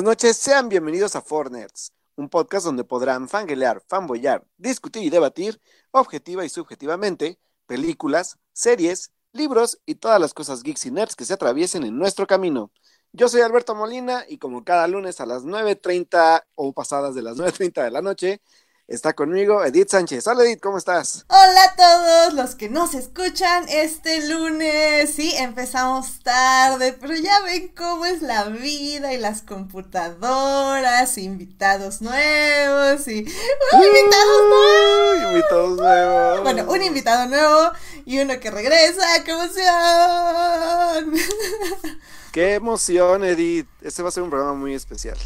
Buenas noches, sean bienvenidos a Fornerds, un podcast donde podrán fanguelear, fanboyar, discutir y debatir objetiva y subjetivamente películas, series, libros y todas las cosas geeks y nerds que se atraviesen en nuestro camino. Yo soy Alberto Molina y como cada lunes a las 9.30 o pasadas de las 9.30 de la noche, Está conmigo Edith Sánchez. Hola Edith, ¿cómo estás? Hola a todos los que nos escuchan este lunes. Sí, empezamos tarde, pero ya ven cómo es la vida y las computadoras, invitados nuevos y... ¡Uh, invitados nuevos! Invitados nuevos. Bueno, un invitado nuevo y uno que regresa. ¡Qué emoción! ¡Qué emoción, Edith! Este va a ser un programa muy especial.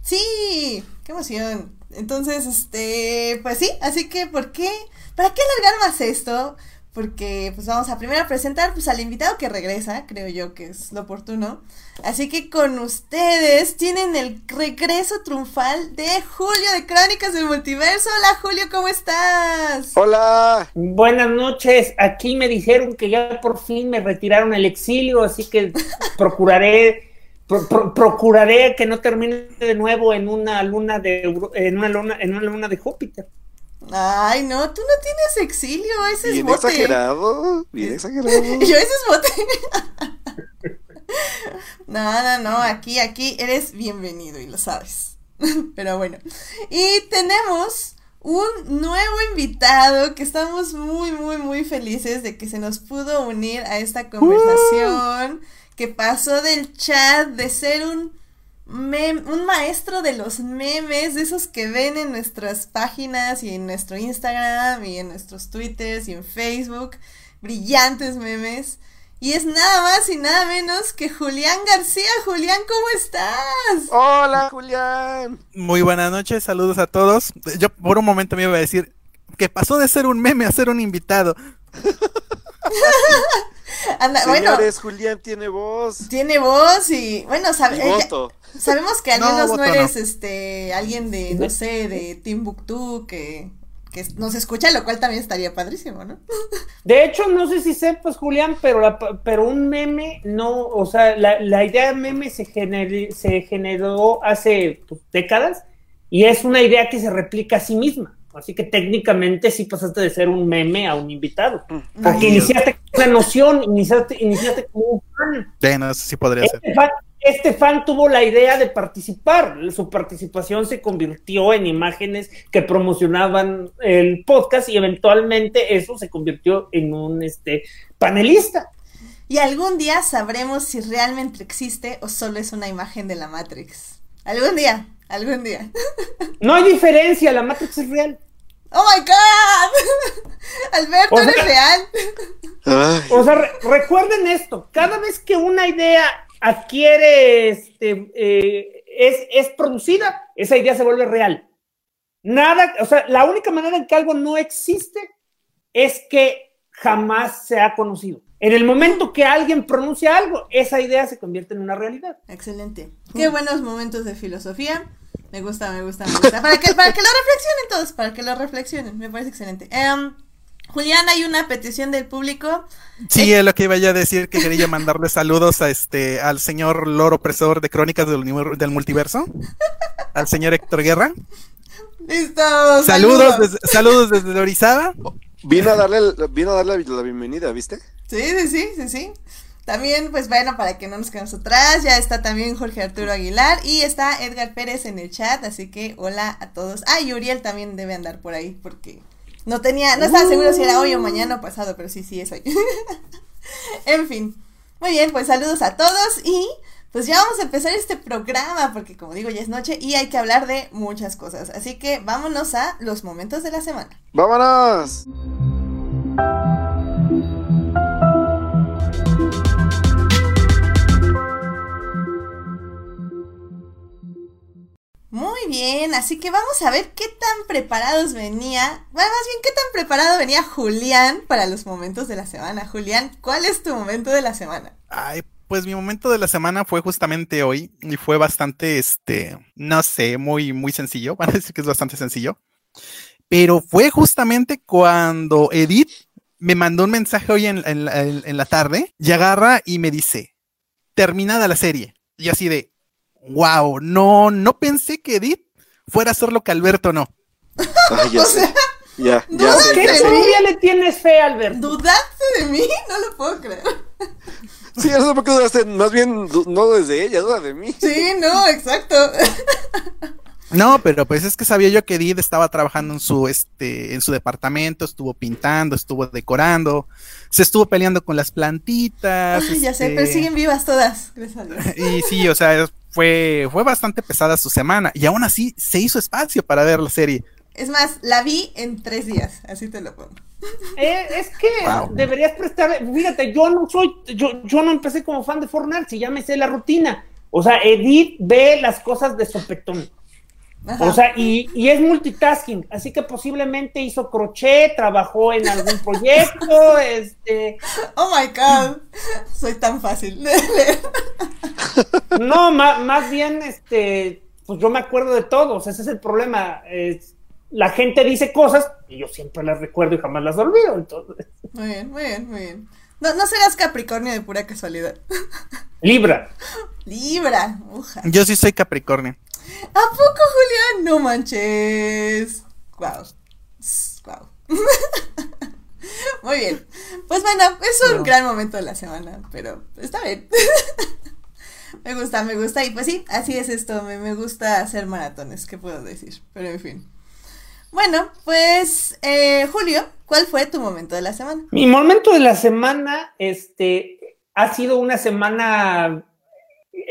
Sí, qué emoción. Entonces, este, pues sí, así que, ¿por qué? ¿Para qué alargar más esto? Porque, pues vamos a primero presentar, pues, al invitado que regresa, creo yo que es lo oportuno. Así que con ustedes tienen el regreso triunfal de Julio de Crónicas del Multiverso. Hola, Julio, ¿cómo estás? Hola. Buenas noches. Aquí me dijeron que ya por fin me retiraron el exilio, así que procuraré procuraré que no termine de nuevo en una luna de en una luna en una luna de Júpiter. Ay, no, tú no tienes exilio, ese es bien bote. exagerado, bien exagerado. Yo ese es bote. no, no, no, aquí, aquí eres bienvenido y lo sabes. Pero bueno. Y tenemos un nuevo invitado que estamos muy, muy, muy felices de que se nos pudo unir a esta conversación que pasó del chat de ser un, un maestro de los memes, de esos que ven en nuestras páginas y en nuestro Instagram y en nuestros Twitters y en Facebook, brillantes memes. Y es nada más y nada menos que Julián García. Julián, ¿cómo estás? Hola, Julián. Muy buenas noches, saludos a todos. Yo por un momento me iba a decir que pasó de ser un meme a ser un invitado. Anda, Señores, Julián tiene voz. Tiene voz y bueno, sabemos que al menos no, eres no. este alguien de, no sé, de Timbuktu que, que nos escucha, lo cual también estaría padrísimo, ¿no? De hecho, no sé si sepas, Julián, pero, la, pero un meme no, o sea, la, la idea de meme se, gener, se generó hace pues, décadas y es una idea que se replica a sí misma. Así que técnicamente sí pasaste de ser un meme a un invitado. Porque iniciaste con una noción, iniciaste, iniciaste como un fan. Bueno, eso sí podría Este ser. fan, este fan tuvo la idea de participar. Su participación se convirtió en imágenes que promocionaban el podcast y eventualmente eso se convirtió en un este, panelista. Y algún día sabremos si realmente existe o solo es una imagen de la Matrix. Algún día, algún día. No hay diferencia, la Matrix es real. ¡Oh my god! Alberto, O sea- eres real. Ay, O sea, re- recuerden esto, cada vez que una idea adquiere, este, eh, es, es producida, esa idea se vuelve real. Nada, o sea, la única manera en que algo no existe es que jamás se ha conocido. En el momento que alguien pronuncia algo, esa idea se convierte en una realidad. Excelente. Qué buenos momentos de filosofía. Me gusta, me gusta, me gusta. Para que, para que lo reflexionen todos, para que lo reflexionen. Me parece excelente. Em, Julián, hay una petición del público. Sí, es lo que iba yo a decir, que quería mandarle saludos a este, al señor loro opresor de Crónicas del, del Multiverso, al señor Héctor Guerra. Listo. Saludos, desde, saludos desde Orizaba. vino a darle, vino a darle la bienvenida, ¿viste? Sí, sí, sí, sí, sí. También, pues bueno, para que no nos quedemos atrás, ya está también Jorge Arturo Aguilar y está Edgar Pérez en el chat, así que hola a todos. Ah, y Uriel también debe andar por ahí porque no tenía, no estaba seguro si era hoy o mañana o pasado, pero sí, sí es hoy. en fin. Muy bien, pues saludos a todos y pues ya vamos a empezar este programa porque como digo ya es noche y hay que hablar de muchas cosas. Así que vámonos a los momentos de la semana. ¡Vámonos! Muy bien, así que vamos a ver qué tan preparados venía, bueno, más bien qué tan preparado venía Julián para los momentos de la semana. Julián, ¿cuál es tu momento de la semana? Ay, pues mi momento de la semana fue justamente hoy y fue bastante, este, no sé, muy, muy sencillo. Van a decir que es bastante sencillo. Pero fue justamente cuando Edith me mandó un mensaje hoy en, en la- en- en la tarde y agarra y me dice, terminada la serie. Y así de, wow, no, no pensé que Edith fuera a hacer lo que Alberto no. Ay, ya O sé. sea, Ya, no ya sé sé. ¿Qué ya sé. todavía le tienes fe, Alberto? ¿dudaste de mí? No lo puedo creer. Sí, no sé por qué dudaste. Más bien, no desde ella, duda de mí. Sí, no, exacto. No, pero pues es que sabía yo que Edith estaba trabajando en su este en su departamento, estuvo pintando, estuvo decorando, se estuvo peleando con las plantitas. Ay, ya sé, este, pero siguen vivas todas. Gracias a Dios. Y sí, o sea, fue fue bastante pesada su semana y aún así se hizo espacio para ver la serie. Es más, la vi en tres días, así te lo pongo. Eh, es que Wow. deberías prestar. Fíjate, yo no soy. Yo, yo no empecé como fan de Fortnite, si ya me sé la rutina. O sea, Edith ve las cosas de sopetón. Ajá. O sea, y, y es multitasking, así que posiblemente hizo crochet, trabajó en algún proyecto, este, Oh my god, soy tan fácil de leer. no, ma- más bien, este, pues yo me acuerdo de todos, ese es el problema, es- la gente dice cosas y yo siempre las recuerdo y jamás las olvido, entonces, Muy bien, muy bien, muy bien. No, no serás Capricornio de pura casualidad. Libra, Libra, uja. Yo sí soy Capricornio. ¿A poco, Julián? No manches. Wow. Wow. Muy bien. Pues bueno, es un gran momento de la semana, pero está bien. me gusta, me gusta. Y pues sí, así es esto. Me, me gusta hacer maratones, ¿qué puedo decir? Pero en fin. Bueno, pues, eh, Julio, ¿cuál fue tu momento de la semana? Mi momento de la semana, este, ha sido una semana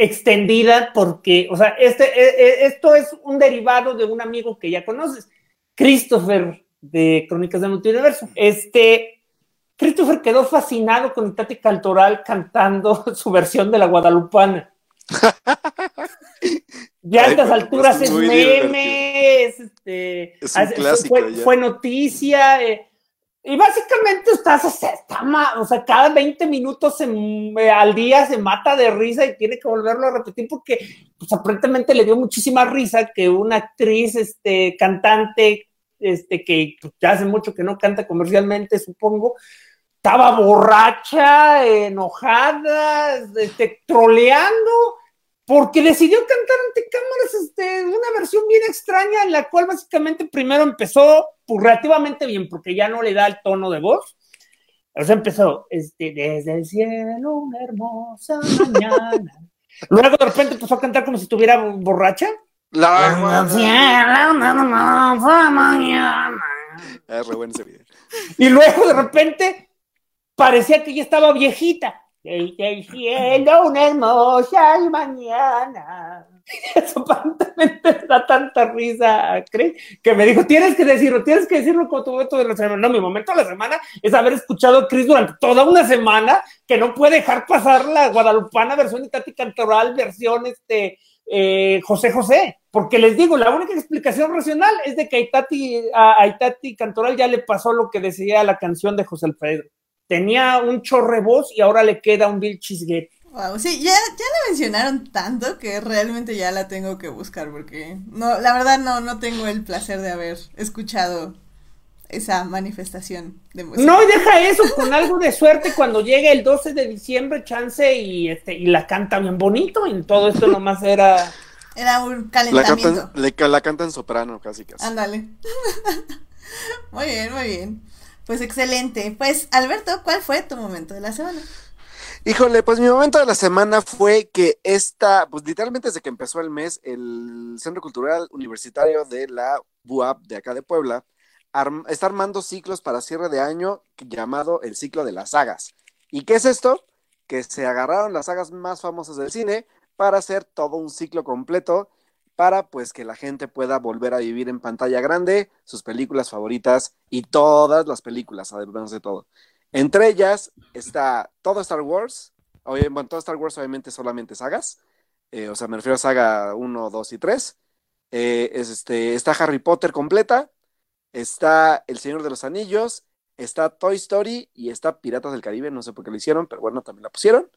extendida porque, o sea, este, e- e- esto es un derivado de un amigo que ya conoces, Christopher de Crónicas del Multiverso. Este, Christopher quedó fascinado con Tati Cantoral cantando su versión de la Guadalupana. Ya a estas pero alturas es es muy meme, es, este, Es hace- clásico fue, fue noticia, eh, y básicamente estás, o está o sea, cada 20 minutos se- eh, al día se mata de risa y tiene que volverlo a repetir porque, pues, aparentemente le dio muchísima risa que una actriz, este, cantante, este, que ya hace mucho que no canta comercialmente, supongo, estaba borracha, enojada, este, troleando, porque decidió cantar ante cámaras este, una versión bien extraña en la cual básicamente primero empezó pues, relativamente bien, porque ya no le da el tono de voz. O sea, empezó, este, desde el cielo una hermosa mañana. Luego de repente empezó a cantar como si estuviera borracha. La mañana. Ah, re. Y luego de repente parecía que ya estaba viejita. Desde el cielo una hermosa mañana. Eso aparentemente da tanta risa a Chris que me dijo, tienes que decirlo, tienes que decirlo con tu momento de la semana. No, mi momento de la semana es haber escuchado a Chris durante toda una semana que no puede dejar pasar la guadalupana versión de Tati Cantoral, versión este, eh, José José. Porque les digo, la única explicación racional es de que a Itati, a, a Itati Cantoral ya le pasó lo que decía la canción de José Alfredo. Tenía un chorre voz y ahora le queda un Bill Chisguet. Wow, sí, ya, ya la mencionaron tanto que realmente ya la tengo que buscar porque no, la verdad no, no tengo el placer de haber escuchado esa manifestación de música. No, y deja eso, con algo de suerte cuando llegue el 12 de diciembre, chance y este y la canta bien bonito, y todo esto nomás era Era un La calentamiento. cantan, le, la cantan soprano, casi casi. Ándale. muy bien, muy bien. Pues excelente. Pues Alberto, ¿cuál fue tu momento de la semana? Híjole, pues mi momento de la semana fue que esta, pues literalmente desde que empezó el mes, el Centro Cultural Universitario de la UAP de acá de Puebla está armando ciclos para cierre de año llamado el ciclo de las sagas. ¿Y qué es esto? Que se agarraron las sagas más famosas del cine para hacer todo un ciclo completo para pues que la gente pueda volver a vivir en pantalla grande sus películas favoritas y todas las películas, además de todo. Entre ellas está todo Star Wars. Bueno, todo Star Wars obviamente solamente sagas. Eh, o sea, me refiero a saga 1, 2 y 3. Eh, es este, está Harry Potter completa. Está El Señor de los Anillos. Está Toy Story y está Piratas del Caribe. No sé por qué lo hicieron, pero bueno, también la pusieron.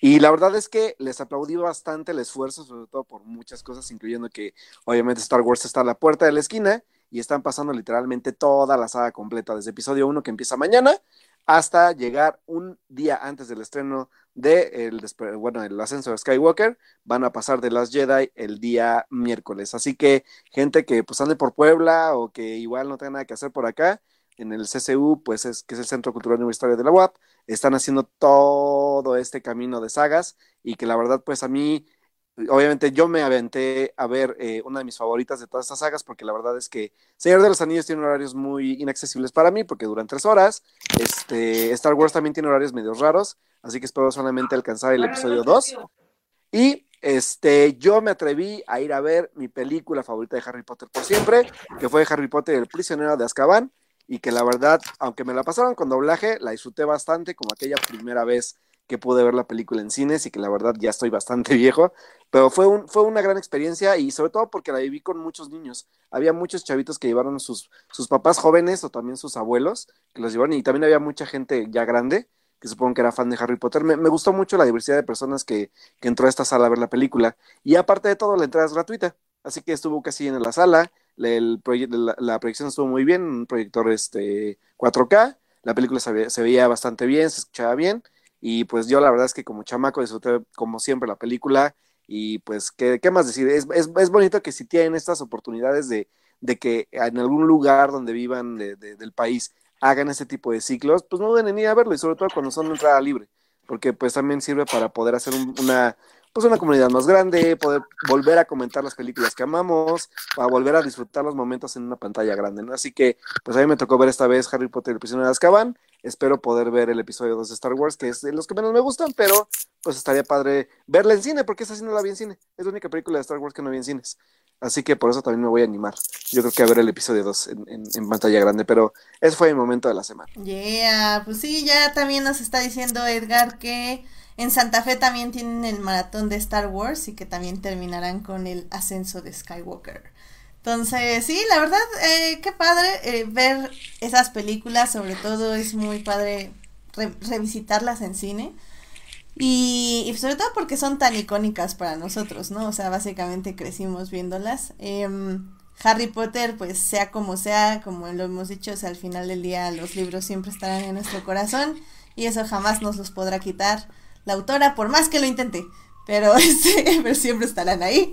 Y la verdad es que les aplaudí bastante el esfuerzo, sobre todo por muchas cosas, incluyendo que obviamente Star Wars está a la puerta de la esquina y están pasando literalmente toda la saga completa, desde episodio 1 que empieza mañana hasta llegar un día antes del estreno de el, bueno, el ascenso de Skywalker, van a pasar de las Jedi el día miércoles. Así que gente que pues ande por Puebla o que igual no tenga nada que hacer por acá, en el CCU, pues es que es el Centro Cultural Universitario de la UAP, están haciendo todo este camino de sagas y que la verdad pues a mí obviamente yo me aventé a ver eh, una de mis favoritas de todas estas sagas porque la verdad es que Señor de los Anillos tiene horarios muy inaccesibles para mí porque duran tres horas. Este, Star Wars también tiene horarios medio raros, así que espero solamente alcanzar el episodio 2. Y este, yo me atreví a ir a ver mi película favorita de Harry Potter por siempre, que fue Harry Potter el prisionero de Azkaban y que la verdad, aunque me la pasaron con doblaje, la disfruté bastante como aquella primera vez que pude ver la película en cines y que la verdad ya estoy bastante viejo, pero fue, un, fue una gran experiencia y sobre todo porque la viví con muchos niños. Había muchos chavitos que llevaron sus, sus papás jóvenes o también sus abuelos que los llevaron y también había mucha gente ya grande que supongo que era fan de Harry Potter. Me, gustó mucho la diversidad de personas que, que, entró a esta sala a ver la película y aparte de todo la entrada es gratuita, así que estuvo casi en la sala. La, proyección estuvo muy bien, un proyector este 4K, la película se veía bastante bien, se escuchaba bien y pues yo la verdad es que como chamaco disfruté como siempre la película y pues, ¿qué, qué más decir? Es, es, es, bonito que si tienen estas oportunidades de, de que en algún lugar donde vivan de, del país hagan ese tipo de ciclos, pues no deben en ir a verlo y sobre todo cuando son de entrada libre, porque pues también sirve para poder hacer una, pues una comunidad más grande, poder volver a comentar las películas que amamos, para volver a disfrutar los momentos en una pantalla grande. Así que, pues a mí me tocó ver esta vez Harry Potter y el prisionero de Azkaban, espero poder ver el episodio 2 de Star Wars, que es de los que menos me gustan, pero pues estaría padre verla en cine, porque esa sí no la vi en cine, es la única película de Star Wars que no vi en cines. Así que por eso también me voy a animar. Yo creo que a ver el episodio 2 en, en, pantalla grande, pero ese fue el momento de la semana. Yeah, pues sí, ya también nos está diciendo Edgar que en Santa Fe también tienen el maratón de Star Wars y que también terminarán con el ascenso de Skywalker. Entonces, sí, la verdad, eh, qué padre eh, ver esas películas, sobre todo es muy padre revisitarlas en cine. Y, sobre todo porque son tan icónicas para nosotros, ¿no? O sea, básicamente crecimos viéndolas. Em, Harry Potter, pues sea como sea, como lo hemos dicho, o sea, al final del día los libros siempre estarán en nuestro corazón y eso jamás nos los podrá quitar la autora, por más que lo intente. Pero, este, siempre estarán ahí.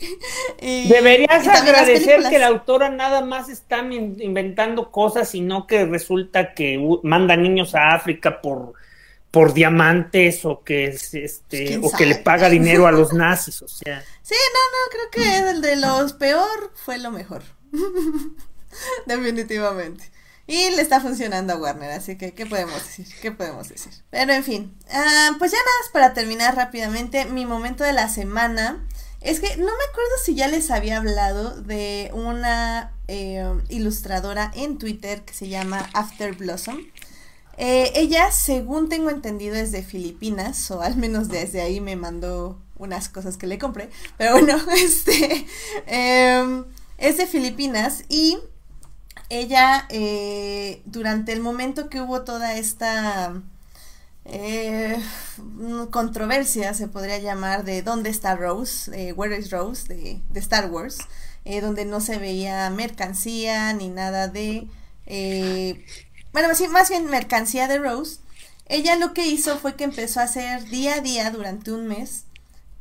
Deberías agradecer que la autora nada más está inventando cosas y no que resulta que manda niños a África por, por diamantes o que es este o que le paga dinero a los nazis, o sea. Sí, no, no, creo que el de los peor fue lo mejor. Definitivamente. Y le está funcionando a Warner, así que, ¿qué podemos decir? ¿Qué podemos decir? Pero en fin, ah, pues ya nada más para terminar rápidamente, mi momento de la semana es que no me acuerdo si ya les había hablado de una eh, ilustradora en Twitter que se llama After Blossom. Eh, ella, según tengo entendido, es de Filipinas, o al menos desde ahí me mandó unas cosas que le compré. Pero bueno, este em, es de Filipinas y ella, eh, durante el momento que hubo toda esta eh, controversia, se podría llamar, de dónde está Rose, eh, Where is Rose, de, Star Wars, donde no se veía mercancía ni nada de... bueno, sí, más bien mercancía de Rose. Ella lo que hizo fue que empezó a hacer día a día durante un mes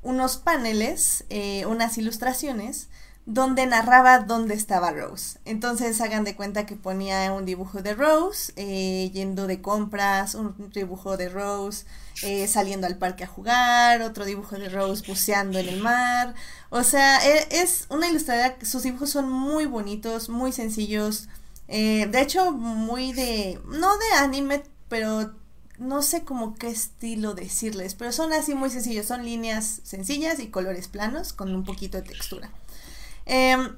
unos paneles, unas ilustraciones, donde narraba dónde estaba Rose. Entonces hagan de cuenta que ponía un dibujo de Rose eh, yendo de compras, un dibujo de Rose eh, saliendo al parque a jugar, otro dibujo de Rose buceando en el mar. O sea, e, es una ilustradora, sus dibujos son muy bonitos, muy sencillos. Eh, de hecho, muy de, no de anime, pero no sé cómo qué estilo decirles, pero son así muy sencillos, son líneas sencillas y colores planos con un poquito de textura. Em,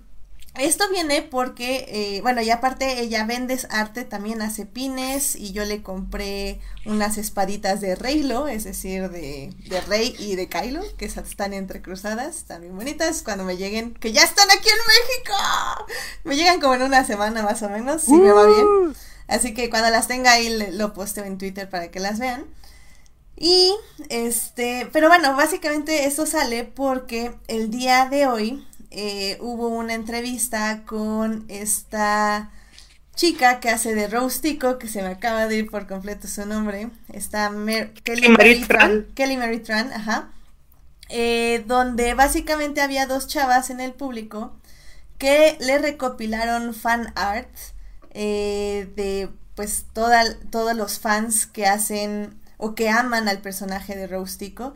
esto viene porque, eh, bueno, y aparte ella vende arte, también hace pines y yo le compré unas espaditas de Reylo, es decir, de, Rey y de Kylo, que están entrecruzadas, están bien bonitas. Cuando me lleguen, que ya están aquí en México, me llegan como en una semana más o menos, si me va bien. Uh. Así que cuando las tenga ahí lo posteo en Twitter para que las vean. Y este, pero bueno, básicamente esto sale porque el día de hoy eh, hubo una entrevista con esta chica que hace de Rostico, que se me acaba de ir por completo su nombre, está Mer Kelly, Marie Tran. Kelly Tran, ajá, eh, donde básicamente había dos chavas en el público que le recopilaron fan art eh, de pues toda, todos los fans que hacen o que aman al personaje de Rostico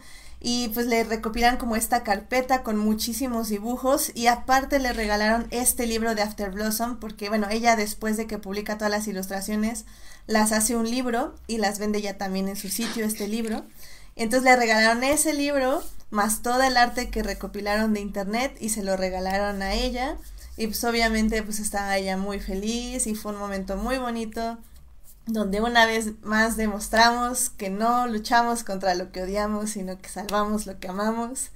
y pues le recopilan como esta carpeta con muchísimos dibujos y aparte le regalaron este libro de After Blossom porque bueno, ella después de que publica todas las ilustraciones las hace un libro y las vende ya también en su sitio este libro. Entonces le regalaron ese libro más todo el arte que recopilaron de internet y se lo regalaron a ella y pues obviamente pues estaba ella muy feliz y fue un momento muy bonito donde una vez más demostramos que no luchamos contra lo que odiamos, sino que salvamos lo que amamos.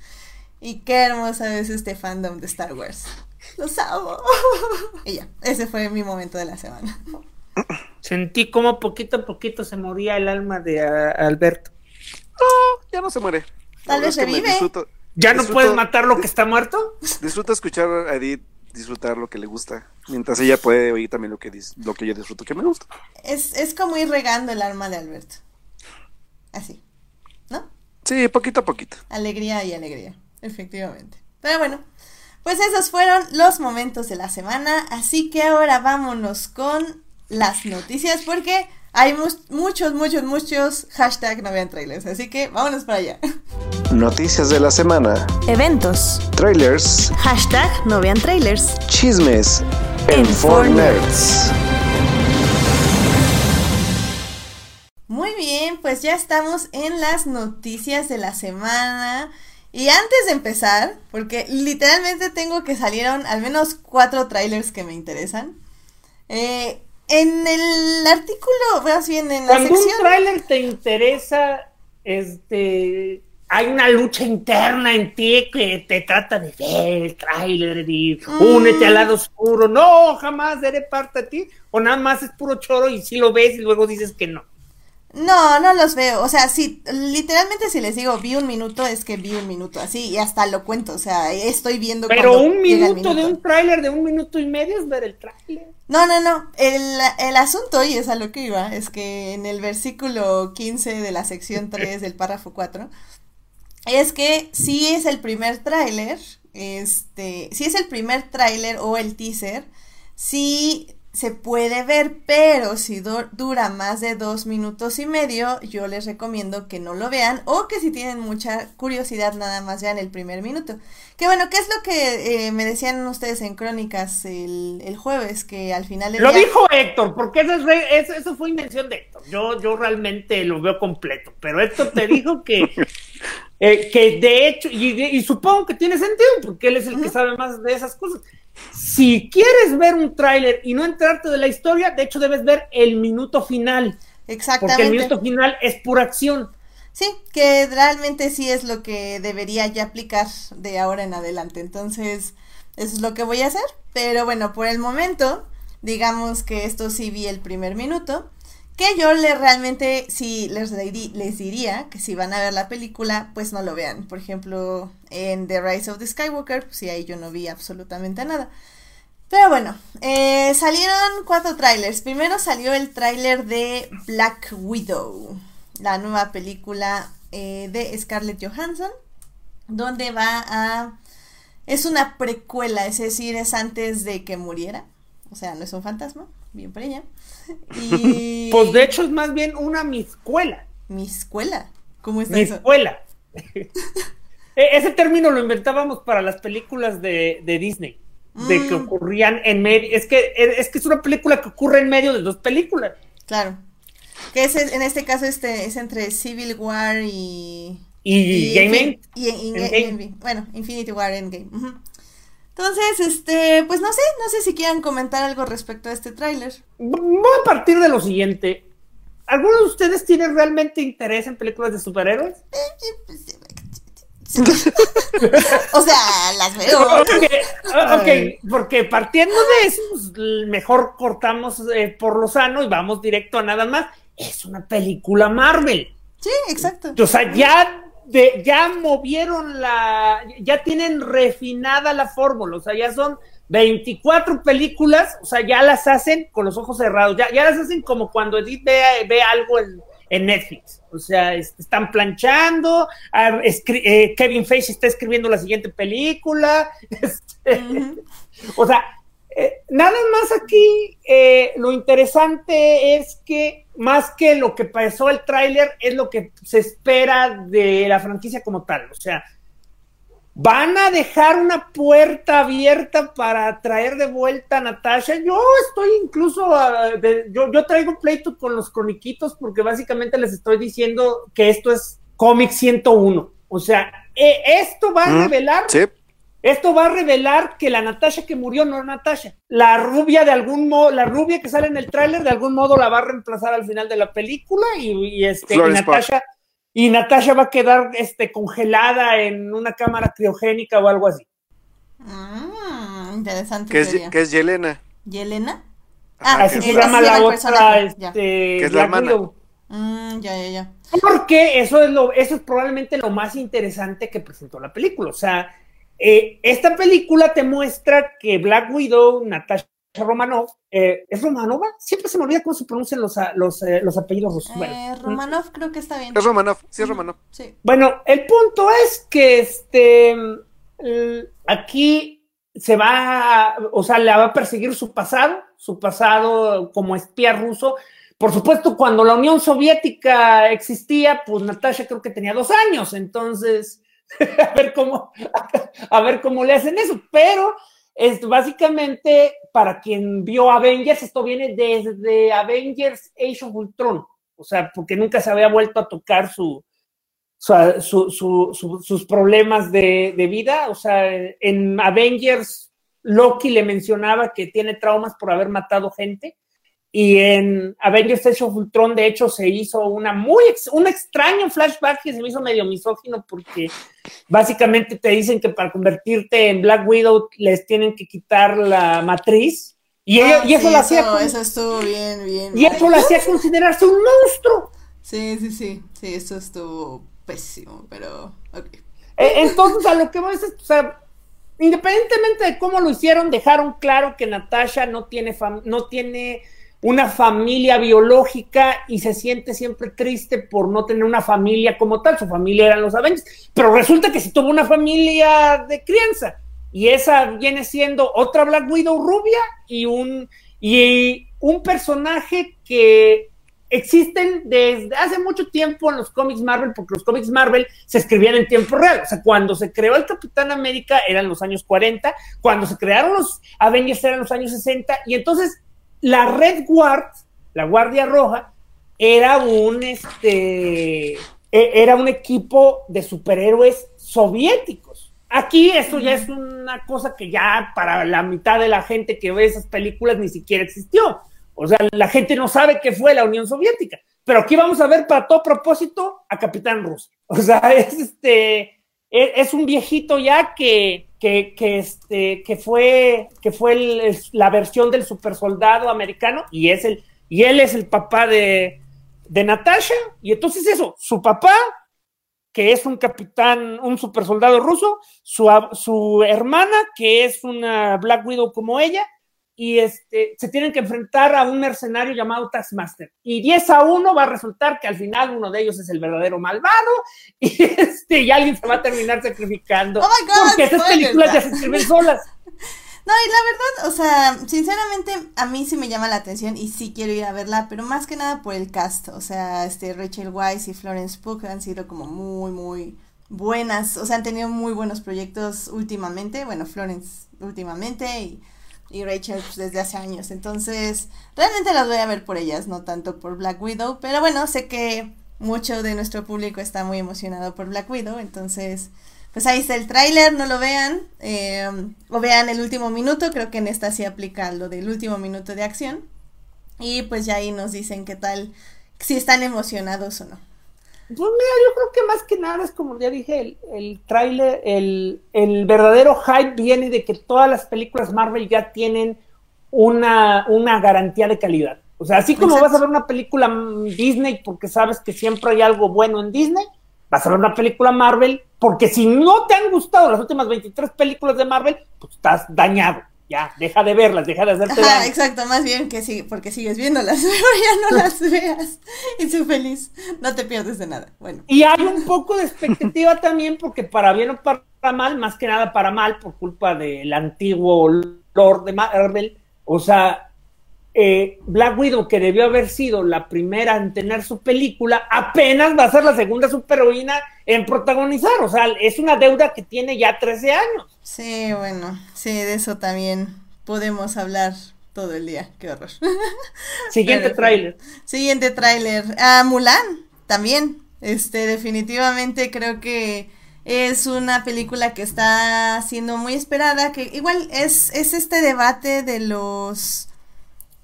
Y qué hermosa es este fandom de Star Wars. Los amo. Y ya, ese fue mi momento de la semana. Sentí como poquito a poquito se moría el alma de a- Alberto. No, ya no se muere. Tal vez revive. Disfruto, ¿Ya no puedes matar lo que está muerto? disfruto escuchar a Edith disfrutar lo que le gusta, mientras ella puede oír también lo que, dis- lo que yo disfruto que me gusta. Es, es como ir regando el alma de Alberto. Así. ¿No? Sí, poquito a poquito. Alegría y alegría, efectivamente. Pero bueno, pues esos fueron los momentos de la semana, así que ahora vámonos con las noticias porque hay mu- muchos, muchos, muchos hashtag no vean trailers, así que vámonos para allá. Noticias de la semana, Eventos, trailers, hashtag no vean trailers. chismes En en Four 4 Nerds. Muy bien, pues ya estamos en las noticias de la semana. Y antes de empezar, porque literalmente tengo que salieron al menos cuatro trailers que me interesan. eh, en el artículo, más bien en la Cuando un sección. tráiler te interesa, este, hay una lucha interna en ti que te trata de ver el tráiler y Mm. únete al lado oscuro. No, jamás daré parte de ti. O nada más es puro choro y si lo ves y luego dices que no. No, no los veo. O sea, si literalmente si les digo vi un minuto, es que vi un minuto así y hasta lo cuento. O sea, estoy viendo. Pero un minuto de un tráiler de un minuto y medio es ver el tráiler. No, no, no. El, el asunto, y es a lo que iba, es que en el versículo 15 de la sección 3 del párrafo 4, es que si es el primer tráiler, este, si es el primer tráiler o el teaser, sí se puede ver, pero si du- dura más de dos minutos y medio, yo les recomiendo que no lo vean o que si tienen mucha curiosidad nada más vean el primer minuto. Que bueno, ¿qué es lo que eh, me decían ustedes en Crónicas el, el jueves? Que al final del Lo día- dijo Héctor, porque eso, es re- eso, eso fue invención de Héctor. Yo, yo realmente lo veo completo, pero Héctor te dijo que, eh, que de hecho, y, y supongo que tiene sentido, porque él es el que sabe más de esas cosas. Si quieres ver un tráiler y no entrarte de la historia, de hecho debes ver el minuto final, porque Exactamente. el minuto final es pura acción. Sí, que realmente sí es lo que debería ya aplicar de ahora en adelante. Entonces, eso es lo que voy a hacer. Pero bueno, por el momento, digamos que esto sí vi el primer minuto. Que yo le realmente sí les, les diría que si van a ver la película, pues no lo vean. Por ejemplo, en The Rise of the Skywalker, pues sí, ahí yo no vi absolutamente nada. Pero bueno, eh, salieron cuatro trailers. Primero salió el tráiler de Black Widow, la nueva película eh, de Scarlett Johansson, donde va a... Es una precuela, es decir, es antes de que muriera. O sea, no es un fantasma, bien por ella. Y... Pues de hecho es más bien una miscuela. Mi escuela. ¿Cómo está eso? Miscuela. E- Ese término lo inventábamos para las películas de, de Disney, de que Mm. ocurrían en medio. Es que, es que es una película que ocurre en medio de dos películas. Claro. Que es, en este caso este, es entre Civil War y... Y, Game Infin- End, y- y-. Endgame. Bueno, Infinity War Endgame. ujú. Entonces, este, pues no sé, no sé si quieran comentar algo respecto a este tráiler. Voy a partir de lo siguiente. ¿Alguno de ustedes tiene realmente interés en películas de superhéroes? o sea, las veo. Porque, ah, ok, porque partiendo de eso, pues, mejor cortamos eh, por lo sano y vamos directo a nada más. Es una película Marvel. Sí, exacto. O sea, ya, de, ya movieron la, ya tienen refinada la fórmula, o sea, ya son 24 películas, o sea, ya las hacen con los ojos cerrados, ya, ya las hacen como cuando Edith ve, ve algo en, en Netflix. O sea, están planchando, ah, eh, Kevin Feige está escribiendo la siguiente película. Este, o sea, eh, nada más aquí, eh, lo interesante es que más que lo que pasó el tráiler, es lo que se espera de la franquicia como tal. O sea, van a dejar una puerta abierta para traer de vuelta a Natasha. Yo estoy incluso, ah, yo, yo, traigo pleito con los croniquitos porque básicamente les estoy diciendo que esto es cómic 101. O sea, e, esto va a revelar, esto va a revelar que la Natasha que murió no es Natasha. La rubia de algún modo, la rubia que sale en el tráiler de algún modo la va a reemplazar al final de la película y, este, y Natasha y Natasha va a quedar este, congelada en una cámara criogénica o algo así. Mm, interesante. ¿Qué es, ¿Qué es Yelena? ¿Yelena? Ah, así se llama la otra, este, que es la hermana. Mm, ya, ya, ya. Porque eso es lo, eso es probablemente lo más interesante que presentó la película. O sea, eh, esta película te muestra que Black Widow, Natasha Romanov, eh, ¿es Romanova? Siempre se me olvida cómo se pronuncian los, los, eh, los apellidos rusos. Eh, Romanov creo que está bien. Es Romanov, sí es Romanov. Sí. Bueno, el punto es que este aquí se va, o sea, le va a perseguir su pasado, su pasado como espía ruso. Por supuesto, cuando la Unión Soviética existía, pues Natasha creo que tenía dos años, entonces a ver cómo, a ver cómo le hacen eso, pero es básicamente, para quien vio Avengers, esto viene desde Avengers Age of Ultron. O sea, porque nunca se había vuelto a tocar su, sus problemas de, de, vida. O sea, en Avengers, Loki le mencionaba que tiene traumas por haber matado gente. Y en Avengers Age of Ultron, de hecho, se hizo una muy un extraño flashback que se me hizo medio misógino porque básicamente te dicen que para convertirte en Black Widow les tienen que quitar la matriz. Y, ah, y eso sí, lo hacía. Eso, estuvo bien, bien. Y eso lo hacía considerarse un monstruo. Sí, sí, sí. Sí, eso estuvo pésimo, pero. Okay. Entonces, a lo que voy es, o sea, independientemente de cómo lo hicieron, dejaron claro que Natasha no tiene, no tiene una familia biológica y se siente siempre triste por no tener una familia como tal. Su familia eran los Avengers, pero resulta que sí tuvo una familia de crianza y esa viene siendo otra Black Widow rubia y un, y un personaje que existen desde hace mucho tiempo en los cómics Marvel, porque los cómics Marvel se escribían en tiempo real. O sea, cuando se creó el Capitán América eran los años 40, cuando se crearon los Avengers eran los años 60, y entonces la Red Guard, la Guardia Roja, era un este e, era un equipo de superhéroes soviéticos. Aquí esto ya es una cosa que ya para la mitad de la gente que ve esas películas ni siquiera existió. O sea, la gente no sabe qué fue la Unión Soviética. Pero aquí vamos a ver para todo propósito a Capitán Russo. O sea, es este e, es un viejito ya que que, que, este, que fue, que fue la versión del super soldado americano y, es el, y él es el papá de, de Natasha. Y entonces eso, su papá, que es un capitán, un super soldado ruso, su, su hermana, que es una Black Widow como ella, y este, se tienen que enfrentar a un mercenario llamado Taskmaster. Y 10 a 1 va a resultar que al final uno de ellos es el verdadero malvado y, este, y alguien se va a terminar sacrificando. Oh my God, porque esas películas ya se escriben solas. No, y la verdad, o sea, sinceramente a mí sí me llama la atención y sí quiero ir a verla, pero más que nada por el cast, o sea, este Rachel Weisz y Florence Pugh han sido como muy, muy buenas, o sea, han tenido muy buenos proyectos últimamente, bueno, Florence últimamente y y Rachel pues, desde hace años. Entonces, realmente las voy a ver por ellas, no tanto por Black Widow. Pero bueno, sé que mucho de nuestro público está muy emocionado por Black Widow. Entonces, pues ahí está el tráiler, no lo vean. Eh, o vean el último minuto, creo que en esta sí aplica lo del último minuto de acción. Y pues ya ahí nos dicen qué tal, si están emocionados o no. Pues mira, yo creo que más que nada es como ya dije, el, el tráiler, el, el, verdadero hype viene de que todas las películas Marvel ya tienen una, una garantía de calidad. O sea, así como vas a ver una película Disney porque sabes que siempre hay algo bueno en Disney, vas a ver una película Marvel porque si no te han gustado las últimas 23 películas de Marvel, pues estás dañado. Ya, deja de verlas, deja de hacerte Ajá, exacto, más bien que sí, porque sigues viéndolas, pero ya no las veas. Y soy feliz, no te pierdes de nada. Bueno, Y hay un poco de expectativa también, porque para bien o para mal, más que nada para mal, por culpa del antiguo Lord de Marvel, o sea, eh, Black Widow, que debió haber sido la primera en tener su película, apenas va a ser la segunda superheroína en protagonizar. O sea, es una deuda que tiene ya 13 años. sí, bueno, sí, de eso también podemos hablar todo el día, qué horror. Siguiente tráiler. Siguiente tráiler. Ah, Mulan, también. Este, definitivamente creo que es una película que está siendo muy esperada, que igual es, es este debate de los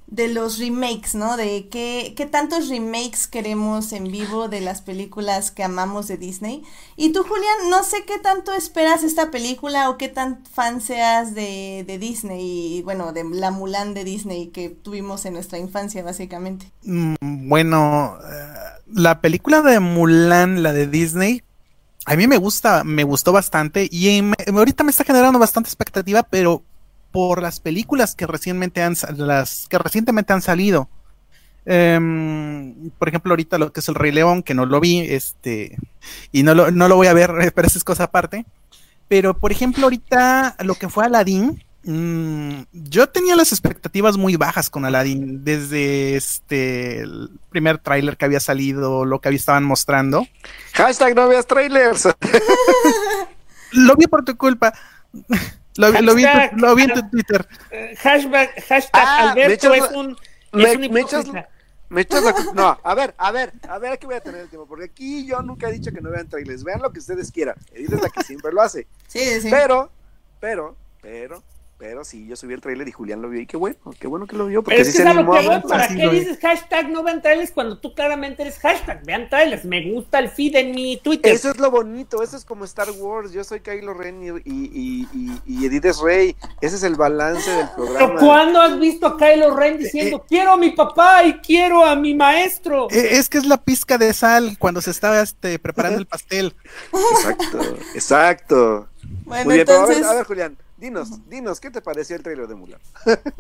de los remakes, ¿no? De qué, qué tantos remakes queremos en vivo de las películas que amamos de Disney. Y tú, Julián, no sé qué tanto esperas esta película o qué tan fan seas de, de Disney y, bueno, de la Mulan de Disney que tuvimos en nuestra infancia, básicamente. Mm, Bueno, eh, la película de Mulan, la de Disney, a mí me gusta, me gustó bastante y ahorita me está generando bastante expectativa, pero por las películas que recientemente han, las que recientemente han salido. Em, por ejemplo, ahorita lo que es el Rey León, que no lo vi, este, y no lo, no lo voy a ver, pero eso es cosa aparte. Pero, por ejemplo, ahorita lo que fue Aladdin, mm, yo tenía las expectativas muy bajas con Aladdin desde este el primer tráiler que había salido, lo que había estaban mostrando. Hashtag no veas trailers. Lo vi por tu culpa. Lo, vi- lo vi, en tu- Hashtag- lo vi en tu Twitter. Eh, hashtag hashtag Ah, Alberto echas es un, es un me echas- hipócrita. Me echas la culpa. No, a ver, a ver, a ver, aquí voy a tener el tiempo, porque aquí yo nunca he dicho que no vean trailers. Vean lo que ustedes quieran. Edith es la que siempre lo hace. Sí, sí. Pero, pero, pero, pero sí, yo subí el trailer y Julián lo vio y qué bueno, qué bueno que lo vio, porque Pero es que se lo que voy. ¿para qué dices hashtag no vean trailers cuando tú claramente eres hashtag? Vean trailers, me gusta el feed en mi Twitter. Eso es lo bonito, eso es como Star Wars. Yo soy Kylo Ren y, y, y, Edith es Rey. Ese es el balance del Pero programa. ¿cuándo has visto a Kylo Ren diciendo quiero a mi papá y quiero a mi maestro? Eh, Es que es la pizca de sal cuando se estaba este, preparando el pastel. Exacto, exacto. bueno, Muy bien, pero a entonces, ver, a ver, Julián, dinos, dinos, ¿qué te pareció el trailer de Mulan?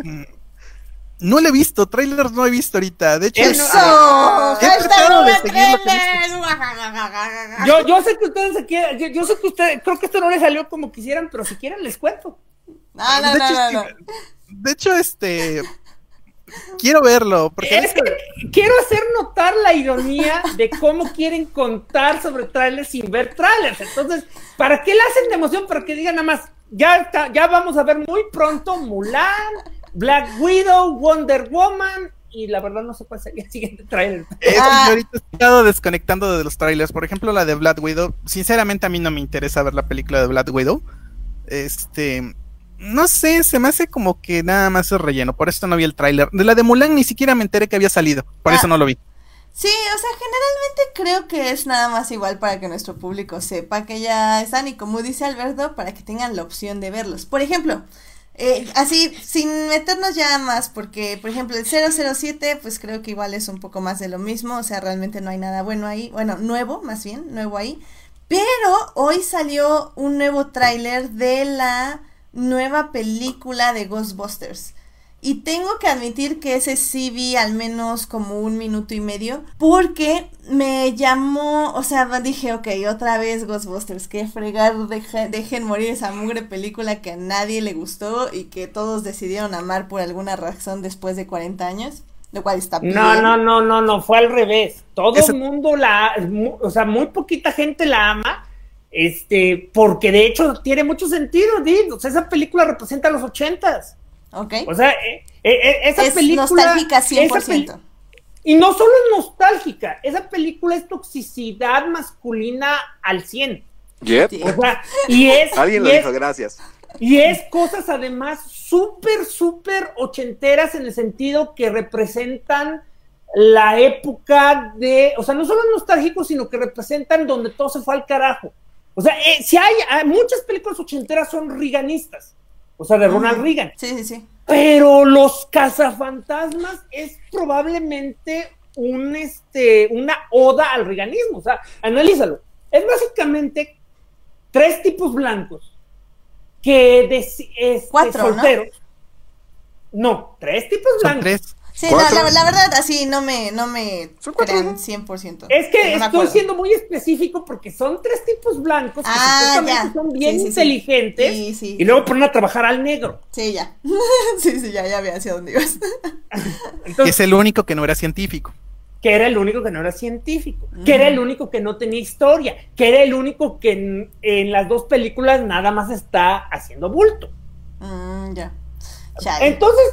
Mm, No lo he visto, trailers no he visto ahorita. De hecho, Eso. He ¡Hashtag tratado no de vean seguir lo que trailers! Yo, yo sé que ustedes se quieren, yo, yo sé que ustedes, creo que esto no les salió como quisieran, pero si quieren les cuento. No, no, de, no, hecho, no, no. sí, de hecho, este quiero verlo, porque Es que quiero hacer notar la ironía de cómo quieren contar sobre trailers sin ver trailers. Entonces, ¿para qué la hacen de emoción? Para que digan nada más, ya, está- ya vamos a ver muy pronto Mulan, Black Widow, Wonder Woman, y la verdad no sé cuál sería el siguiente trailer. Es Ah. yo ahorita he estado desconectando de los trailers. Por ejemplo, la de Black Widow. Sinceramente, a mí no me interesa ver la película de Black Widow. Este. No sé, se me hace como que nada más es relleno. Por eso no vi el tráiler. De la de Mulan ni siquiera me enteré que había salido. Por Ah. eso no lo vi. Sí, o sea, generalmente creo que es nada más igual para que nuestro público sepa que ya están y como dice Alberto, para que tengan la opción de verlos. Por ejemplo, eh, así, sin meternos ya más, porque, por ejemplo, el 007, pues creo que igual es un poco más de lo mismo, o sea, realmente no hay nada bueno ahí, bueno, nuevo, más bien, nuevo ahí. Pero hoy salió un nuevo tráiler de la nueva película de Ghostbusters. Y tengo que admitir que ese sí vi al menos como un minuto y medio, porque me llamó, o sea, dije, ok, otra vez Ghostbusters, que fregar, deje- dejen morir esa mugre película que a nadie le gustó y que todos decidieron amar por alguna razón después de 40 años, lo cual está bien. No, no, no, no, no, fue al revés. Todo el mundo la, o sea, muy poquita gente la ama, este, porque de hecho tiene mucho sentido, Did. O sea, esa película representa los ochentas. Ok. O sea, eh, eh, eh, esa es película. nostálgica esa 100%. peli- y no solo es nostálgica, esa película es toxicidad masculina al 100. Yep. O sea, y es. Alguien y lo es- dijo, gracias. y es cosas además súper, súper ochenteras en el sentido que representan la época de, o sea, no solo nostálgicos, sino que representan donde todo se fue al carajo. O sea, eh, si hay, hay- muchas películas ochenteras son riganistas, o sea, de Ronald. Reagan. Sí, sí, sí. Pero los cazafantasmas es probablemente un, este, una oda al riganismo. O sea, analízalo. Es básicamente tres tipos blancos que deci- este, Cuatro, ¿no? solteros. No, tres tipos Son blancos. tres. Sí, no, la, la verdad, así no me, no me crean ¿no? 100%. Es que No estoy acuerdo. siendo muy específico porque son tres tipos blancos que Ah, supuestamente ya. son bien Sí, sí, inteligentes Sí, sí. y luego ponen a trabajar al negro. Sí, ya. sí, sí, ya, ya vi hacia dónde ibas. Que Entonces, es el único que no era científico. que era el único que no era científico, que era el único que no tenía historia, que era el único que en, en las dos películas nada más está haciendo bulto. Mm, ya. Chale. Entonces,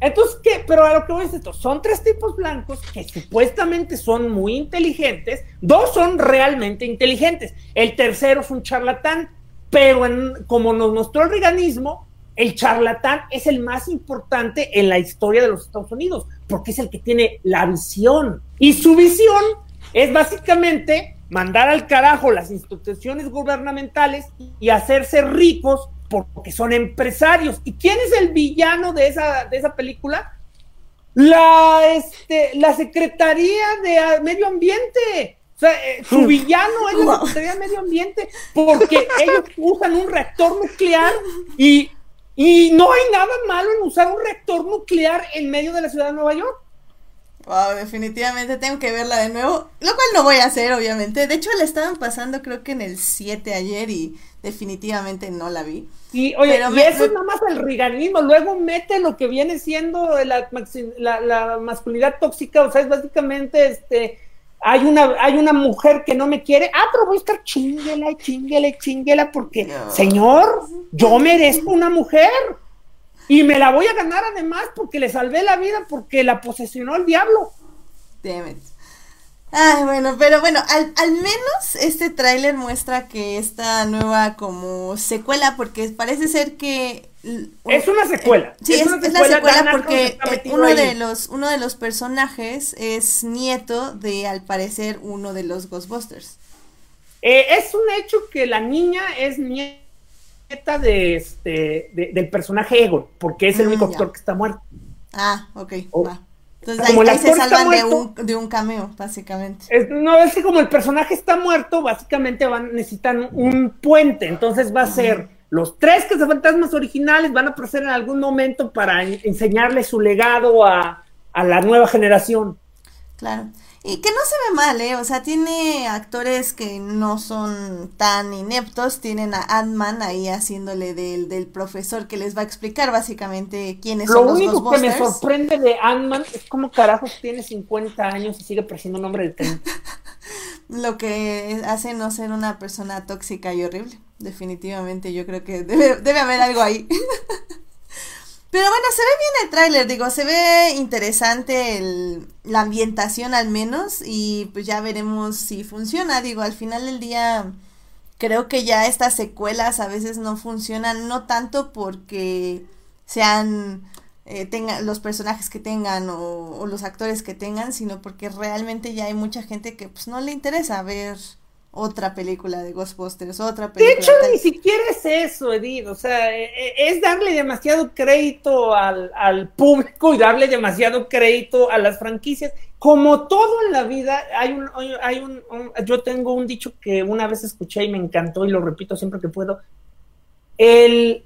entonces ¿qué? Pero a lo que voy es esto, son tres tipos blancos que supuestamente son muy inteligentes, dos son realmente inteligentes, el tercero es un charlatán, pero como nos mostró el reganismo, el charlatán es el más importante en la historia de los Estados Unidos, porque es el que tiene la visión. Y su visión es básicamente mandar al carajo las instituciones gubernamentales y hacerse ricos porque son empresarios. ¿Y quién es el villano de esa, de esa película? La, este, la Secretaría de Medio Ambiente. O sea, eh, su villano es la. Secretaría de Medio Ambiente porque ellos usan un reactor nuclear y, y no hay nada malo en usar un reactor nuclear en medio de la ciudad de Nueva York. Wow, definitivamente tengo que verla de nuevo. Lo cual no voy a hacer, obviamente. De hecho, la estaban pasando creo que en el 7 ayer y definitivamente no la vi. Y oye, Pero y me- eso es nada más el riganismo, luego mete lo que viene siendo la, maxi- la- la masculinidad tóxica, o sea, es básicamente este hay una, hay una mujer que no me quiere, ah, pero voy a estar chinguela y chinguela y chinguela porque, No. señor, yo merezco una mujer y me la voy a ganar además porque le salvé la vida porque la posesionó el diablo. Damn it. Ay, bueno, pero bueno, al, al menos este tráiler muestra que esta nueva como secuela, porque parece ser que... Es una secuela. Sí, Es es, una es la secuela, porque eh, uno ahí. de los uno de los personajes es nieto de al parecer uno de los Ghostbusters. Eh, es un hecho que la niña es nieta de este de- del personaje Egon, porque es el Mm, único ya. actor que está muerto. Ah, ok, va. Entonces Como ahí, ahí se salvan de un, de un cameo, básicamente. Es- no es que como el personaje está muerto, básicamente van necesitan un puente, entonces va a ser los tres cazafantasmas originales van a aparecer en algún momento para en- enseñarle su legado a, a la nueva generación. Claro. Y que no se ve mal, ¿eh? O sea, tiene actores que no son tan ineptos. Tienen a Ant-Man ahí haciéndole del, del profesor que les va a explicar básicamente quiénes Lo son los único que me sorprende de Ant-Man es cómo carajos tiene 50 años y sigue pareciendo un hombre de 30. Lo que hace no ser una persona tóxica y horrible. Definitivamente, yo creo que debe, debe haber algo ahí. Pero bueno, se ve bien el tráiler, digo, se ve interesante el- la ambientación al menos y pues ya veremos si funciona, digo, al final del día creo que ya estas secuelas a veces no funcionan, no tanto porque sean eh, tengan los personajes que tengan o, o los actores que tengan, sino porque realmente ya hay mucha gente que pues no le interesa ver otra película de Ghostbusters, otra De película hecho, tal. ni siquiera es eso, Edith. O sea, eh, eh, es darle demasiado crédito al, al público y darle demasiado crédito a las franquicias. Como todo en la vida, hay un, hay un, un- yo tengo un dicho que una vez escuché y me encantó y lo repito siempre que puedo. El,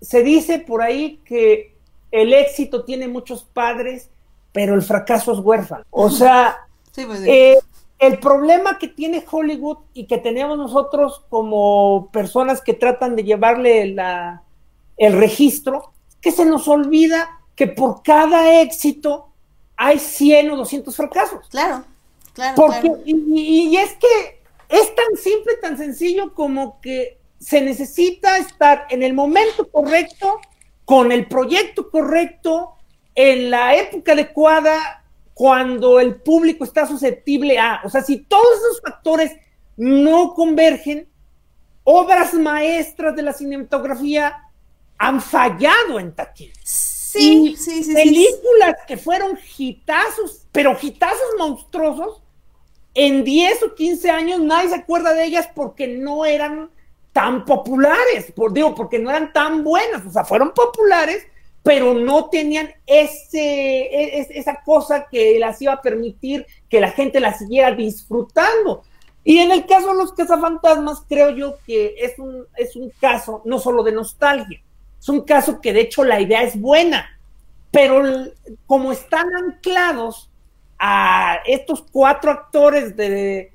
se dice por ahí que el éxito tiene muchos padres, pero el fracaso es huérfano. O sea, Sí, pues, sí. eh, el problema que tiene Hollywood y que tenemos nosotros como personas que tratan de llevarle la, el registro, es que se nos olvida que por cada éxito hay 100 o 200 fracasos. claro, claro, Porque, claro. y, y- y es que es tan simple, tan sencillo como que se necesita estar en el momento correcto, con el proyecto correcto, en la época adecuada, cuando el público está susceptible a. O sea, si todos esos factores no convergen, obras maestras de la cinematografía han fallado en taquilla. Sí, Y sí, sí, sí. películas que fueron hitazos, pero hitazos monstruosos, en 10 o 15 años nadie se acuerda de ellas porque no eran tan populares, por, digo, porque no eran tan buenas, o sea, fueron populares, pero no tenían ese, e- es- esa cosa que las iba a permitir que la gente las siguiera disfrutando. Y en el caso de los cazafantasmas, creo yo que es un, es un caso no solo de nostalgia, es un caso que de hecho la idea es buena, pero como están anclados a estos cuatro actores de,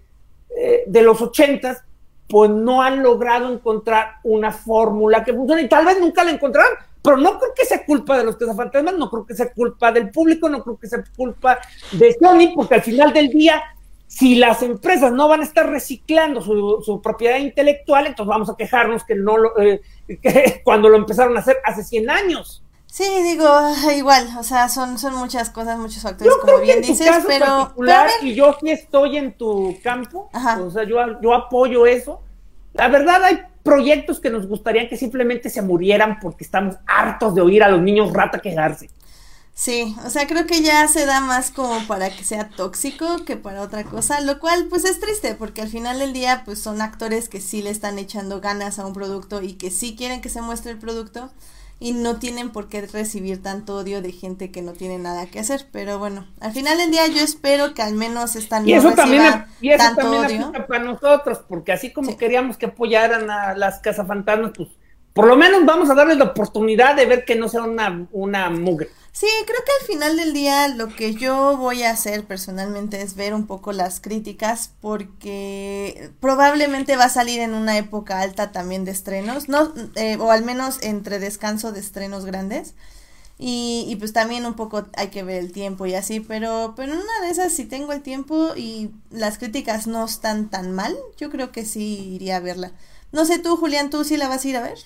eh, de los ochentas, pues no han logrado encontrar una fórmula que funcione y tal vez nunca la encontrarán, pero no creo que sea culpa de los cazafantasmas, no creo que sea culpa del público, no creo que sea culpa de Sony, porque al final del día, si las empresas no van a estar reciclando su, propiedad intelectual, entonces vamos a quejarnos que no lo, eh, que cuando lo empezaron a hacer hace 100 años. Sí, digo, igual, o sea, son, son muchas cosas, muchos factores, como bien dices, pero, Y yo sí estoy en tu campo, o sea, yo, yo apoyo eso. La verdad, hay proyectos que nos gustaría que simplemente se murieran porque estamos hartos de oír a los niños rata quejarse. Sí, o sea, creo que ya se da más como para que sea tóxico que para otra cosa, lo cual pues es triste porque al final del día pues son actores que sí le están echando ganas a un producto y que sí quieren que se muestre el producto y no tienen por qué recibir tanto odio de gente que no tiene nada que hacer. Pero bueno, al final del día yo espero que al menos esta no y eso también, y eso también para nosotros, porque así como queríamos que apoyaran a las cazafantasmas, pues por lo menos vamos a darles la oportunidad de ver que no sea una, una mugre. Sí, creo que al final del día lo que yo voy a hacer personalmente es ver un poco las críticas porque probablemente va a salir en una época alta también de estrenos, no, eh, o al menos entre descanso de estrenos grandes. Y, y, pues también un poco hay que ver el tiempo y así, pero, pero en una de esas si tengo el tiempo y las críticas no están tan mal, yo creo que sí iría a verla. No sé tú, Julián, ¿tú sí la vas a ir a ver?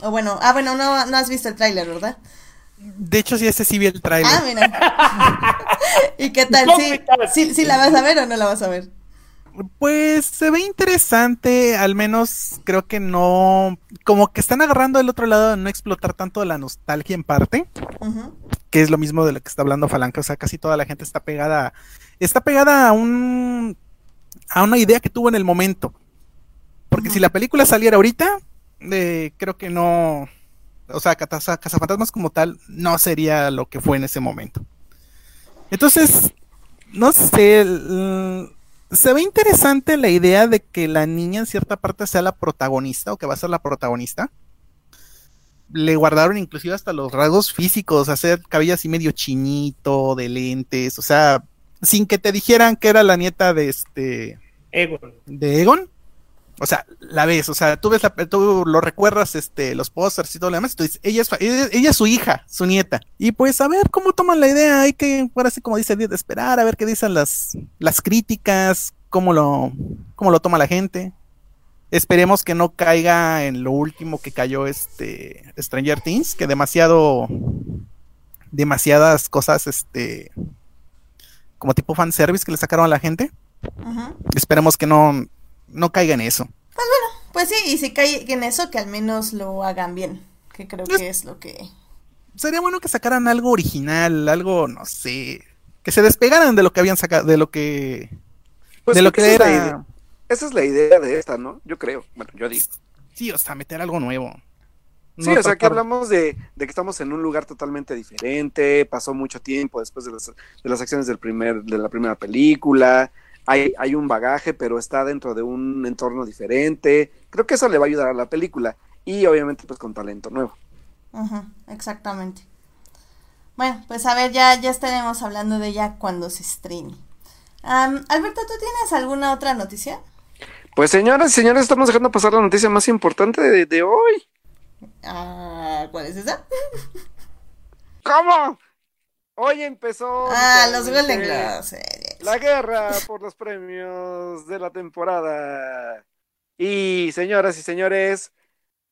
O bueno, ah, bueno, no, no has visto el tráiler, ¿verdad? De hecho, sí, ese sí vi el trailer. Ah, mira. ¿Y qué tal? ¿Sí, ¿Sí, la vas a ver o no la vas a ver? Pues se ve interesante, al menos creo que no, como que están agarrando el otro lado de no explotar tanto la nostalgia en parte, que es lo mismo de lo que está hablando Falanca, o sea, casi toda la gente está pegada, está pegada a un, a una idea que tuvo en el momento, porque si la película saliera ahorita, eh, creo que no, o sea, Cazafantasmas como tal no sería lo que fue en ese momento. Entonces, no sé, se ve interesante la idea de que la niña en cierta parte sea la protagonista o que va a ser la protagonista. Le guardaron inclusive hasta los rasgos físicos, hacer cabello así medio chinito, de lentes, o sea, sin que te dijeran que era la nieta de este... Egon. De Egon o sea, la ves, o sea, tú ves la, tú lo recuerdas, este, los pósters y todo lo demás, tú dices, ella es, ella, es su hija, su nieta. Y pues a ver cómo toman la idea, hay que, ahora sí como dice, de esperar, a ver qué dicen las, las críticas, cómo lo, cómo lo toma la gente. Esperemos que no caiga en lo último que cayó este Stranger Things, que demasiado, demasiadas cosas, este, como tipo fanservice que le sacaron a la gente. Esperemos que no, no caiga en eso. Pues bueno, pues sí, y si cae en eso, que al menos lo hagan bien, que creo que es lo que... Sería bueno que sacaran algo original, algo, no sé, que se despegaran de lo que habían sacado, de lo que... Pues de lo que era... esa es la idea de esta, ¿no? Yo creo, bueno, yo digo. Sí, o sea, meter algo nuevo. Sí, o sea, que hablamos de, de, que estamos en un lugar totalmente diferente, pasó mucho tiempo después de las, de las acciones del primer, de la primera película, hay, un bagaje, pero está dentro de un entorno diferente. Creo que eso le va a ayudar a la película. Y obviamente pues con talento nuevo. exactamente. Bueno, pues a ver, ya, ya estaremos hablando de ella cuando se estrene. Alberto, ¿tú tienes alguna otra noticia? Pues señoras y señores, estamos dejando pasar la noticia más importante de, de hoy. Ah, ¿Cuál es esa? ¿Cómo? Hoy empezó. Ah, los Golden Globes. La guerra por los premios de la temporada. Y señoras y señores,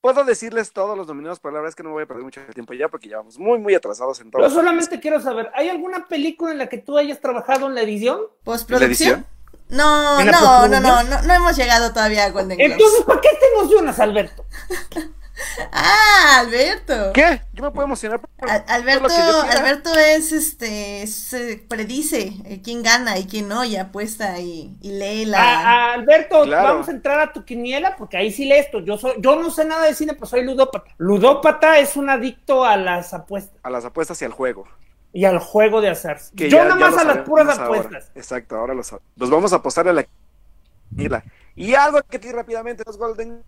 puedo decirles todos los nominados, pero la verdad es que no me voy a perder mucho tiempo ya porque ya vamos muy, muy atrasados en todo. Yo solamente quiero saber, ¿hay alguna película en la que tú hayas trabajado en la edición? ¿Postproducción? No, no, no, no, no, no hemos llegado todavía a Golden Globes. Entonces, ¿para qué te emocionas, Alberto? Ah, Alberto. ¿Qué? Yo me puedo emocionar. Alberto, Alberto es este, predice eh, quién gana y quién no y apuesta y, lee la. Ah, Alberto, vamos a entrar a tu quiniela porque ahí sí lees esto. Yo soy, yo no sé nada de cine, pero soy ludópata. Ludópata es un adicto a las apuestas. A las apuestas y al juego. Y al juego de azar. yo nada más a las puras apuestas. Exacto, ahora los, los vamos a apostar a la quiniela. Y algo que ti rápidamente los Golden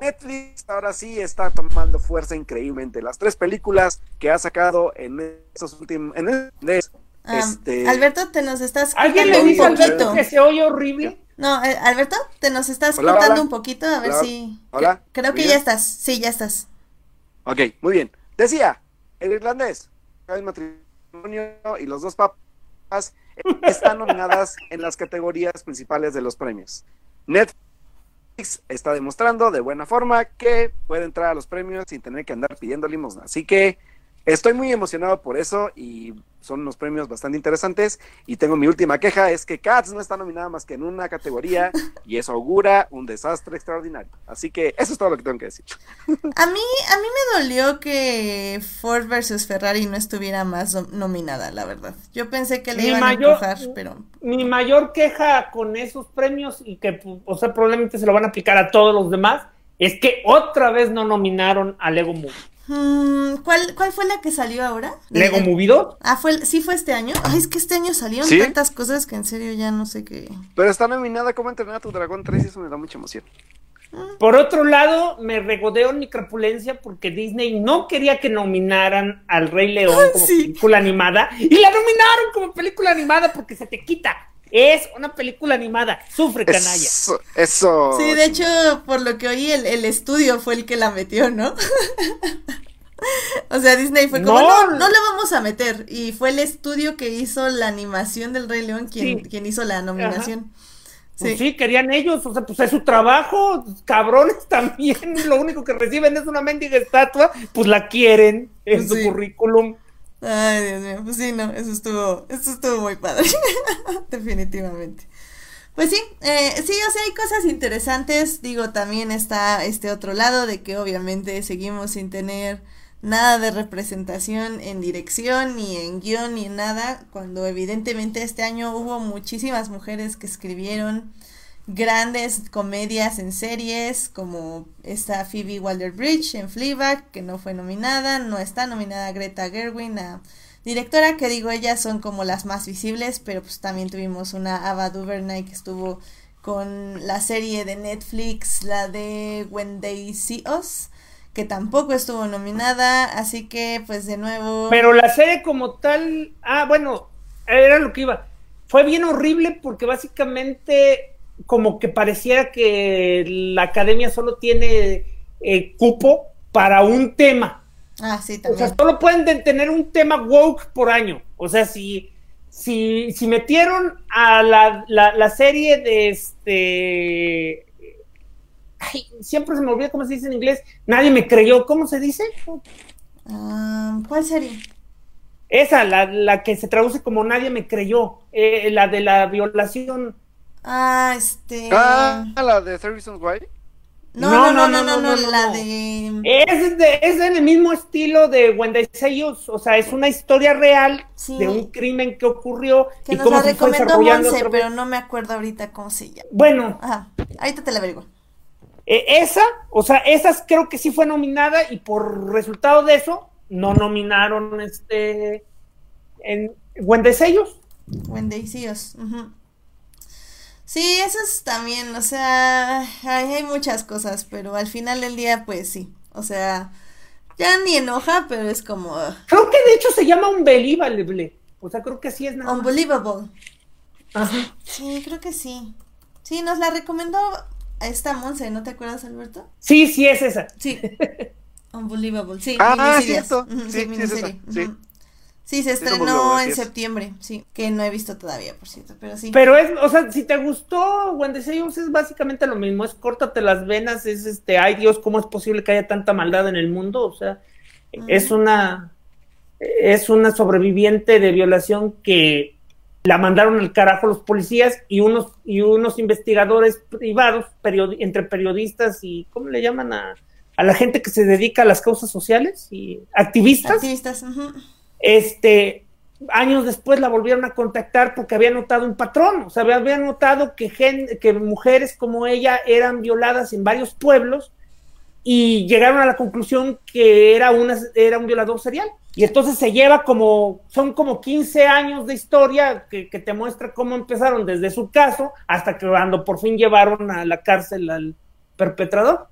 Netflix ahora sí está tomando fuerza increíblemente. Las tres películas que ha sacado en estos últimos. En ah, este... Alberto, te nos estás ¿Alguien le dice Alberto que se oye horrible? No, eh, Alberto, te nos estás cortando un poquito, a ver si. Hola. Creo que ya estás. Sí, ya estás. Ok, muy bien. Decía, el irlandés, el matrimonio y los dos papas están nominadas en las categorías principales de los premios. Netflix está demostrando de buena forma que puede entrar a los premios sin tener que andar pidiendo limosna. Así que estoy muy emocionado por eso y son unos premios bastante interesantes. Y tengo mi última queja, es que Cats no está nominada más que en una categoría y eso augura un desastre extraordinario. Así que eso es todo lo que tengo que decir. A mí, a mí me dolió que Ford versus Ferrari no estuviera más nominada, la verdad. Yo pensé que le iban a empujar, pero... Mi mayor queja con esos premios y que, o sea, probablemente se lo van a aplicar a todos los demás, es que otra vez no nominaron a Lego Movie. Mm, ¿cuál, ¿Cuál fue la que salió ahora? ¿Lego Movido? Ah, fue, sí fue este año. Ay, es que este año salieron tantas cosas que en serio ya no sé qué. Pero está nominada como entrenar a tu dragón 3 y eso me da mucha emoción. Mm. Por otro lado, me regodeo en mi crapulencia porque Disney no quería que nominaran al Rey León como película animada y la nominaron como película animada porque se te quita. Es una película animada. Sufre, canalla. Eso. Sí, de hecho, por lo que oí, el, el estudio fue el que la metió, ¿no? o sea, Disney fue como, no, no, la vamos a meter. Y fue el estudio que hizo la animación del Rey León quien, quien hizo la nominación. Pues sí. querían ellos, o sea, pues es su trabajo, cabrones también, lo único que reciben es una mendiga estatua, pues la quieren en su currículum. Ay, Dios mío, pues sí, no, eso estuvo, eso estuvo muy padre, definitivamente. Pues sí, eh, sí, o sea, hay cosas interesantes, digo, también está este otro lado de que obviamente seguimos sin tener nada de representación en dirección, ni en guion, ni en nada, cuando evidentemente este año hubo muchísimas mujeres que escribieron grandes comedias en series, como esta Phoebe Waller-Bridge en Fleabag, que no fue nominada, no está nominada Greta Gerwin, la directora, que digo, ellas son como las más visibles, pero pues también tuvimos una Ava DuVernay que estuvo con la serie de Netflix, la de When They See Us, que tampoco estuvo nominada, así que pues de nuevo... Pero la serie como tal, ah, bueno, era lo que iba. Fue bien horrible porque básicamente como que pareciera que la academia solo tiene eh, cupo para un tema. Ah, sí, también. O sea, solo pueden tener un tema woke por año. O sea, si, si, si metieron a la, la, serie de este. Ay, siempre se me olvida cómo se dice en inglés. Nadie me creyó. ¿Cómo se dice? Ah, ¿Cuál serie? Esa, la, la, que se traduce como Nadie me creyó. Eh, la de la violación. Ah, este. Ah, la de Three Reasons Why. No, no, no, no, no, la de. Es, de, es en el mismo estilo de When They Say o sea, es una historia real de un crimen que ocurrió. Que nos la recomendó Monse, pero no me acuerdo ahorita cómo se llama. Bueno. Ajá, ahorita te la averiguo. E, esa, o sea, esa creo que sí fue nominada y por resultado de eso no nominaron este en When They Say When They Sí, eso es también, o sea, hay, muchas cosas, pero al final del día, pues sí, o sea, ya ni enoja, pero es como... Creo que de hecho se llama Unbelievable, o sea, creo que sí es nada Unbelievable. Ajá. Sí, creo que sí. Sí, nos la recomendó esta Monse, ¿no te acuerdas, Alberto? Sí, sí es esa. Sí. Unbelievable, sí. Ah, cierto. sí, sí, sí. Sí, se estrenó en septiembre, sí, que no he visto todavía, por cierto, pero sí. Pero es, o sea, si te gustó Wendy es básicamente lo mismo, es córtate las venas, es este, ay Dios, ¿cómo es posible que haya tanta maldad en el mundo? O sea, es una, es una sobreviviente de violación que la mandaron al carajo los policías y unos, y unos investigadores privados, entre periodistas y, ¿cómo le llaman a, a la gente que se dedica a las causas sociales y activistas? Activistas, ajá este, años después la volvieron a contactar porque había notado un patrón, o sea, había notado que, que mujeres como ella eran violadas en varios pueblos y llegaron a la conclusión que era, una, era un violador serial. Y entonces se lleva como, son como 15 años de historia que, que, te muestra cómo empezaron desde su caso hasta que cuando por fin llevaron a la cárcel al, perpetrador.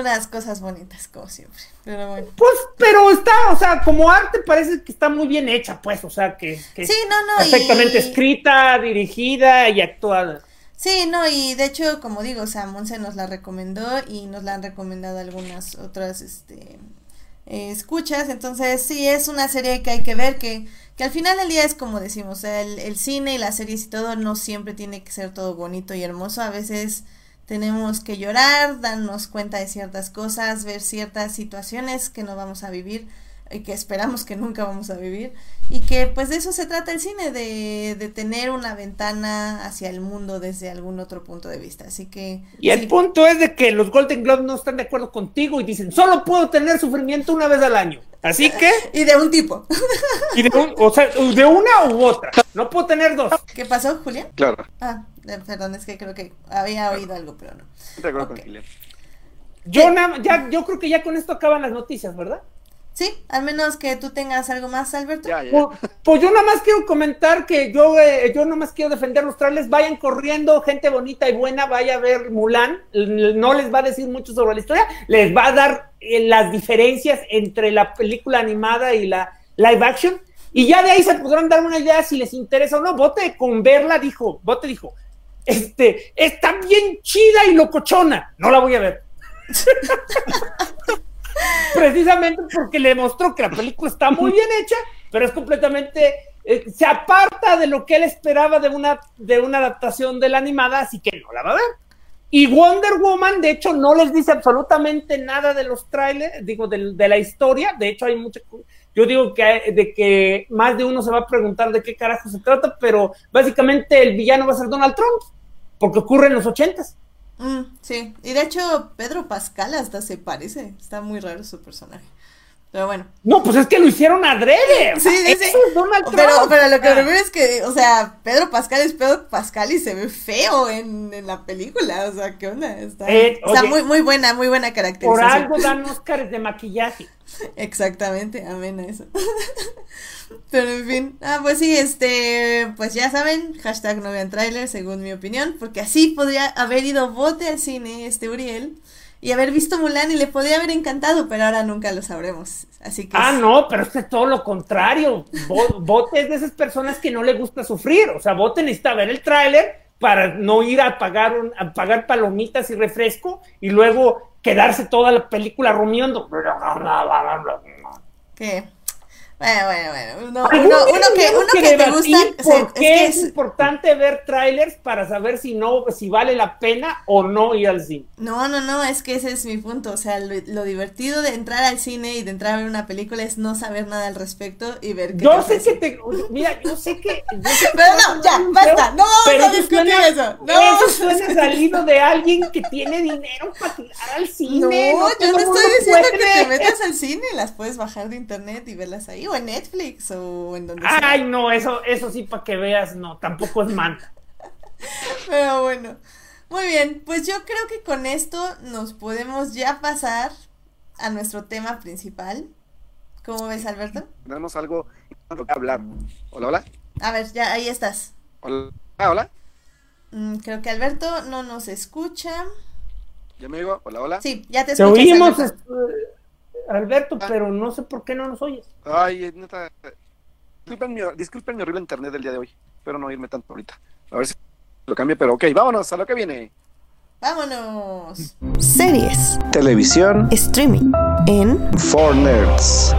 Unas cosas bonitas, como siempre. Pero bueno. Pues, pero está, o sea, como arte parece que está muy bien hecha, pues, o sea, que, que Sí, no, no. perfectamente y- escrita, dirigida y actuada. Sí, no, y de hecho, como digo, o sea, Monse nos la recomendó y nos la han recomendado algunas otras, este, eh, escuchas, entonces sí, es una serie que hay que ver, que, que al final del día es como decimos, o sea, el, el cine y las series y todo no siempre tiene que ser todo bonito y hermoso, a veces tenemos que llorar, darnos cuenta de ciertas cosas, ver ciertas situaciones que no vamos a vivir y que esperamos que nunca vamos a vivir y que pues de eso se trata el cine, de, de tener una ventana hacia el mundo desde algún otro punto de vista. Así que... Y el sí. punto es de que los Golden Globes no están de acuerdo contigo y dicen, solo puedo tener sufrimiento una vez al año. Así que, Y de un tipo. y de, un- o sea, de una u otra. No puedo tener dos. ¿Qué pasó, Julián? Claro, Ah, eh, perdón, es que creo que había oído algo, pero no. de acuerdo Ok. con Kilian. Yo, nada- ya, yo creo que ya con esto acaban las noticias, ¿verdad? Sí, al menos que tú tengas algo más, Alberto. Ya, ya. Pues, pues yo nada más quiero comentar que yo, eh, yo nada más quiero defender los trailers. Vayan corriendo, gente bonita y buena, vaya a ver Mulan. No les va a decir mucho sobre la historia, les va a dar eh, las diferencias entre la película animada y la live action. Y ya de ahí se podrán dar una idea si les interesa o no. Bote con verla dijo, Bote dijo, este, está bien chida y locochona. No la voy a ver. Precisamente porque le mostró que la película está muy bien hecha, pero es completamente eh, se aparta de lo que él esperaba de una de una adaptación de la animada, así que no la va a ver. Y Wonder Woman, de hecho, no les dice absolutamente nada de los trailers, digo, de, de la historia. De hecho, hay mucha. Yo digo que, de que más de uno se va a preguntar de qué carajo se trata, pero básicamente el villano va a ser Donald Trump, porque ocurre en los ochentas. Mm, sí, y de hecho Pedro Pascal hasta se parece, está muy raro su personaje. Pero bueno. No, pues es que lo hicieron adrede. Sí, sí, sí. eso es Donald Trump. Pero, pero lo que me refiero es que, o sea, Pedro Pascal es Pedro Pascal y se ve feo en, en la película. O sea, ¿qué onda? Está, Eh, está oye, muy, muy buena, muy buena Por caracterización. algo dan Óscares de maquillaje. Exactamente, amén a eso. Pero en fin, ah, pues sí, este, pues ya saben, hashtag no vean trailer, según mi opinión, porque así podría haber ido bote al cine, este Uriel, y haber visto Mulan y le podría haber encantado, pero ahora nunca lo sabremos. Así que Ah, es- no, pero es todo lo contrario. Bo- Bote es de esas personas que no le gusta sufrir. O sea, Bote necesita ver el tráiler para no ir a pagar, un- a pagar palomitas y refresco y luego quedarse toda la película rumiando. ¿Qué? Bueno, bueno, bueno. Uno, uno, día uno que, uno que te gusta. ¿Por es qué que es, es- importante ver trailers para saber si no, si vale la pena o no ir al cine? No, no, no, es que ese es mi punto. O sea, lo, lo divertido de entrar al cine y de entrar a ver una película es no saber nada al respecto y ver qué Yo sé que te. Mira, yo sé que. yo sé que Pero no, ya, basta, no vamos a discutir suena- eso, no eso suena salido de alguien que tiene dinero para ir al cine. No, todo yo no estoy diciendo puede. que te metas al cine, las puedes bajar de internet y verlas ahí, o en Netflix, o en donde sea. Ay, no, eso, eso sí, para que veas, no, tampoco es manta. Pero bueno, muy bien, pues yo creo que con esto nos podemos ya pasar a nuestro tema principal. ¿Cómo ves, Alberto? Tenemos algo que hablar. Hola, hola. A ver, ya ahí estás. Hola, hola. Mm, creo que Alberto no nos escucha. ¿Ya me digo? Hola, hola. Sí, ya te Te escuchas. oímos, Alberto. Alberto, pero no sé por qué no nos oyes. Ay, neta. Disculpen mi, disculpen mi horrible internet del día de hoy. Espero no irme tanto ahorita. A ver si lo cambio, pero ok, vámonos a lo que viene. Vámonos. Series, Televisión streaming en for Nerds.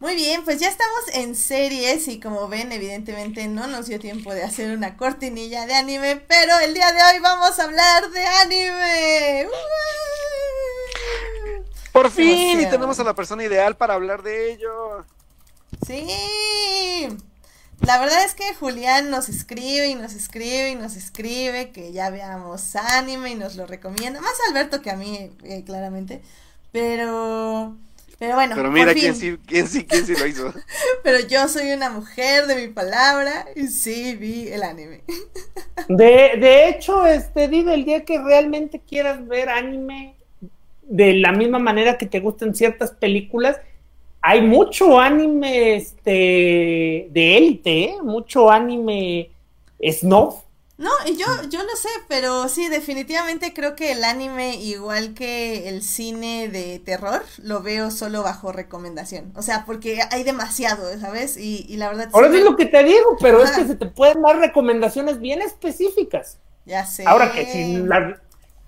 Muy bien, pues ya estamos en series y como ven, evidentemente no nos dio tiempo de hacer una cortinilla de anime, pero el día de hoy vamos a hablar de anime. Por fin, y tenemos a la persona ideal para hablar de ello. Sí. La verdad es que Julián nos escribe y nos escribe y nos escribe que ya veamos anime y nos lo recomienda. Más Alberto que a mí, eh, claramente. Pero... Pero bueno, Pero mira por quién sí, quién sí, quién sí lo hizo. Pero yo soy una mujer de mi palabra y sí vi el anime. De, de hecho, este, digo, el día que realmente quieras ver anime de la misma manera que te gustan ciertas películas, hay mucho anime este, de élite, ¿eh? mucho anime snob, No, y yo, yo lo sé, pero sí, definitivamente creo que el anime, igual que el cine de terror, lo veo solo bajo recomendación. O sea, porque hay demasiado, ¿sabes? Y, y la verdad... Ahora sí es me- lo que te digo, pero es que se te pueden dar recomendaciones bien específicas. Ya sé. Ahora que si la-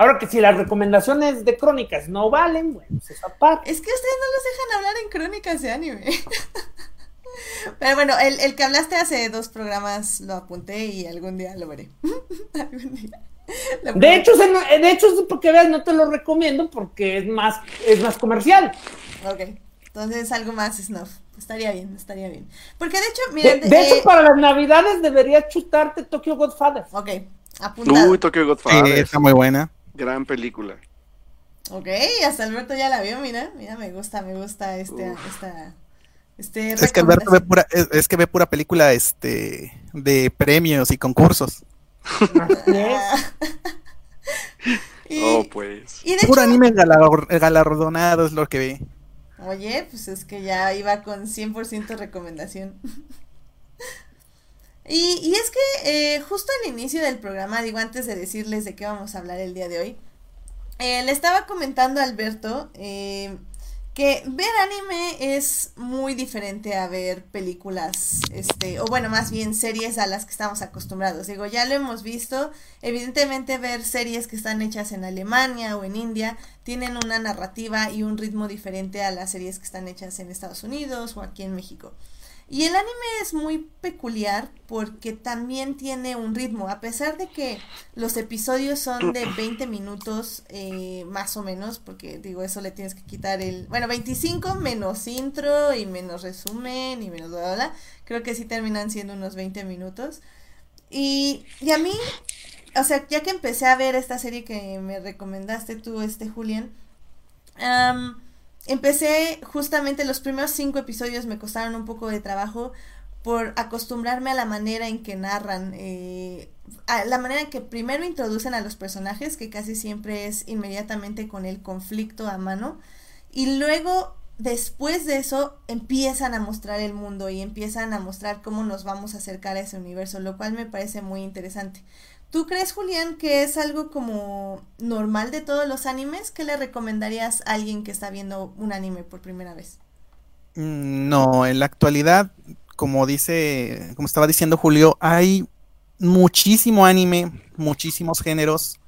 ahora que si las recomendaciones de crónicas no valen, bueno, pues esa parte. Es que ustedes no los dejan hablar en crónicas de anime. Pero bueno, el, el que hablaste hace dos programas lo apunté y algún día lo veré. algún día. Lo De hecho, se de hecho, es porque veas, no te lo recomiendo porque es más, es más comercial. Ok, entonces algo más snuff. Estaría bien, estaría bien. Porque de hecho, De, miren. de hecho, eh, para las navidades deberías chutarte Tokyo Godfather. Ok, apuntado. Uy, Tokyo Sí, Godfather. está muy buena. Gran película. Ok, hasta Alberto ya la vio, mira. Mira, me gusta, me gusta este, Uf. esta. Este Es que Alberto ve pura, es, es que ve pura película este de premios y concursos. Y, Oh, pues. y de Puro hecho, anime galar- galardonado es lo que ve. Oye, pues es que ya iba con 100% recomendación. y, y es que eh, justo al inicio del programa, digo antes de decirles de qué vamos a hablar el día de hoy, eh, le estaba comentando a Alberto eh, que ver anime es muy diferente a ver películas, este, o bueno, más bien series a las que estamos acostumbrados. Digo, ya lo hemos visto, evidentemente ver series que están hechas en Alemania o en India tienen una narrativa y un ritmo diferente a las series que están hechas en Estados Unidos o aquí en México. Y el anime es muy peculiar porque también tiene un ritmo, a pesar de que los episodios son de 20 minutos eh, más o menos, porque digo, eso le tienes que quitar el, bueno, 25 menos intro y menos resumen y menos bla, bla, bla. creo que sí terminan siendo unos 20 minutos. Y, y a mí, o sea, ya que empecé a ver esta serie que me recomendaste tú, este Julián, empecé justamente los primeros cinco episodios me costaron un poco de trabajo por acostumbrarme a la manera en que narran, eh, a la manera en que primero introducen a los personajes, que casi siempre es inmediatamente con el conflicto a mano, y luego después de eso empiezan a mostrar el mundo y empiezan a mostrar cómo nos vamos a acercar a ese universo, lo cual me parece muy interesante. ¿Tú crees, Julián, que es algo como normal de todos los animes? ¿Qué le recomendarías a alguien que está viendo un anime por primera vez? Mm, No, en la actualidad, como dice, como estaba diciendo Julio, hay muchísimo anime, muchísimos géneros,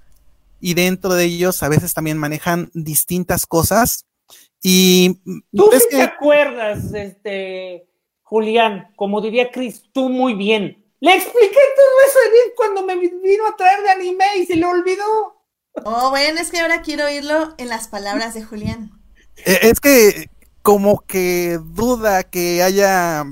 y dentro de ellos a veces también manejan distintas cosas. Y Tú es sí te que acuerdas, este, Julián, como diría Chris, tú muy bien. Le expliqué todo eso a Edith cuando me vi- vino a traer de anime y se le olvidó. Oh, bueno, es que ahora quiero oírlo en las palabras de Julián. Eh, Es que como que duda que haya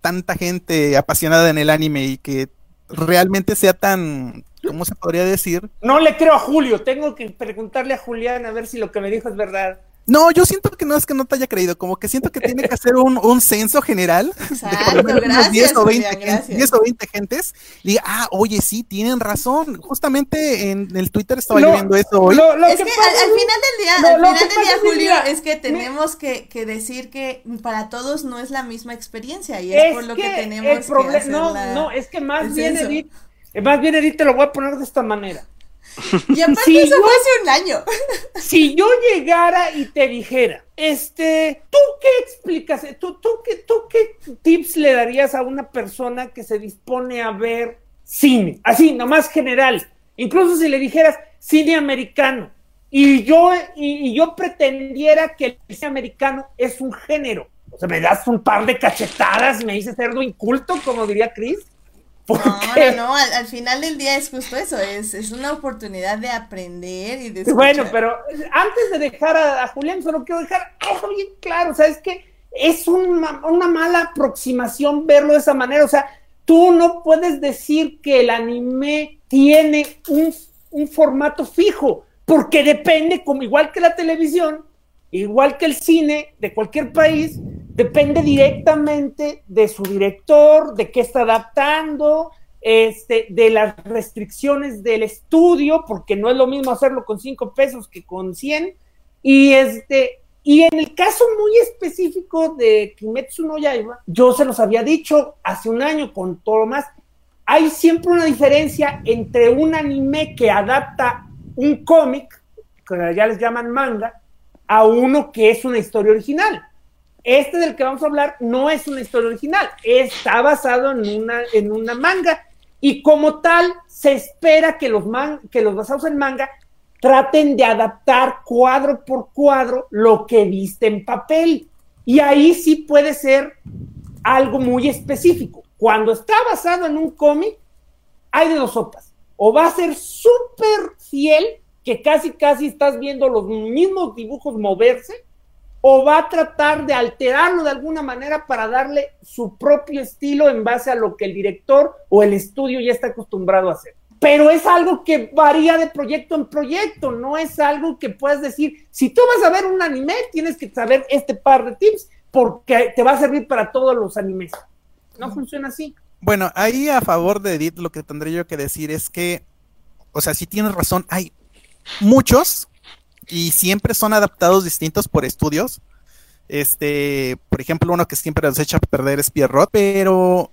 tanta gente apasionada en el anime y que realmente sea tan, ¿cómo se podría decir? No le creo a Julio, tengo que preguntarle a Julián a ver si lo que me dijo es verdad. No, yo siento que no es que no te haya creído, como que siento que tiene que hacer un, un censo general de por Exacto, lo menos unas gracias, 10 o 20, Julián, gen- gracias. 10 o 20 gentes y diga, ah, oye, sí, tienen razón. Justamente en el Twitter estaba viendo eso hoy. Lo- lo es que, pasa al, final del día, No, al final que del día, que, Julio, es que tenemos que, que decir que para todos no es la misma experiencia y es, es por lo que, que, el tenemos que proble- hacer no, la- no, es que más el bien. Edith, más bien Edith te lo voy a poner de esta manera. Y aparte Sí, eso yo- fue hace un año. si yo llegara y te dijera, este, ¿tú qué explicas? ¿Tú, tú, qué, ¿Tú qué tips le darías a una persona que se dispone a ver cine? Así, nomás general. Incluso si le dijeras cine americano y yo, y, y yo pretendiera que el cine americano es un género. O sea, me das un par de cachetadas me dices cerdo inculto, como diría Chris. No, Porque- no, no, al, al final del día es justo eso, es, es una oportunidad de aprender y de escuchar. Bueno, pero antes de dejar a, a Julián, solo quiero dejar algo bien claro, ¿sabes qué? Es una, una mala aproximación verlo de esa manera, o sea, tú no puedes decir que el anime tiene un, un formato fijo, porque depende, como igual que la televisión, igual que el cine de cualquier país, depende directamente de su director, de qué está adaptando, este, de las restricciones del estudio, porque no es lo mismo hacerlo con cinco pesos que con 100. Y este, y en el caso muy específico de Kimetsu no Yaiba, yo se los había dicho hace un año con todo lo más, hay siempre una diferencia entre un anime que adapta un cómic, que ya les llaman manga, a uno que es una historia original. Este del que vamos a hablar no es una historia original, está basado en una, en una manga y como tal se espera que los, man, que los basados en manga traten de adaptar cuadro por cuadro lo que viste en papel. Y ahí sí puede ser algo muy específico. Cuando está basado en un cómic, hay de dos sopas. O va a ser súper fiel, que casi casi estás viendo los mismos dibujos moverse, o va a tratar de alterarlo de alguna manera para darle su propio estilo en base a lo que el director o el estudio ya está acostumbrado a hacer. Pero es algo que varía de proyecto en proyecto, no es algo que puedas decir, si tú vas a ver un anime, tienes que saber este par de tips porque te va a servir para todos los animes. No funciona así. Bueno, ahí a favor de Edith lo que tendré yo que decir es que, o sea, si tienes razón, hay muchos y siempre son adaptados distintos por estudios. Este, por ejemplo, uno que siempre los echa a perder es Pierrot, pero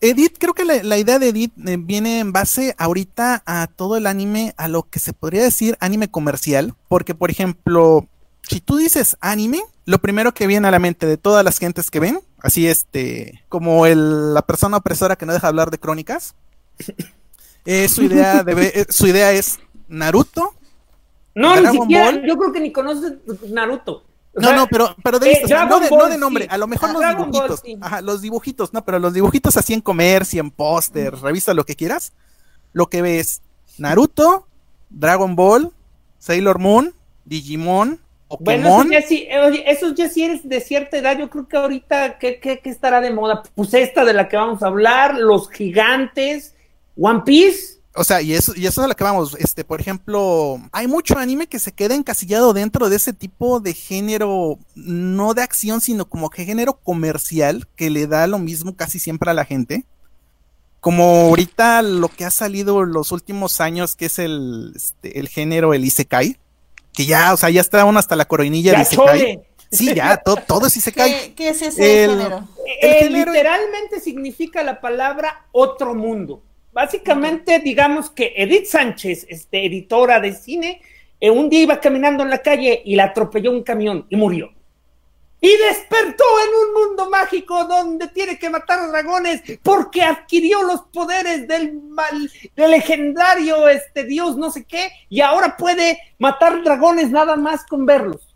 Edith, creo que la, idea de Edith eh, viene en base ahorita a todo el anime, a lo que se podría decir anime comercial, porque por ejemplo, si tú dices anime, lo primero que viene a la mente de todas las gentes que ven, así este, como el, la persona opresora que no deja hablar de crónicas, su idea de, eh, su idea es Naruto, no, ni siquiera, yo creo que ni conoces Naruto. no, no, pero, pero de, eh, no, de, nombre, a lo mejor los dibujitos. Ajá, los dibujitos, no, pero los dibujitos así en comercio, en póster, revista, lo que quieras. Lo que ves, Naruto, Dragon Ball, Sailor Moon, Digimon, Pokémon. Bueno, eso ya sí, oye, eso ya sí eres de cierta edad, yo creo que ahorita, ¿qué, qué, qué estará de moda? Pues esta de la que vamos a hablar, los gigantes, One Piece. O sea, y eso, y eso es a lo que vamos. Este, por ejemplo, hay mucho anime que se queda encasillado dentro de ese tipo de género, no de acción, sino como que género comercial, que le da lo mismo casi siempre a la gente. Como ahorita lo que ha salido en los últimos años, que es el, este, el género, el Isekai, que ya, o sea, ya está uno hasta la coronilla de Isekai. Sí, ya, todo, todo es Isekai. ¿Qué, es ese género? El, género? Literalmente significa la palabra otro mundo. Básicamente, digamos que Edith Sánchez, este, editora de cine, eh, un día iba caminando en la calle y la atropelló un camión y murió. Y despertó en un mundo mágico donde tiene que matar dragones porque adquirió los poderes del, mal, del legendario este dios no sé qué y ahora puede matar dragones nada más con verlos.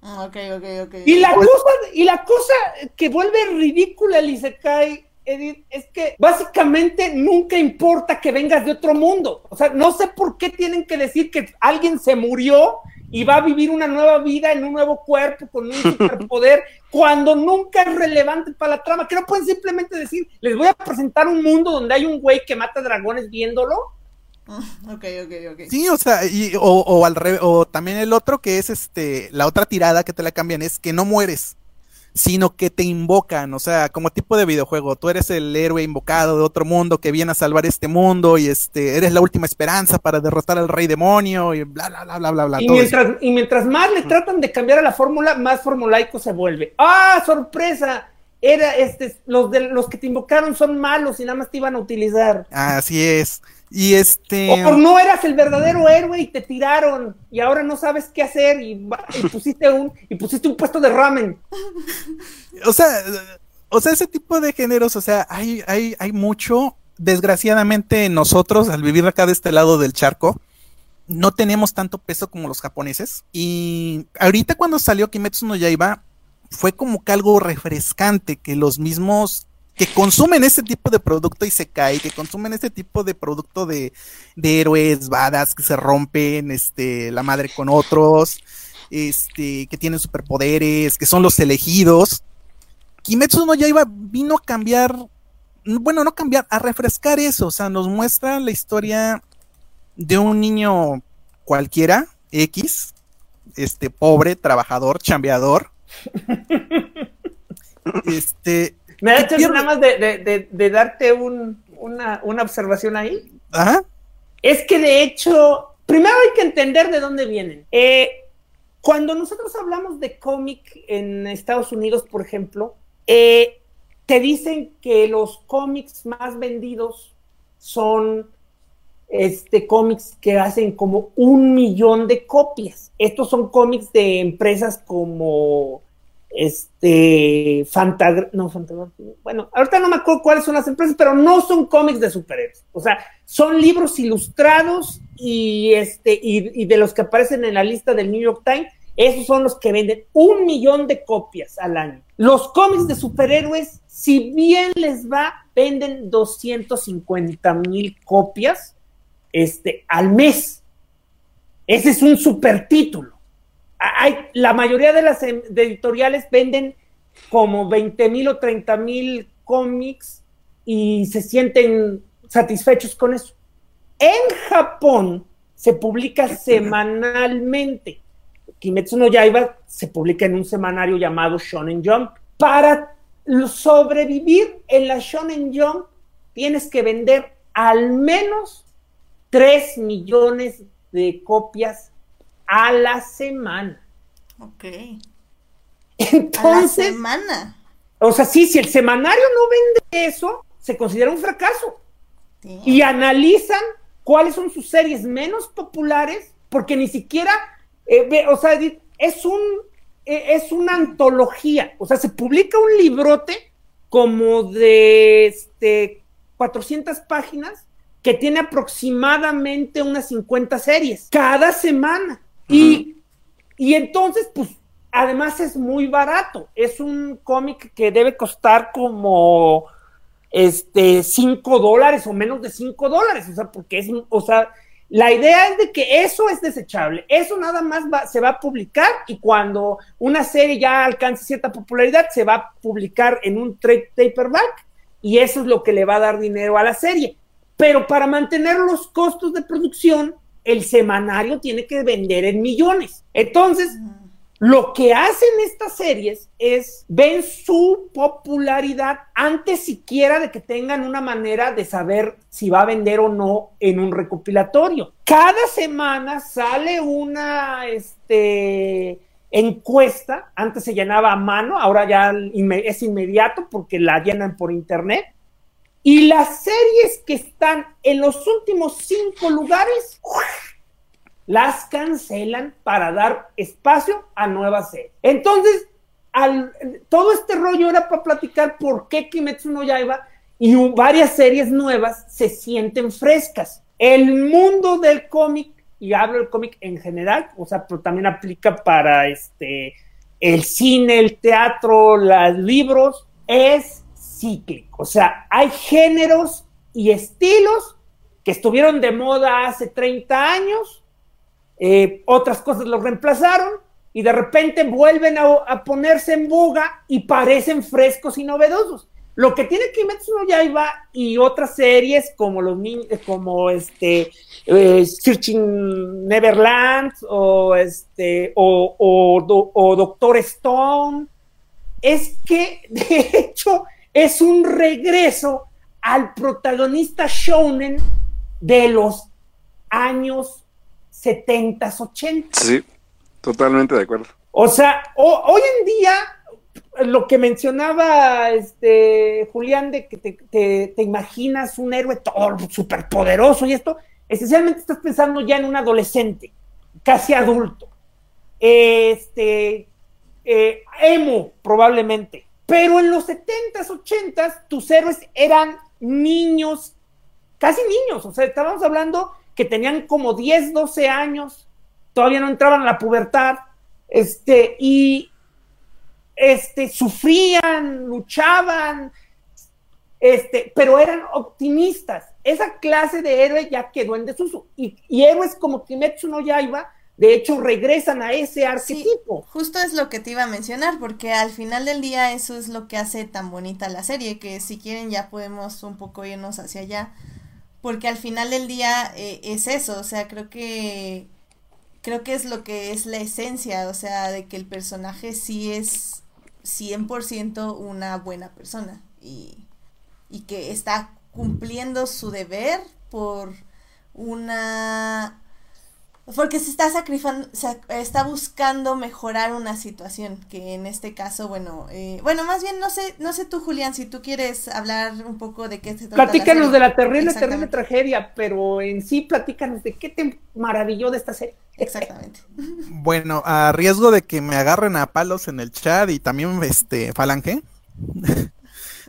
Ah, ok, ok, ok. Y la, cosa, y la cosa que vuelve ridícula el Isekai Edith, es que básicamente nunca importa que vengas de otro mundo. O sea, no sé por qué tienen que decir que alguien se murió y va a vivir una nueva vida en un nuevo cuerpo con un superpoder cuando nunca es relevante para la trama. Que no pueden simplemente decir, les voy a presentar un mundo donde hay un güey que mata dragones viéndolo. Ok, ok, ok. Sí, o sea, o, o, al revés, o también el otro que es este, la otra tirada que te la cambian es que no mueres sino que te invocan, o sea, como tipo de videojuego, tú eres el héroe invocado de otro mundo que viene a salvar este mundo y este eres la última esperanza para derrotar al rey demonio y bla bla bla bla bla bla. Y, mientras, y mientras más le tratan de cambiar a la fórmula, más formulaico se vuelve. ¡Ah, sorpresa! Era este, los de los que te invocaron son malos y nada más te iban a utilizar. Así es. Y este. O no eras el verdadero héroe y te tiraron y ahora no sabes qué hacer y, pusiste un y pusiste un puesto de ramen. O sea, o sea, ese tipo de géneros, o sea, hay, hay, hay mucho. Desgraciadamente, nosotros, al vivir acá de este lado del charco, no tenemos tanto peso como los japoneses. Y ahorita cuando salió Kimetsu no Yaiba, fue como que algo refrescante que los mismos que consumen este tipo de producto y se cae, que consumen este tipo de producto de, de héroes, badas que se rompen, este, la madre con otros, este, que tienen superpoderes, que son los elegidos. Kimetsu no iba vino a cambiar, bueno, no cambiar, a refrescar eso, o sea, nos muestra la historia de un niño cualquiera, X, este, pobre, trabajador, chambeador. este, me da hecho nada más de, darte una, observación ahí. Ajá. Es que de hecho, primero hay que entender de dónde vienen. Eh, cuando nosotros hablamos de cómic en Estados Unidos, por ejemplo, eh, te dicen que los cómics más vendidos son este, cómics que hacen como un millón de copias. Estos son cómics de empresas como este Fantagra no bueno, ahorita no me acuerdo cuáles son las empresas, pero no son cómics de superhéroes. O sea, son libros ilustrados y este y, de los que aparecen en la lista del New York Times, esos son los que venden un millón de copias al año. Los cómics de superhéroes, si bien les va, venden 250 mil copias este, al mes. Ese es un super título. Hay, la mayoría de las em, editoriales venden como 20 mil o 30 mil cómics y se sienten satisfechos con eso. En Japón se publica semanalmente. Kimetsu no Yaiba se publica en un semanario llamado Shonen Jump. Para sobrevivir en la Shonen Jump tienes que vender al menos 3 millones de copias a la semana. Ok. Entonces. A la semana. O sea, sí, si el semanario no vende eso, se considera un fracaso. Y analizan cuáles son sus series menos populares, porque ni siquiera, eh, o sea, es un e, es una antología, o sea, se publica un librote como de este, 400 páginas que tiene aproximadamente unas 50 series cada semana. Y, y entonces, pues, además es muy barato. Es un cómic que debe costar como este 5 dólares o menos de 5 dólares. O sea, porque es, o sea, la idea es de que eso es desechable. Eso nada más se va a publicar y cuando una serie ya alcance cierta popularidad, se va a publicar en un trade paperback y eso es lo que le va a dar dinero a la serie pero para mantener los costos de producción, el semanario tiene que vender en millones. Entonces, lo que hacen estas series es ven su popularidad antes siquiera de que tengan una manera de saber si va a vender o no en un recopilatorio. Cada semana sale una este, encuesta, antes se llenaba a mano, ahora ya es inmediato porque la llenan por internet y las series que están en los últimos cinco lugares, las cancelan para dar espacio a nuevas series. Entonces, todo este rollo era para platicar por qué Kimetsu no Yaiba y varias series nuevas se sienten frescas. El mundo del cómic, y hablo del cómic en general, o sea, pero también aplica para este, el cine, el teatro, los libros, es cíclico. O sea, hay géneros y estilos que estuvieron de moda hace 30 años, eh, otras cosas los reemplazaron y de repente vuelven a, ponerse en boga y parecen frescos y novedosos. Lo que tiene Kimetsu no Yaiba y otras series como los como este eh, Searching Neverland o este o Doctor Stone es que de hecho es un regreso al protagonista shonen de los años 70, 80. Sí, totalmente de acuerdo. O sea, hoy en día, lo que mencionaba este Julián, de que te, te imaginas un héroe todo poderoso y esto, esencialmente estás pensando ya en un adolescente, casi adulto. Este, eh, emo, probablemente. Pero en los 70s, 80s, tus héroes eran niños, casi niños, o sea, estábamos hablando que tenían como 10, 12 años, todavía no entraban a la pubertad, este, y este, sufrían, luchaban, este, pero eran optimistas. Esa clase de héroe ya quedó en desuso. Y, y héroes como Kimetsu no Yaiba de hecho regresan a ese arquetipo. justo es lo que te iba a mencionar, porque al final del día eso es lo que hace tan bonita la serie, que si quieren ya podemos un poco irnos hacia allá, porque al final del día eh, es eso, o sea, creo que creo que es lo que es la esencia, o sea, de que el personaje sí es 100% una buena persona y, y que está cumpliendo su deber por una Porque se está sacrificando, se está buscando mejorar una situación, que en este caso, bueno, eh, bueno, más bien no sé, no sé tú, Julián, si tú quieres hablar un poco de qué se trata. Platícanos de la terrible, terrible tragedia, pero en sí platícanos de qué te maravilló de esta serie. Exactamente. Bueno, a riesgo de que me agarren a palos en el chat y también este Falange.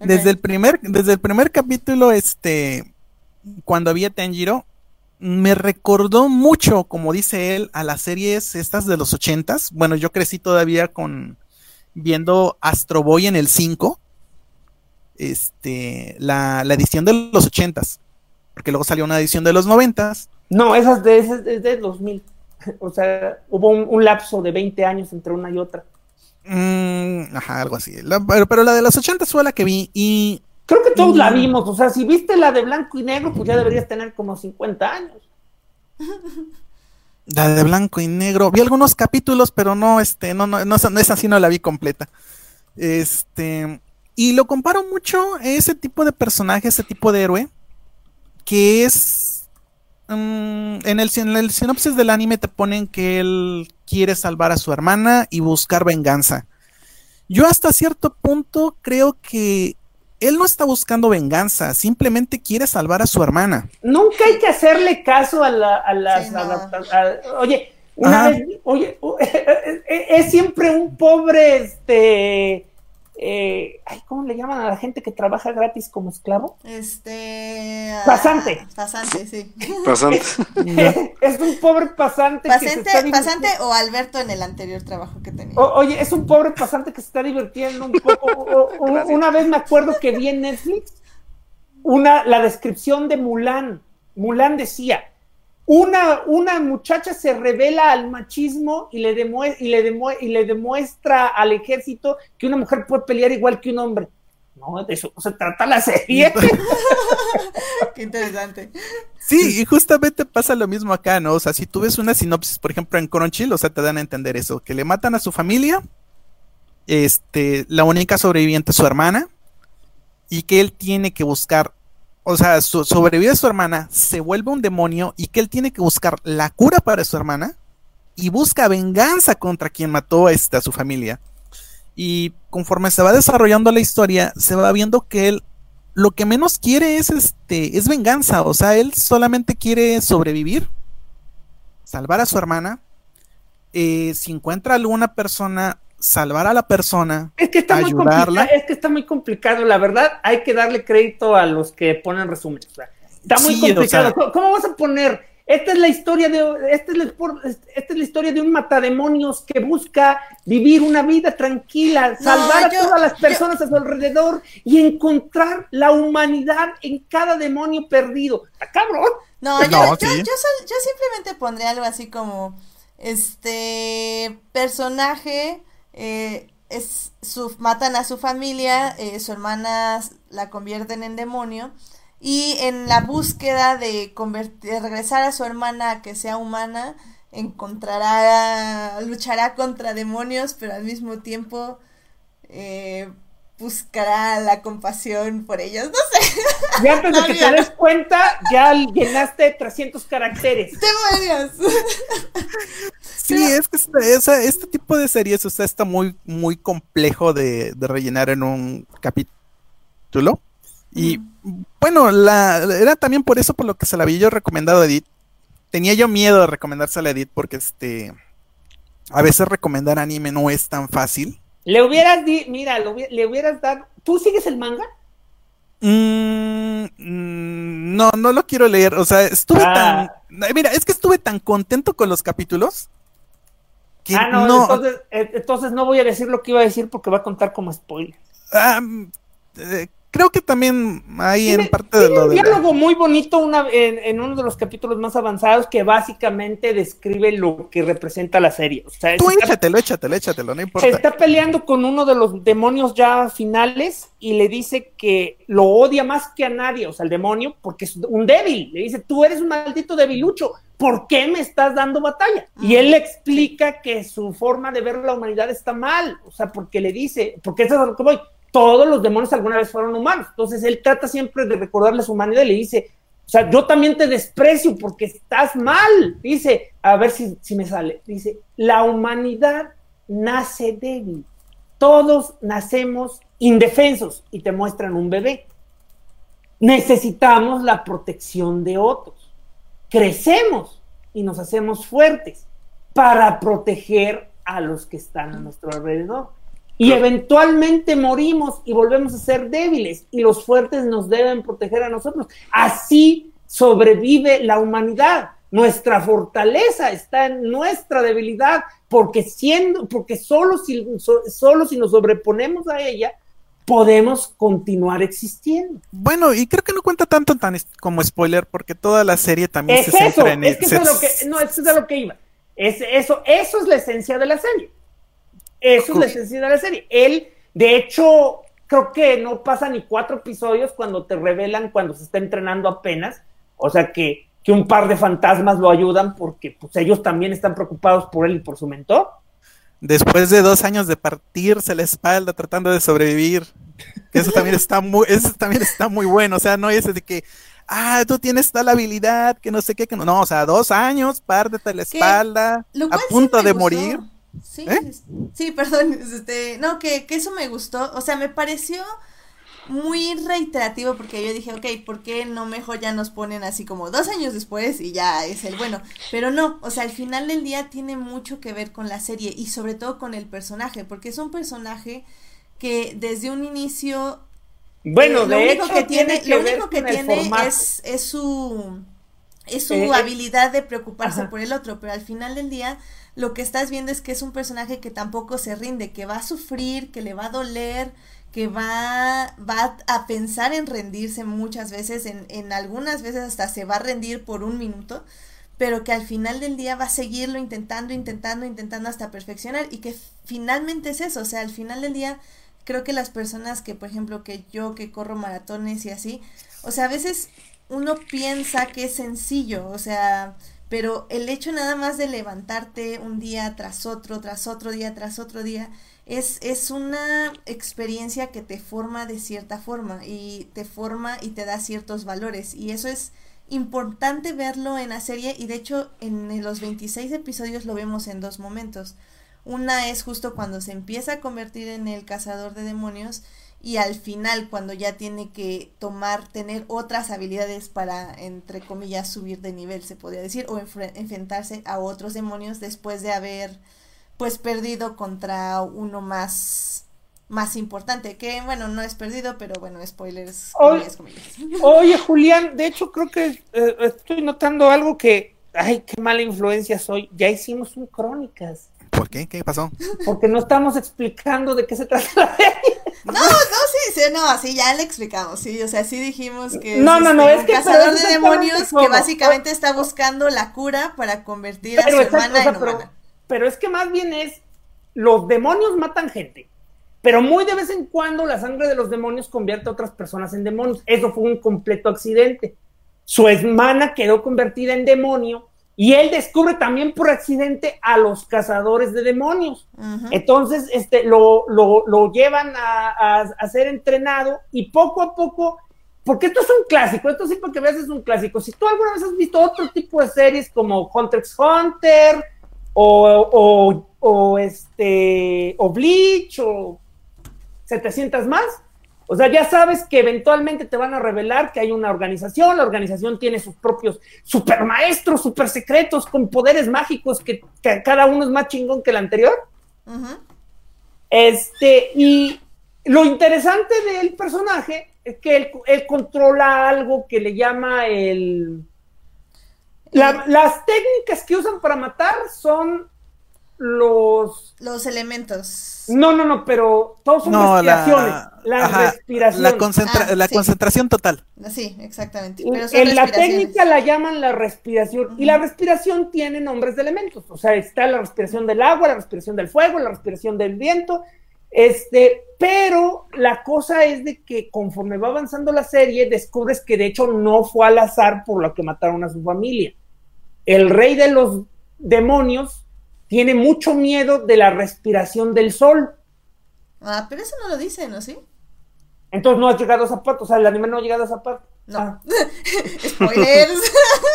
Desde el primer, desde el primer capítulo, este, cuando había Tenjiro, me recordó mucho, como dice él, a las series estas de los ochentas. Bueno, yo crecí todavía con viendo Astro Boy en el 5, este, la, edición de los ochentas, porque luego salió una edición de los noventas. No, esas de, esas de 2000. O sea, hubo un, lapso de 20 años entre una y otra. Mm, ajá, algo así. pero, la de los ochentas fue la que vi y Creo que todos la vimos, o sea, si viste la de blanco y negro, pues ya deberías tener como 50 años. La de blanco y negro, vi algunos capítulos, pero no, este, no, no, no, es así, no la vi completa. Este, y lo comparo mucho a ese tipo de personaje, ese tipo de héroe, que es, mm, en, el, en el sinopsis del anime te ponen que él quiere salvar a su hermana y buscar venganza. Yo hasta cierto punto creo que él no está buscando venganza, simplemente quiere salvar a su hermana. Nunca hay que hacerle caso a, las adaptaciones. Oye, una vez, oye, es siempre un pobre, este, eh, ay, ¿cómo le llaman a la gente que trabaja gratis como esclavo? Este. pasante. Ah, pasante, sí. Pasante. es un pobre pasante. Pasante, pasante o Alberto en el anterior trabajo que tenía. oye, es un pobre pasante que se está divirtiendo un poco. una vez me acuerdo que vi en Netflix una, la descripción de Mulan. Mulan decía, una, una muchacha se revela al machismo y le, y, le y le demuestra al ejército que una mujer puede pelear igual que un hombre. No, de eso se trata la serie. Qué interesante. Sí, y justamente pasa lo mismo acá, ¿no? O sea, si tú ves una sinopsis, por ejemplo, en Crunchyroll, o sea, te dan a entender eso, que le matan a su familia, este, la única sobreviviente es su hermana, y que él tiene que buscar o sea, sobrevive a su hermana, se vuelve un demonio y que él tiene que buscar la cura para su hermana y busca venganza contra quien mató a, esta, a su familia. Y conforme se va desarrollando la historia, se va viendo que él lo que menos quiere es este es venganza, o sea, él solamente quiere sobrevivir, salvar a su hermana. Eh, si encuentra alguna persona salvar a la persona, es que está ayudarla. Muy es que está muy complicado, la verdad, hay que darle crédito a los que ponen resúmenes. está muy complicado. ¿Cómo vas a poner? Esta es la historia de esta es la, esta es la historia de un matademonios que busca vivir una vida tranquila, salvar a todas las personas a su alrededor y encontrar la humanidad en cada demonio perdido. ¿Está cabrón? No, yo, yo, yo simplemente pondré algo así como este personaje eh, es, matan a su familia, eh, su hermana la convierten en demonio y en la búsqueda de, convertir, regresar a su hermana a que sea humana, encontrará, luchará contra demonios, pero al mismo tiempo eh, buscará la compasión por ellos, no sé. Y antes de que te des cuenta, ya llenaste 300 caracteres. ¡Demonios! Sí, es que este, este, tipo de series, o sea, está muy, muy complejo de, rellenar en un capítulo. Y bueno, la, era también por eso por lo que se la había yo recomendado a Edith. Tenía yo miedo de recomendársela a Edith porque este a veces recomendar anime no es tan fácil. Le hubieras di, mira, le hubieras dado. ¿Tú sigues el manga? Mm, mm, no, no lo quiero leer. O sea, estuve ah. tan. Mira, es que estuve tan contento con los capítulos. ah, no, Entonces, eh, entonces, no voy a decir lo que iba a decir porque va a contar como spoiler. Eh, creo que también hay en parte de lo un diálogo muy bonito una, en, uno de los capítulos más avanzados que básicamente describe lo que representa la serie. O sea, Tú échatelo, échatelo, échatelo, no importa. Está peleando con uno de los demonios ya finales y le dice que lo odia más que a nadie, o sea, el demonio, porque es un débil. Le dice, tú eres un maldito debilucho. ¿Por qué me estás dando batalla? Y él le explica que su forma de ver la humanidad está mal, o sea, porque le dice, porque eso es a lo que voy, todos los demonios alguna vez fueron humanos. Entonces él trata siempre de recordarles su humanidad y le dice, O sea, yo también te desprecio porque estás mal. Dice, a ver si, si me sale. Dice, la humanidad nace débil. Todos nacemos indefensos y te muestran un bebé. Necesitamos la protección de otros. Crecemos y nos hacemos fuertes para proteger a los que están a nuestro alrededor. Y eventualmente morimos y volvemos a ser débiles y los fuertes nos deben proteger a nosotros. Así sobrevive la humanidad. Nuestra fortaleza está en nuestra debilidad porque siendo porque solo si solo si nos sobreponemos a ella podemos continuar existiendo. Bueno, y creo que no cuenta tanto tan como spoiler porque toda la serie también se centra en es que eso es lo que no, eso es a lo que iba. Es, eso, eso es la esencia de la serie. Eso es la esencia de la serie. Él, de hecho, creo que no pasa ni cuatro episodios cuando te revelan cuando se está entrenando apenas. O sea que, que un par de fantasmas lo ayudan porque pues, ellos también están preocupados por él y por su mentor. Después de dos años de partirse la espalda tratando de sobrevivir. Eso también está muy, eso también está muy bueno. O sea, no es de que, ah, tú tienes tal habilidad, que no sé qué, que no. No, o sea, dos años, pártete la espalda, a punto de morir. Sí, ¿Eh? sí, perdón, este, no, que, que eso me gustó, o sea, me pareció muy reiterativo porque yo dije, ok, ¿por qué no mejor ya nos ponen así como dos años después y ya es el bueno? Pero no, o sea, al final del día tiene mucho que ver con la serie y sobre todo con el personaje, porque es un personaje que desde un inicio... Bueno, eh, lo único que tiene, lo único que tiene es, es su es su eh, habilidad de preocuparse por el otro, pero al final del día lo que estás viendo es que es un personaje que tampoco se rinde, que va a sufrir, que le va a doler, que va, va a pensar en rendirse muchas veces, en, en algunas veces hasta se va a rendir por un minuto, pero que al final del día va a seguirlo intentando, intentando, intentando hasta perfeccionar y que finalmente es eso, o sea, al final del día creo que las personas que, por ejemplo, que yo que corro maratones y así, o sea, a veces uno piensa que es sencillo, o sea, pero el hecho nada más de levantarte un día tras otro, tras otro día, tras otro día, es, es una experiencia que te forma de cierta forma y te forma y te da ciertos valores. Y eso es importante verlo en la serie y de hecho en los 26 episodios lo vemos en dos momentos. Una es justo cuando se empieza a convertir en el cazador de demonios y al final cuando ya tiene que tomar, tener otras habilidades para, entre comillas, subir de nivel, se podría decir, o enfrentarse a otros demonios después de haber pues perdido contra uno más más importante, que bueno, no es perdido, pero bueno, spoilers. Oye, Julián, de hecho creo que eh, estoy notando algo que, ay, qué mala influencia soy, ya hicimos un crónicas. ¿Por qué? ¿Qué pasó? Porque no estamos explicando de qué se trata No, no, sí, sí, no, sí, ya le explicamos, sí, o sea, sí dijimos que no, no, no, este, es que cazador de demonios que básicamente está buscando la cura para convertir a su hermana en humana pero es que más bien es, los demonios matan gente, pero muy de vez en cuando la sangre de los demonios convierte a otras personas en demonios. Eso fue un completo accidente. Su hermana quedó convertida en demonio y él descubre también por accidente a los cazadores de demonios. Entonces, este, lo, lo, llevan a, a, ser entrenado y poco a poco, porque esto es un clásico, esto sí porque veas es un clásico. Si tú alguna vez has visto otro tipo de series como Hunter x Hunter, o, o, este, o Bleach, o 700 más. O sea, ya sabes que eventualmente te van a revelar que hay una organización, la organización tiene sus propios super maestros, super secretos, con poderes mágicos, que, cada uno es más chingón que el anterior. Este, y lo interesante del personaje es que él, él controla algo que le llama el las técnicas que usan para matar son los... Los elementos. No, no, no, pero todos son respiraciones. La, respiración. La, ah, concentración total. Sí, exactamente. en la técnica la llaman la respiración. Y la respiración tiene nombres de elementos. O sea, está la respiración del agua, la respiración del fuego, la respiración del viento. Este, pero la cosa es de que conforme va avanzando la serie, descubres que de hecho no fue al azar por lo que mataron a su familia el rey de los demonios tiene mucho miedo de la respiración del sol. Ah, pero eso no lo dicen, ¿no sí? Entonces no ha llegado a esa parte, o sea, el animal no ha llegado a esa parte. No. Ah. Spoilers.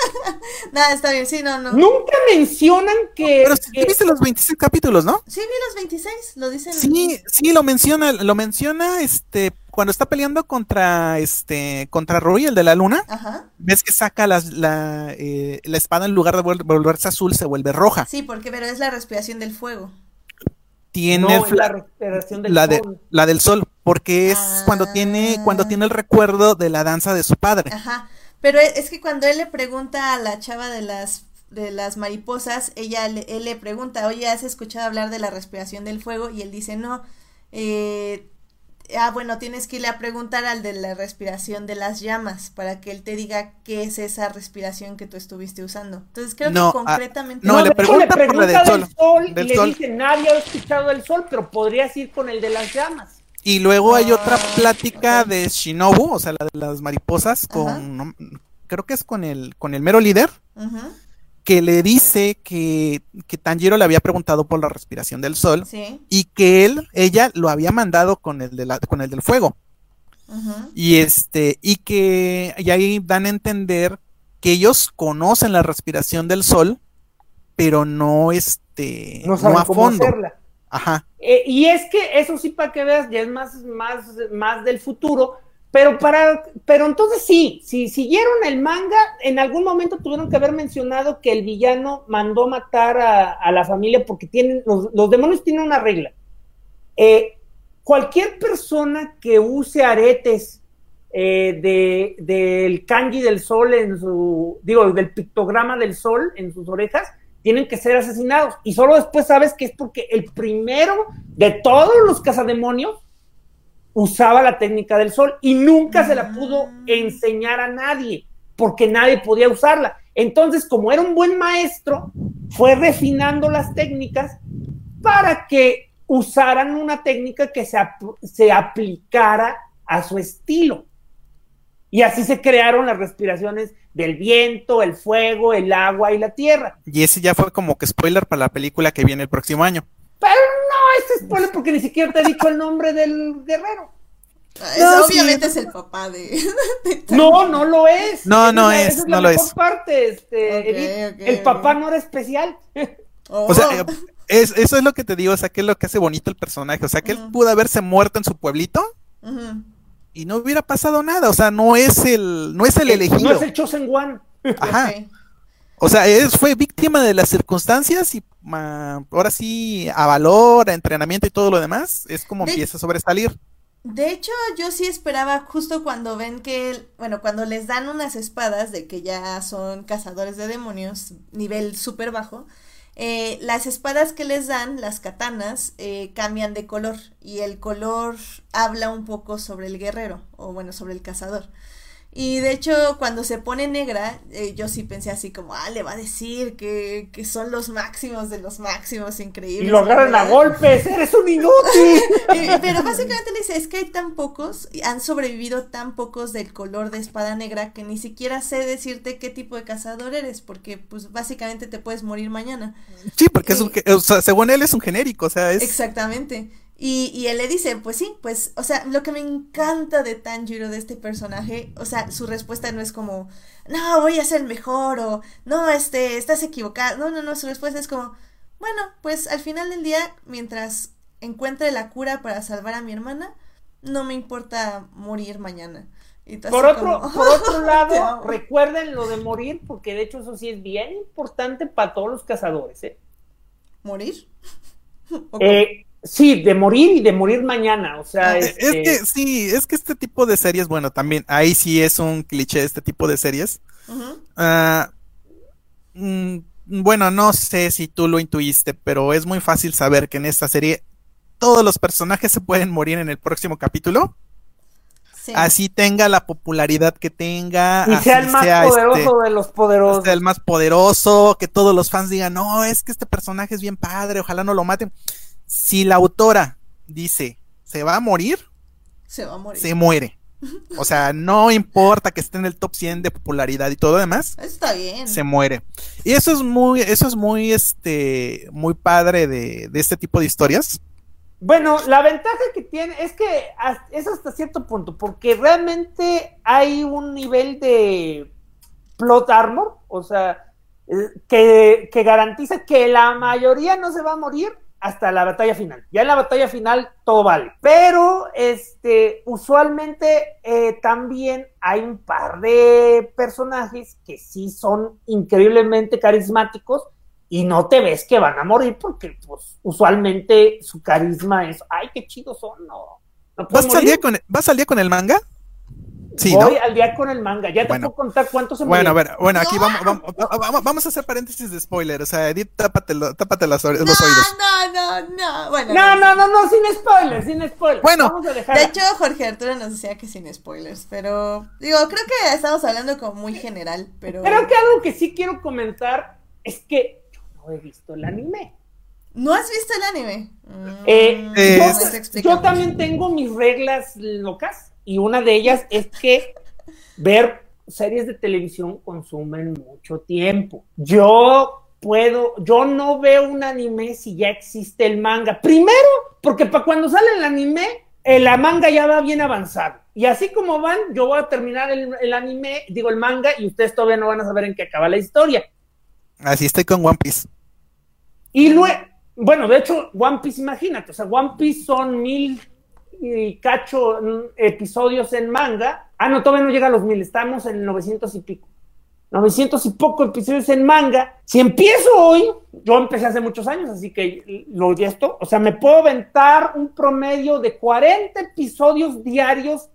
Nada, está bien, sí, no, no. Nunca mencionan que. Pero si que- viste los 26 capítulos, ¿no? Sí, vi los 26, lo dicen. Sí, sí, lo menciona, lo menciona este cuando está peleando contra este contra Roy, el de la luna. Ajá. Ves que saca las- la, eh, la espada en lugar de vol- volverse azul, se vuelve roja. Sí, porque, pero es la respiración del fuego. Tiene no, la respiración del la, de, la del sol, porque es cuando tiene cuando Ah. tiene el recuerdo de la danza de su padre. Ajá. Pero e- es que cuando él le pregunta a la chava de las de las mariposas, ella le, él le pregunta, oye, ¿has escuchado hablar de la respiración del fuego? Y él dice, no. Eh, ah, bueno, tienes que irle a preguntar al de la respiración de las llamas para que él te diga qué es esa respiración que tú estuviste usando. Entonces creo No, que ah, concretamente... no, le de hecho, pregunta por la del sol, y del le sol. dice, nadie ha escuchado del sol, pero podrías ir con el de las llamas. Y luego hay otra Ah, plática ok. de Shinobu, o sea, la de las mariposas, Ajá. con no- creo que es con el con el mero líder. Ujú, que le dice que, que Tanjiro le había preguntado por la respiración del sol sí. y que él, ella lo había mandado con el, de la- con el del fuego. ujú. Y este, y que y ahí dan a entender que ellos conocen la respiración del sol, pero no este, No no, saben a cómo fondo. hacerla. Ajá. Eh, y es que eso sí, para que veas, ya es más, más, más del futuro. Pero para, pero entonces sí, si siguieron el manga, en algún momento tuvieron que haber mencionado que el villano mandó matar a, a la familia porque tienen, los, los demonios tienen una regla. Eh, cualquier persona que use aretes eh, de, del kanji del sol en su, digo, del pictograma del sol en sus orejas, tienen que ser asesinados. Y solo después sabes que es porque el primero de todos los cazademonios usaba la técnica del sol y nunca se la pudo Mm. enseñar a nadie, porque nadie podía usarla. Entonces, como era un buen maestro, fue refinando las técnicas para que usaran una técnica que se, se aplicara a su estilo. Y así se crearon las respiraciones del viento, el fuego, el agua y la tierra. Y ese ya fue como que spoiler para la película que viene el próximo año. Pero es spoiler porque ni siquiera te he dicho el nombre del guerrero. Sí. obviamente es el papá de... de No, no lo es. No, no es, esa la no lo mejor es. parte, este, el papá no era especial. Oh. O sea, eh, es, eso es lo que te digo, o sea, que es lo que hace bonito el personaje. O sea, que él pudo haberse muerto en su pueblito y no hubiera pasado nada. O sea, no es el, no es el elegido. No es el Chosen One. Ajá. O sea, es, fue víctima de las circunstancias y ma, ahora sí, a valor, a entrenamiento y todo lo demás, es como De- empieza a sobresalir. De hecho, yo sí esperaba justo cuando ven que, bueno, cuando les dan unas espadas de que ya son cazadores de demonios, nivel súper bajo, eh, las espadas que les dan, las katanas, eh, cambian de color y el color habla un poco sobre el guerrero, o bueno, sobre el cazador. Y de hecho, cuando se pone negra, eh, yo sí pensé así como, ah, le va a decir que, que son los máximos de los máximos, Y increíbles. lo agarran a golpes. Eres un inútil. Eh, Pero básicamente le dice, es que hay tan pocos, y han sobrevivido tan pocos del color de espada negra que ni siquiera sé decirte qué tipo de cazador eres, porque pues básicamente te puedes morir mañana. Sí, porque es un, Sí. ge- o sea, según él es un genérico, o sea, es... Exactamente. Y, y él le dice, pues sí, pues, o sea, lo que me encanta de Tanjiro, de este personaje, o sea, su respuesta no es como, no, voy a ser mejor, o no, este, estás equivocado. No, no, no, su respuesta es como, bueno, pues al final del día, mientras encuentre la cura para salvar a mi hermana, no me importa morir mañana. Y Por otro, como, por otro "Te lado, amo". recuerden lo de morir, porque de hecho eso sí es bien importante para todos los cazadores. ¿eh? ¿Morir? ¿O Eh, sí, de morir y de morir mañana. O sea, Ah, Es este, que sí, es que este tipo de series, bueno, también ahí sí es un cliché este tipo de series. Ah, mm, bueno, no sé si tú lo intuiste, pero es muy fácil saber que en esta serie todos los personajes se pueden morir en el próximo capítulo, Sí. así tenga la popularidad que tenga, y así sea el más sea, este, poderoso de los poderosos. sea el más poderoso, que todos los fans digan, no, es que este personaje es bien padre, ojalá no lo maten. Si la autora dice, se va a morir, Se va a morir. se muere. O sea, no importa que esté en el top 100 de popularidad y todo lo demás, Eso está bien. se muere. Y eso es muy, eso es muy, este, muy padre de, de este tipo de historias. Bueno, la ventaja que tiene es que es hasta cierto punto, porque realmente hay un nivel de plot armor, o sea, eh, que, que garantiza que la mayoría no se va a morir hasta la batalla final. Ya en la batalla final todo vale. Pero este, usualmente eh, también hay un par de personajes que sí son increíblemente carismáticos y no te ves que van a morir porque pues, usualmente su carisma es, ay, qué chidos son, no. ¿Vas, al día con, ¿Vas al día con el manga? Sí, Voy al día con el manga. Ya te puedo contar cuántos se Bueno, a ver, bueno, aquí vamos, vamos, vamos, a hacer paréntesis de spoiler. O sea, Edith, tápate, tápate los, oídos. No, no, no. Bueno, no, no, no, no, sin spoilers, sin spoilers. Bueno, de hecho, Jorge Arturo nos decía que sin spoilers, pero digo, creo que estamos hablando como muy general, pero. Pero que algo que sí quiero comentar es que yo no he visto el anime. ¿No has visto el anime? Eh, mm, yo, yo también tengo mis reglas locas y una de ellas es que ver series de televisión consumen mucho tiempo. Yo puedo, yo no veo un anime si ya existe el manga. Primero, porque para cuando sale el anime, eh, la manga ya va bien avanzado. Y así como van, yo voy a terminar el, anime, digo el manga, y ustedes todavía no van a saber en qué acaba la historia. Así estoy con One Piece. Y luego, bueno, de hecho, One Piece, imagínate, o sea, One Piece son mil y cacho episodios en manga. Ah, no, todavía no llega a los mil, estamos en 900 y pico. 900 y poco episodios en manga. Si empiezo hoy, yo empecé hace muchos años, así que lo esto, o sea, me puedo aventar un promedio de 40 episodios diarios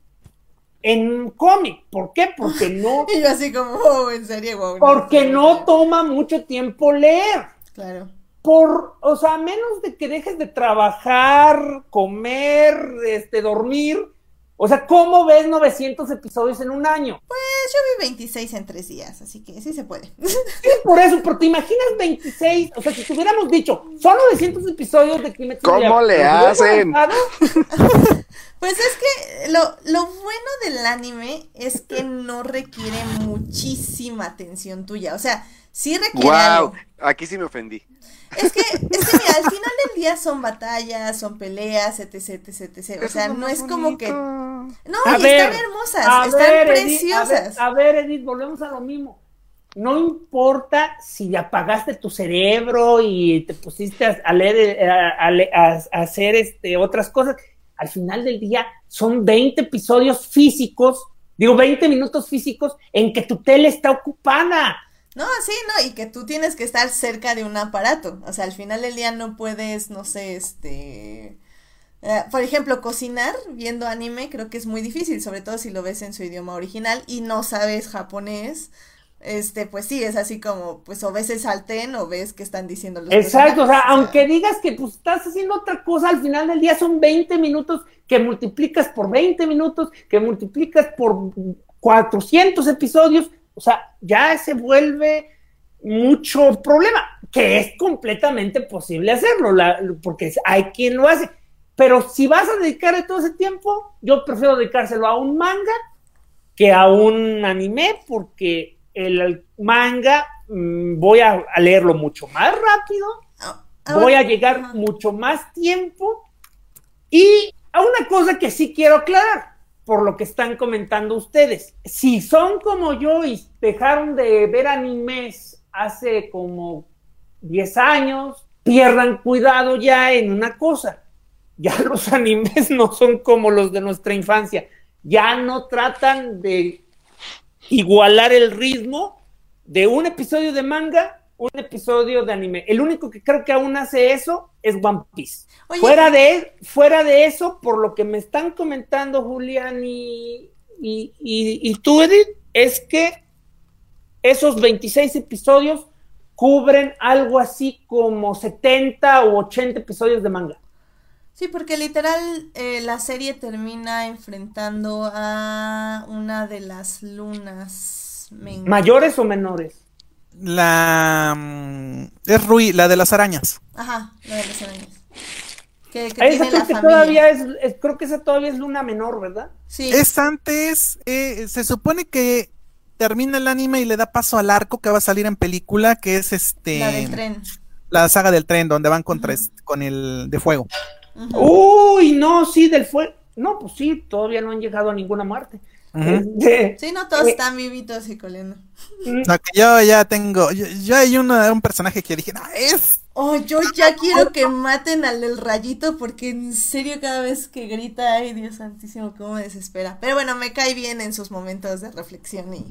en cómic. ¿Por qué? Porque no. y yo así como, oh, en serio, wow, Porque no toma mucho tiempo leer. Claro por, o sea, menos de que dejes de trabajar, comer, este, dormir. O sea, ¿cómo ves 900 episodios en un año? Pues yo vi 26 en tres días, así que sí se puede. Sí, por eso, porque te imaginas 26, o sea, si tuviéramos dicho, son 900 episodios de Kimetsu ¿Cómo le hacen? pues es que lo, lo bueno del anime es que no requiere muchísima atención tuya, o sea, sí requiere Wow, aquí sí me ofendí. Es que, es que mira, al final del día son batallas, son peleas, etc, etc, etc. O sea, no es como que. No, y están hermosas, están preciosas. a, ver, Edith, volvemos a lo mismo. No importa si apagaste tu cerebro y te pusiste a, leer, eh, a, hacer este, otras cosas. Al final del día son 20 episodios físicos, digo 20 minutos físicos en que tu tele está ocupada no, sí, no, y que tú tienes que estar cerca de un aparato. O sea, al final del día no puedes, no sé, este... Eh, por ejemplo, cocinar viendo anime creo que es muy difícil, sobre todo si lo ves en su idioma original y no sabes japonés. Este, pues sí, es así como, pues o ves el salten o ves que están diciendo los Exacto, o sea, aunque digas que pues estás haciendo otra cosa, al final del día son 20 minutos que multiplicas por 20 minutos, que multiplicas por 400 episodios, o sea, ya se vuelve mucho problema, que es completamente posible hacerlo, porque hay quien lo hace. Pero si vas a dedicarle todo ese tiempo, yo prefiero dedicárselo a un manga que a un anime, porque el manga mm, voy a, leerlo mucho más rápido, ah, voy a llegar mucho más tiempo y a una cosa que sí quiero aclarar por lo que están comentando ustedes. Si son como yo y dejaron de ver animes hace como 10 años, pierdan cuidado ya en una cosa. Ya los animes no son como los de nuestra infancia. Ya no tratan de igualar el ritmo de un episodio de manga un episodio de anime. El único que creo que aún hace eso es One Piece. fuera, de, fuera de eso, por lo que me están comentando Julián y, y, y, tú, Edith, es que esos 26 episodios cubren algo así como 70 o 80 episodios de manga. Sí, porque literal eh, la serie termina enfrentando a una de las lunas. ¿Mayores o menores? La mm, es Rui, la de las arañas. Ajá, la de las arañas. Que, creo que todavía es, creo que esa todavía es luna menor, ¿verdad? Sí. Es antes, eh, se supone que termina el anime y le da paso al arco que va a salir en película, que es este la del tren. La saga del tren, donde van contra con el de fuego. Uy, no, sí, del fuego. No, pues sí, todavía no han llegado a ninguna muerte. Este, sí, no todos eh, están vivitos y coliendo. Mm. No, que yo ya tengo, yo, hay un personaje que dije, no, es... Oh, yo ya quiero que maten al del rayito porque en serio cada vez que grita, ay Dios santísimo, cómo me desespera. Pero bueno, me cae bien en sus momentos de reflexión y...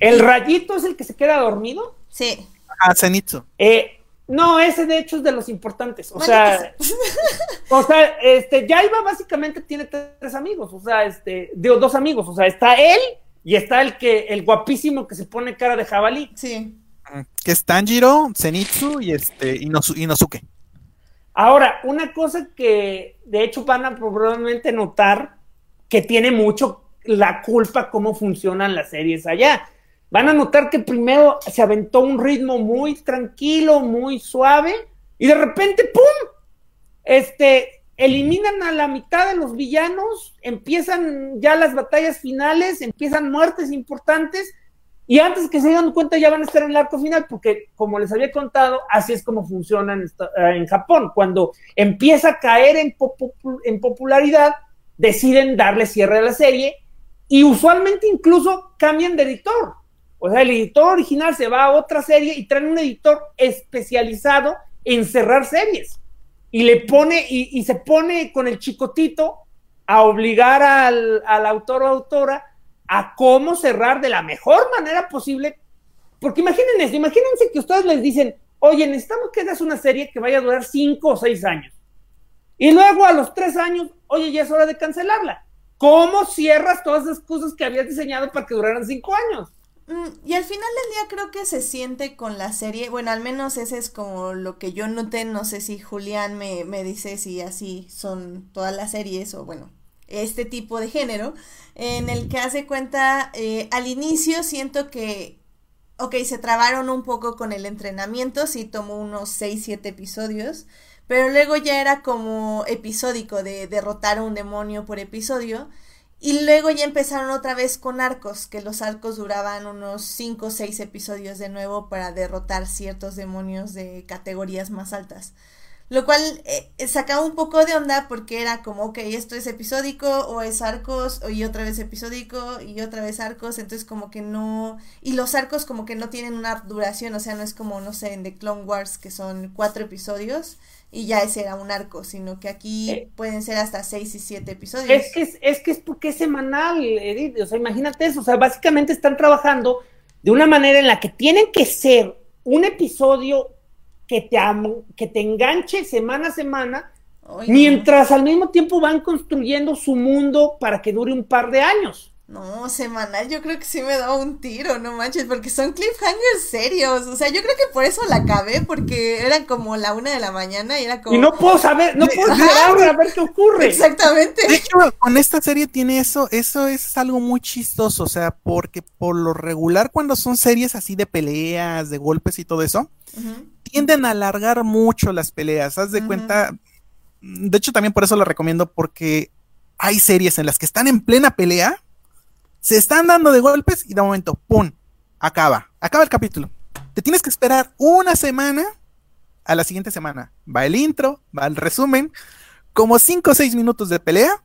¿El rayito es el que se queda dormido? Sí. Ah, Zenitsu. Eh, no, ese de hecho es de los importantes. O sea, o sea, este, Yaiba básicamente tiene tres amigos, o sea, este, de dos amigos, o sea, está él y está el que, el guapísimo que se pone cara de jabalí. Sí. Que es Tanjiro, Zenitsu y este, Inosuke. Ahora, una cosa que de hecho van a probablemente notar que tiene mucho la culpa cómo funcionan las series allá van a notar que primero se aventó un ritmo muy tranquilo, muy suave, y de repente, ¡pum! Este, eliminan a la mitad de los villanos, empiezan ya las batallas finales, empiezan muertes importantes, y antes que se den cuenta ya van a estar en el arco final, porque como les había contado, así es como funciona en, en Japón. Cuando empieza a caer en, en popularidad, deciden darle cierre a la serie y usualmente incluso cambian de editor. O sea, el editor original se va a otra serie y trae un editor especializado en cerrar series. Y le pone, y, se pone con el chicotito a obligar al, autor o autora a cómo cerrar de la mejor manera posible. Porque imagínense, imagínense que ustedes les dicen, oye, necesitamos que hagas una serie que vaya a durar cinco o seis años. Y luego a los tres años, oye, ya es hora de cancelarla. ¿Cómo cierras todas esas cosas que habías diseñado para que duraran cinco años? Mm, y al final del día creo que se siente con la serie, bueno, al menos ese es como lo que yo noté, no sé si Julián me, me dice si así son todas las series o bueno, este tipo de género, en el que hace cuenta, eh, al inicio siento que, ok, se trabaron un poco con el entrenamiento, sí tomó unos 6, 7 episodios, pero luego ya era como episódico de derrotar a un demonio por episodio. Y luego ya empezaron otra vez con arcos, que los arcos duraban unos 5 o 6 episodios de nuevo para derrotar ciertos demonios de categorías más altas. Lo cual eh, sacaba un poco de onda porque era como, ok, esto es episódico o es arcos y otra vez episódico y otra vez arcos, entonces como que no... Y los arcos como que no tienen una duración, o sea, no es como, no sé, en The Clone Wars que son cuatro episodios y ya ese era un arco, sino que aquí eh, pueden ser hasta seis y siete episodios. Es que es, es que es porque es semanal, Edith, o sea, imagínate eso, o sea, básicamente están trabajando de una manera en la que tienen que ser un episodio que te, que te enganche semana a semana, mientras al mismo tiempo van construyendo su mundo para que dure un par de años. No, semanal, yo creo que sí me da un tiro, no manches, porque son cliffhangers serios. O sea, yo creo que por eso la acabé, porque eran como la una de la mañana y era como. Y no puedo saber, no puedo saber a ver qué ocurre. Exactamente. De hecho, con esta serie tiene eso, eso es algo muy chistoso, o sea, porque por lo regular, cuando son series así de peleas, de golpes y todo eso, tienden a alargar mucho las peleas. Haz de cuenta. De hecho, también por eso la recomiendo, porque hay series en las que están en plena pelea se están dando de golpes y de momento, ¡pum! Acaba. Acaba el capítulo. Te tienes que esperar una semana a la siguiente semana. Va el intro, va el resumen, como 5 o 6 minutos de pelea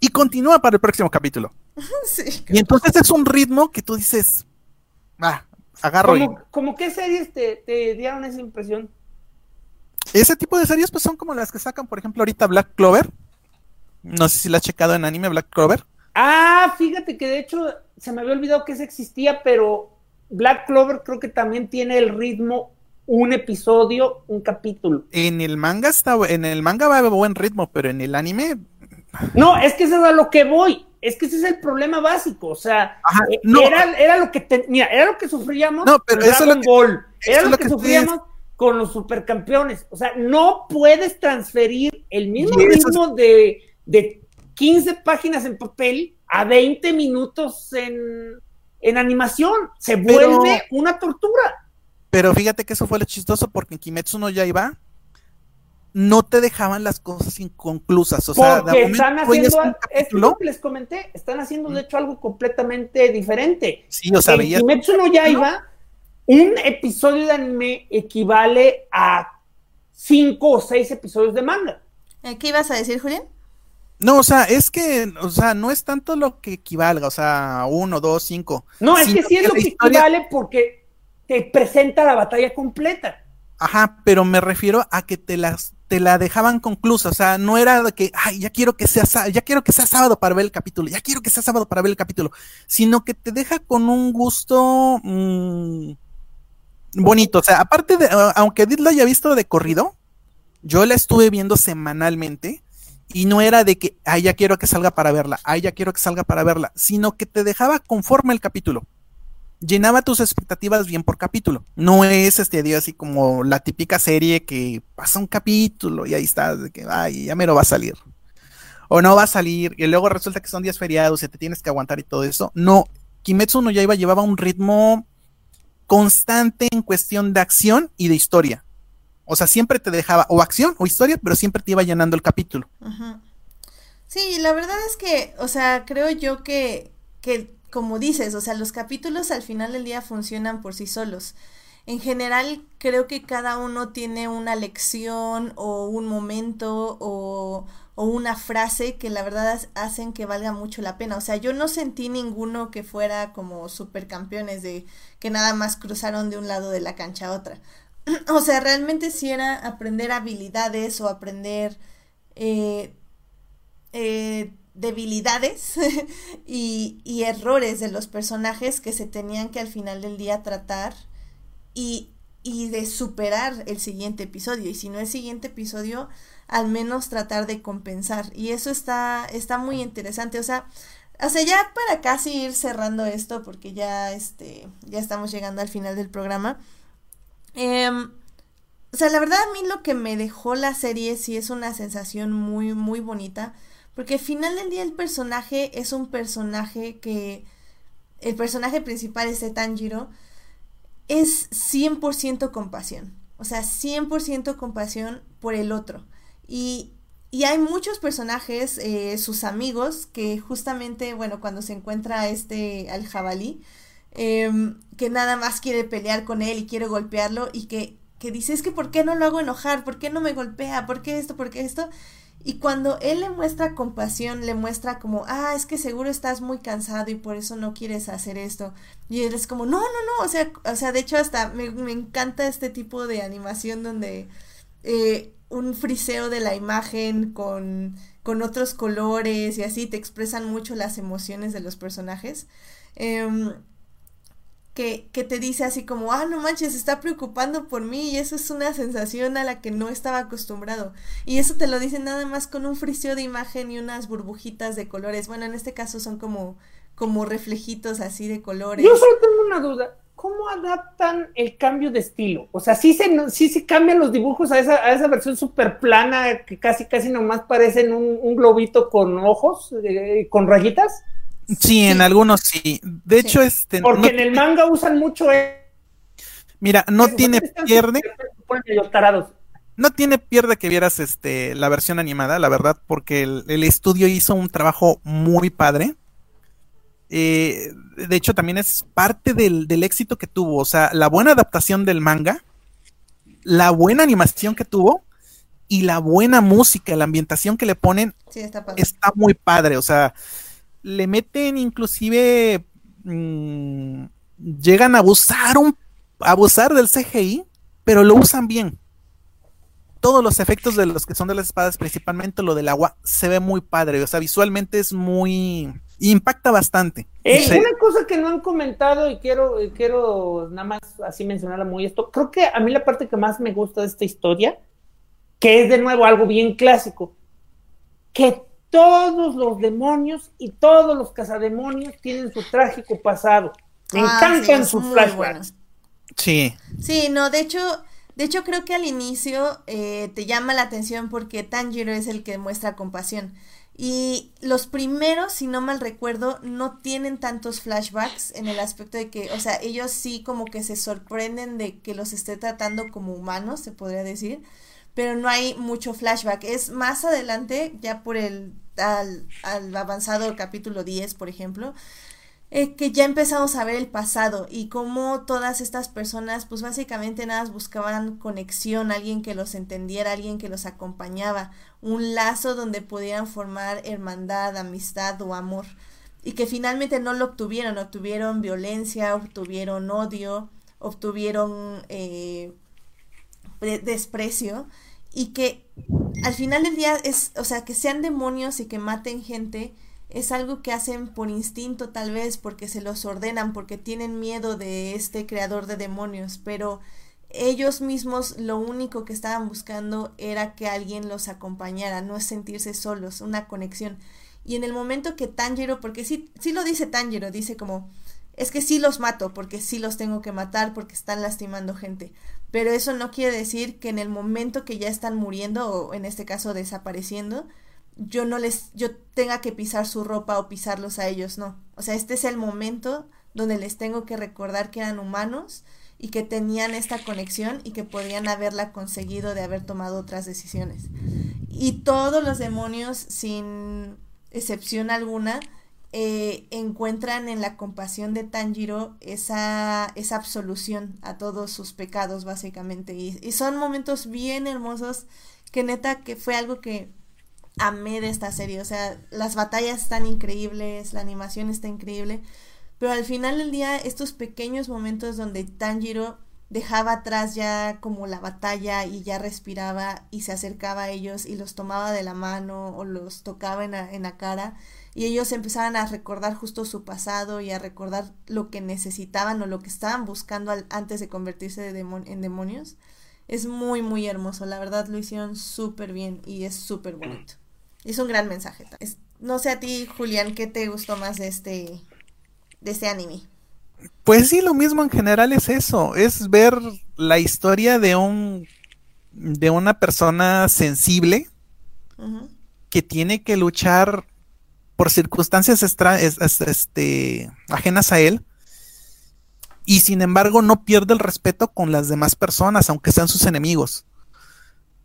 y continúa para el próximo capítulo. y entonces es un ritmo que tú dices, ah, agarro. ¿Cómo, qué series te, te dieron esa impresión? Ese tipo de series pues son como las que sacan, por ejemplo, ahorita Black Clover. No sé si la has checado en anime Black Clover. Ah, fíjate que de hecho se me había olvidado que ese existía, pero Black Clover creo que también tiene el ritmo un episodio, un capítulo. En el manga está, en el manga va a buen ritmo, pero en el anime. No, es que eso es a lo que voy. Es que ese es el problema básico. O sea, eh, era, lo que mira, era lo que sufríamos no, pero con Dragon Ball. Era lo que, sufríamos con los supercampeones. O sea, no puedes transferir el mismo ritmo de, de 15 páginas en papel a 20 minutos en, animación. Se vuelve una tortura. Pero fíjate que eso fue lo chistoso porque en Kimetsu no Yaiba no te dejaban las cosas inconclusas. O sea, porque están haciendo, es lo que les comenté, están haciendo de hecho algo completamente diferente. Sí, o sea, en Kimetsu no Yaiba, un episodio de anime equivale a cinco o seis episodios de manga. ¿Qué ibas a decir, Julián? No, o sea, es que, o sea, no es tanto lo que equivalga, o sea, uno, dos, cinco. No, es que sí es lo que historia- equivale porque te presenta la batalla completa. Ajá, pero me refiero a que te las te la dejaban conclusa, o sea, no era de que, ay, ya quiero que sea ya quiero que sea sábado para ver el capítulo, ya quiero que sea sábado para ver el capítulo, sino que te deja con un gusto mm, bonito, o sea, aparte de aunque Edith lo haya visto de corrido, yo la estuve viendo semanalmente y no era de que, ay, ya quiero que salga para verla, ay, ya quiero que salga para verla, sino que te dejaba conforme el capítulo llenaba tus expectativas bien por capítulo. No es este día así como la típica serie que pasa un capítulo y ahí estás de que ay, ya me lo va a salir. O no va a salir y luego resulta que son días feriados y te tienes que aguantar y todo eso. No, Kimetsu no Yaiba llevaba un ritmo constante en cuestión de acción y de historia. O sea, siempre te dejaba o acción o historia, pero siempre te iba llenando el capítulo. Sí, la verdad es que, o sea, creo yo que, que, como dices, o sea, los capítulos al final del día funcionan por sí solos. En general, creo que cada uno tiene una lección o un momento o, o una frase que la verdad hacen que valga mucho la pena. O sea, yo no sentí ninguno que fuera como supercampeones de que nada más cruzaron de un lado de la cancha a otra. O sea, realmente sí era aprender habilidades o aprender eh, eh, debilidades y, y errores de los personajes que se tenían que al final del día tratar y, y de superar el siguiente episodio. Y si no el siguiente episodio, al menos tratar de compensar. Y eso está, está muy interesante. O sea, o sea, ya para casi ir cerrando esto, porque ya, este, ya estamos llegando al final del programa. Em, o sea, la verdad a mí lo que me dejó la serie sí es una sensación muy, muy bonita. Porque al final del día el personaje es un personaje que... El personaje principal, este Tanjiro, es 100% compasión. O sea, 100% compasión por el otro. Y, y hay muchos personajes, eh, sus amigos, que justamente, bueno, cuando se encuentra este al jabalí, em, que nada más quiere pelear con él y quiere golpearlo y que, que dice, es que ¿por qué no lo hago enojar? ¿Por qué no me golpea? ¿Por qué esto? ¿Por qué esto? Y cuando él le muestra compasión, le muestra como, ah, es que seguro estás muy cansado y por eso no quieres hacer esto. Y él es como, no, no, no, o sea, o sea, de hecho hasta me, me encanta este tipo de animación donde eh, un friseo de la imagen con, con otros colores y así te expresan mucho las emociones de los personajes. Em, que, que te dice así como, ah, no manches, está preocupando por mí y eso es una sensación a la que no estaba acostumbrado. Y eso te lo dicen nada más con un friseo de imagen y unas burbujitas de colores. Bueno, en este caso son como, como reflejitos así de colores. Yo solo tengo una duda. ¿Cómo adaptan el cambio de estilo? O sea, sí se, sí se cambian los dibujos a esa, a esa versión súper plana que casi, casi nomás parecen un, un globito con ojos, eh, con rayitas. Sí, en algunos sí. De Sí. hecho, este Porque no- en el manga usan mucho. eh, mira, no tiene pierde, no tiene pierde que vieras este la versión animada, la verdad, porque el, el estudio hizo un trabajo muy padre. Eh, de hecho, también es parte del, del éxito que tuvo. O sea, la buena adaptación del manga, la buena animación que tuvo y la buena música, la ambientación que le ponen Sí, está está muy padre. O sea, le meten inclusive. mm, llegan a abusar un. abusar del CGI, pero lo usan bien. Todos los efectos de los que son de las espadas, principalmente lo del agua, se ve muy padre. O sea, visualmente es muy. impacta bastante. Eh, Sí. Una cosa que no han comentado y quiero, y quiero nada más así mencionarla muy esto, creo que a mí la parte que más me gusta de esta historia, que es de nuevo algo bien clásico, que todos los demonios y todos los cazademonios tienen su trágico pasado. Me Ah, encantan sí, sus flashbacks. bueno. Sí. Sí, no, de hecho, de hecho creo que al inicio eh, te llama la atención porque Tanjiro es el que muestra compasión. Y los primeros, si no mal recuerdo, no tienen tantos flashbacks en el aspecto de que, o sea, ellos sí como que se sorprenden de que los esté tratando como humanos, se podría decir, pero no hay mucho flashback. Es más adelante, ya por el al, avanzado capítulo 10, por ejemplo, eh, que ya empezamos a ver el pasado y cómo todas estas personas pues básicamente nada buscaban conexión, alguien que los entendiera, alguien que los acompañaba, un lazo donde pudieran formar hermandad, amistad o amor y que finalmente no lo obtuvieron, obtuvieron violencia, obtuvieron odio, obtuvieron eh, desprecio y que al final del día es, o sea, que sean demonios y que maten gente es algo que hacen por instinto tal vez, porque se los ordenan, porque tienen miedo de este creador de demonios, pero ellos mismos lo único que estaban buscando era que alguien los acompañara, no es sentirse solos, una conexión. Y en el momento que Tanjiro, porque sí, sí lo dice Tanjiro, dice como, es que sí los mato, porque sí los tengo que matar, porque están lastimando gente. Pero eso no quiere decir que en el momento que ya están muriendo, o en este caso desapareciendo, yo no les, yo tenga que pisar su ropa o pisarlos a ellos, no. O sea, este es el momento donde les tengo que recordar que eran humanos y que tenían esta conexión y que podían haberla conseguido de haber tomado otras decisiones. Y todos los demonios, sin excepción alguna, eh, encuentran en la compasión de Tanjiro esa, esa absolución a todos sus pecados, básicamente. Y, son momentos bien hermosos que neta que fue algo que amé de esta serie. O sea, las batallas están increíbles, la animación está increíble. Pero al final del día, estos pequeños momentos donde Tanjiro dejaba atrás ya como la batalla y ya respiraba y se acercaba a ellos y los tomaba de la mano o los tocaba en la, en la cara y ellos empezaban a recordar justo su pasado y a recordar lo que necesitaban o lo que estaban buscando antes de convertirse en demonios. Es muy, muy hermoso. La verdad lo hicieron súper bien y es súper bonito. Es un gran mensaje. no sé a ti, Julián, ¿qué te gustó más de este, de este anime? Pues sí, lo mismo en general es eso, es ver la historia de un de una persona sensible que tiene que luchar por circunstancias este, ajenas a él y sin embargo no pierde el respeto con las demás personas, aunque sean sus enemigos.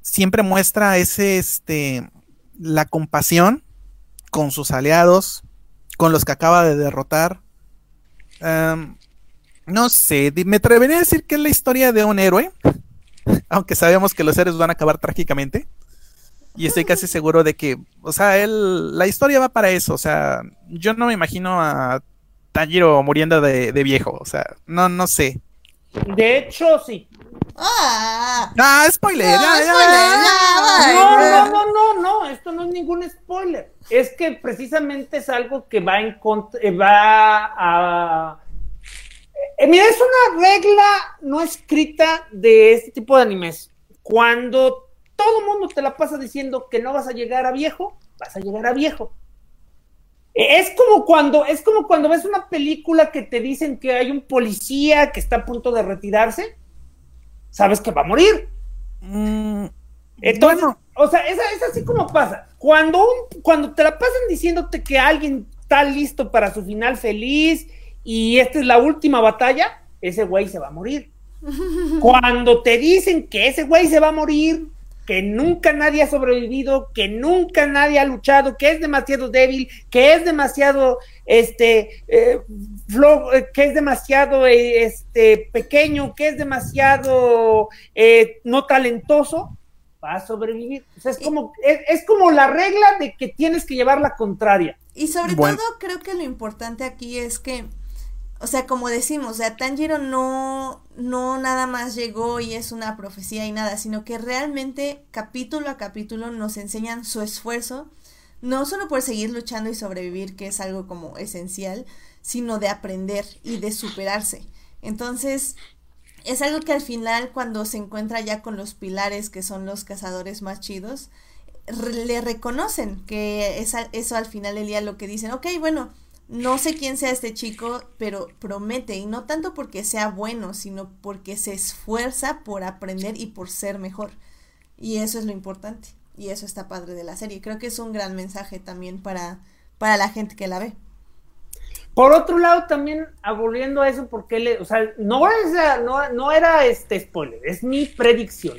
Siempre muestra ese, este, la compasión con sus aliados, con los que acaba de derrotar. no sé, me atrevería a decir que es la historia de un héroe, aunque sabemos que los héroes van a acabar trágicamente. Y estoy casi seguro de que, o sea, él, la historia va para eso. O sea, yo no me imagino a Tanjiro muriendo de, de viejo. O sea, no, no sé. De hecho, sí. Ah, ah spoiler. No, no, no, no, no, esto no es ningún spoiler. Es que precisamente es algo que va en contra, eh, va a... Eh, mira, es una regla no escrita de este tipo de animes. Cuando todo el mundo te la pasa diciendo que no vas a llegar a viejo, vas a llegar a viejo. Es como cuando, es como cuando ves una película que te dicen que hay un policía que está a punto de retirarse, sabes que va a morir. Mm, Entonces, o sea, es, así como pasa. Cuando, cuando te la pasan diciéndote que alguien está listo para su final feliz y esta es la última batalla, ese güey se va a morir. Cuando te dicen que ese güey se va a morir, que nunca nadie ha sobrevivido, que nunca nadie ha luchado, que es demasiado débil, que es demasiado, este, eh, eh que es demasiado, eh, este, pequeño, que es demasiado eh, no talentoso, va a sobrevivir. O sea, es como, es, como la regla de que tienes que llevar la contraria. Y sobre todo, creo que lo importante aquí es que o sea, como decimos, o sea, Tanjiro no, no nada más llegó y es una profecía y nada, sino que realmente capítulo a capítulo nos enseñan su esfuerzo, no solo por seguir luchando y sobrevivir, que es algo como esencial, sino de aprender y de superarse. Entonces, es algo que al final, cuando se encuentra ya con los pilares, que son los cazadores más chidos, le reconocen que es, eso al final del día lo que dicen, ok, bueno, no sé quién sea este chico, pero promete, y no tanto porque sea bueno, sino porque se esfuerza por aprender y por ser mejor. Y eso es lo importante. Y eso está padre de la serie. Creo que es un gran mensaje también para, para la gente que la ve. Por otro lado, también volviendo a eso, porque le, o sea, no, no, no era este spoiler, es mi predicción.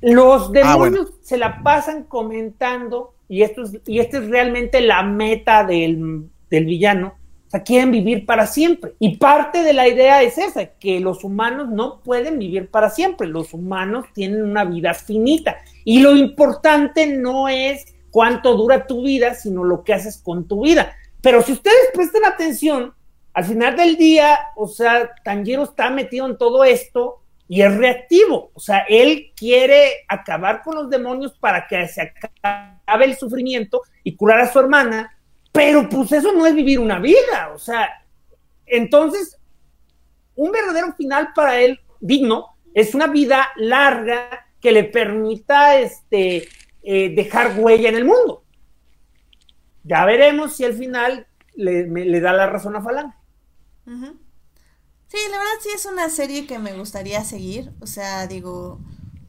Los ah, demonios se la pasan comentando, y esto es, y esta es realmente la meta del, del villano, sea, quieren vivir para siempre. Y parte de la idea es esa, que los humanos no pueden vivir para siempre, los humanos tienen una vida finita. Y lo importante no es cuánto dura tu vida, sino lo que haces con tu vida. Pero si ustedes prestan atención, al final del día, o sea, Tanjiro está metido en todo esto y es reactivo. O sea, él quiere acabar con los demonios para que se acabe el sufrimiento y curar a su hermana, pero pues eso no es vivir una vida. O sea, entonces, un verdadero final para él digno es una vida larga que le permita este, eh, dejar huella en el mundo. Ya veremos si al final le, da la razón a Falange. Sí, la verdad sí es una serie que me gustaría seguir. O sea, digo,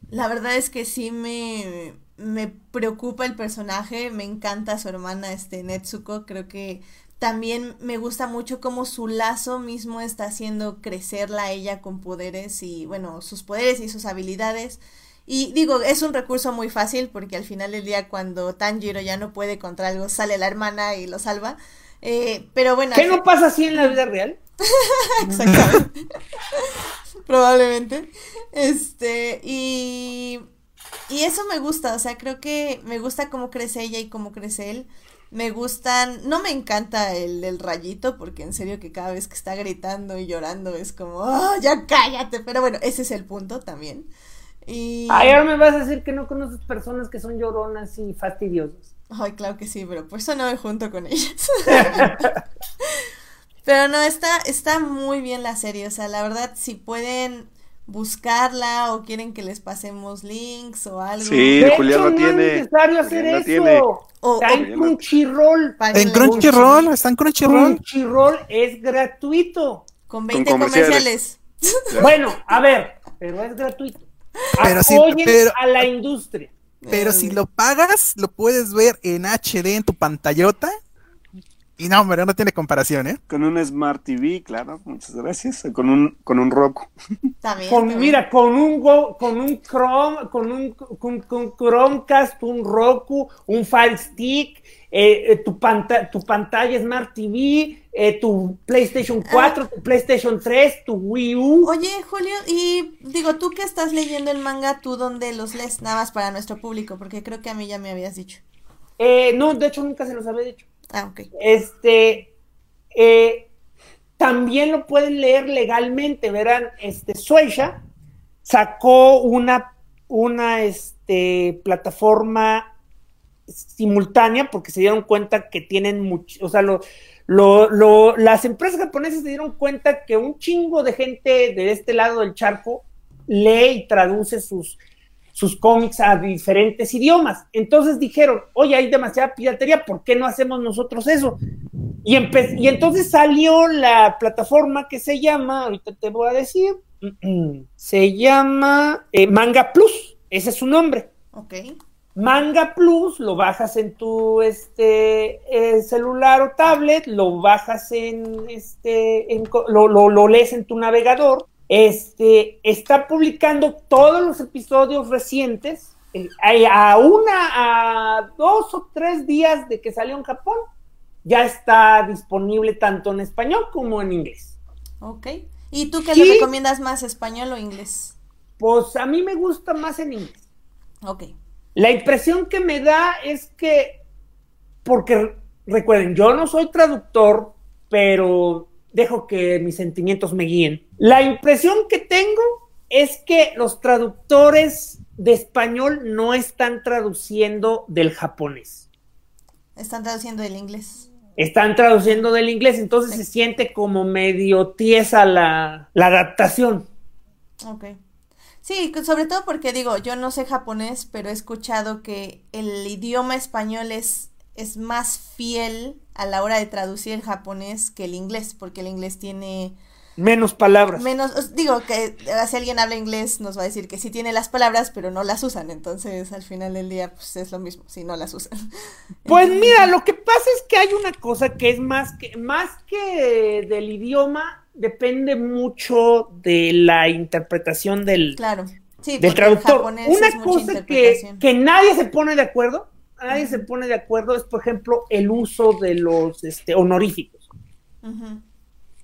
la verdad es que sí me, me preocupa el personaje. Me encanta su hermana, este, Netsuko. Creo que también me gusta mucho cómo su lazo mismo está haciendo crecerla a ella con poderes y, bueno, sus poderes y sus habilidades. Y digo, es un recurso muy fácil porque al final del día cuando Tanjiro ya no puede contra algo, sale la hermana y lo salva. Eh, pero bueno. ¿Qué no pasa así en la vida real? Exactamente. Probablemente. Este, y, y eso me gusta, o sea, creo que me gusta cómo crece ella y cómo crece él. Me gustan, no me encanta el, el rayito, porque en serio que cada vez que está gritando y llorando es como, oh, ya cállate, pero bueno, ese es el punto también. Y... Ay, ahora me vas a decir que no conoces personas que son lloronas y fastidiosas. Ay, claro que sí, pero por eso no me junto con ellas. Pero no, está, está muy bien la serie. O sea, la verdad, si pueden buscarla o quieren que les pasemos links o algo. Sí, Julián no tiene. es necesario hacer eso. está en Crunchyroll. En Crunchyroll, está en Crunchyroll. Crunchyroll es gratuito. Con 20 comerciales. bueno, a ver, pero es gratuito. Pero Apoyen a la industria. Pero si lo pagas, lo puedes ver en HD en tu pantallota y no, pero no tiene comparación, ¿eh? Con un Smart TV, claro, muchas gracias. Con un, con un Roku. También, Mira, con un Go, con un Chrome, con un con, Chromecast, un Roku, un Fire Stick, eh, eh, tu, pantalla tu pantalla Smart TV, eh, tu PlayStation 4, ah. tu PlayStation 3, tu Wii U. Oye, Julio, y digo, tú que estás leyendo el manga, ¿tú dónde los lees? Nada más para nuestro público, porque creo que a mí ya me habías dicho. no, de hecho nunca se los había dicho. Ah. Este, eh, también lo pueden leer legalmente, verán, este, Suecia sacó una, una este, plataforma simultánea porque se dieron cuenta que tienen mucho, o sea, lo, lo, las empresas japonesas se dieron cuenta que un chingo de gente de este lado del charco lee y traduce sus, sus cómics a diferentes idiomas. Entonces dijeron, oye, hay demasiada piratería, ¿por qué no hacemos nosotros eso? Y, y entonces salió la plataforma que se llama, ahorita te voy a decir, se llama eh, Manga Plus, ese es su nombre. Ok. Manga Plus, lo bajas en tu este, eh, celular o tablet, lo bajas en, este, lo, lo lees en tu navegador este, está publicando todos los episodios recientes, eh, a una, a dos o tres días de que salió en Japón, ya está disponible tanto en español como en inglés. Ok. ¿Y tú qué le recomiendas más, español o inglés? Pues a mí me gusta más en inglés. Ok. La impresión que me da es que, porque recuerden, yo no soy traductor, pero dejo que mis sentimientos me guíen. La impresión que tengo es que los traductores de español no están traduciendo del japonés. Están traduciendo del inglés. Están traduciendo del inglés, entonces se siente como medio tiesa la, la adaptación. Ok. Sí, sobre todo porque digo, yo no sé japonés, pero he escuchado que el idioma español es es más fiel a la hora de traducir el japonés que el inglés, porque el inglés tiene menos palabras. Menos, digo que si alguien habla inglés nos va a decir que sí tiene las palabras, pero no las usan, entonces al final del día pues es lo mismo, si no las usan. Pues mira, lo que pasa es que hay una cosa que es más que más que del idioma depende mucho de la interpretación del Claro. Sí, del traductor. Una cosa que, que nadie se pone de acuerdo nadie se pone de acuerdo es, por ejemplo, el uso de los este, honoríficos.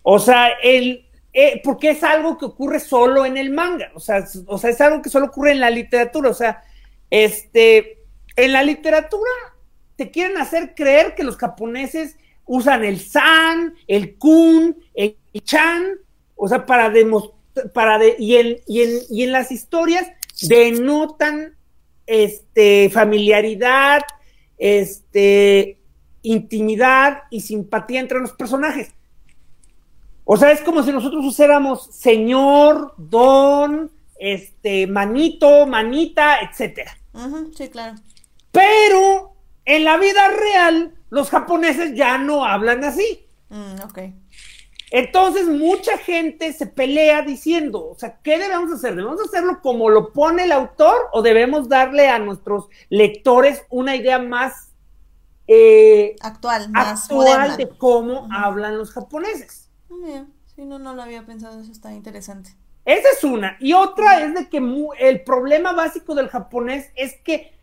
O sea, el, eh, porque es algo que ocurre solo en el manga, o sea, o sea, es algo que solo ocurre en la literatura, o sea, este, en la literatura te quieren hacer creer que los japoneses usan el san, el kun, el chan, o sea, para demostrar, para de, y, en, y, en, y en las historias denotan este, familiaridad, este, intimidad y simpatía entre los personajes. O sea, es como si nosotros usáramos señor, don, este, manito, manita, etcétera. sí, claro. Pero en la vida real, los japoneses ya no hablan así. Mm, ok. Entonces, mucha gente se pelea diciendo, o sea, ¿qué debemos hacer? ¿Debemos hacerlo como lo pone el autor o debemos darle a nuestros lectores una idea más eh, actual, más actual de cómo hablan los japoneses? Si no, no lo había pensado, eso está interesante. Esa es una. Y otra es de que el problema básico del japonés es que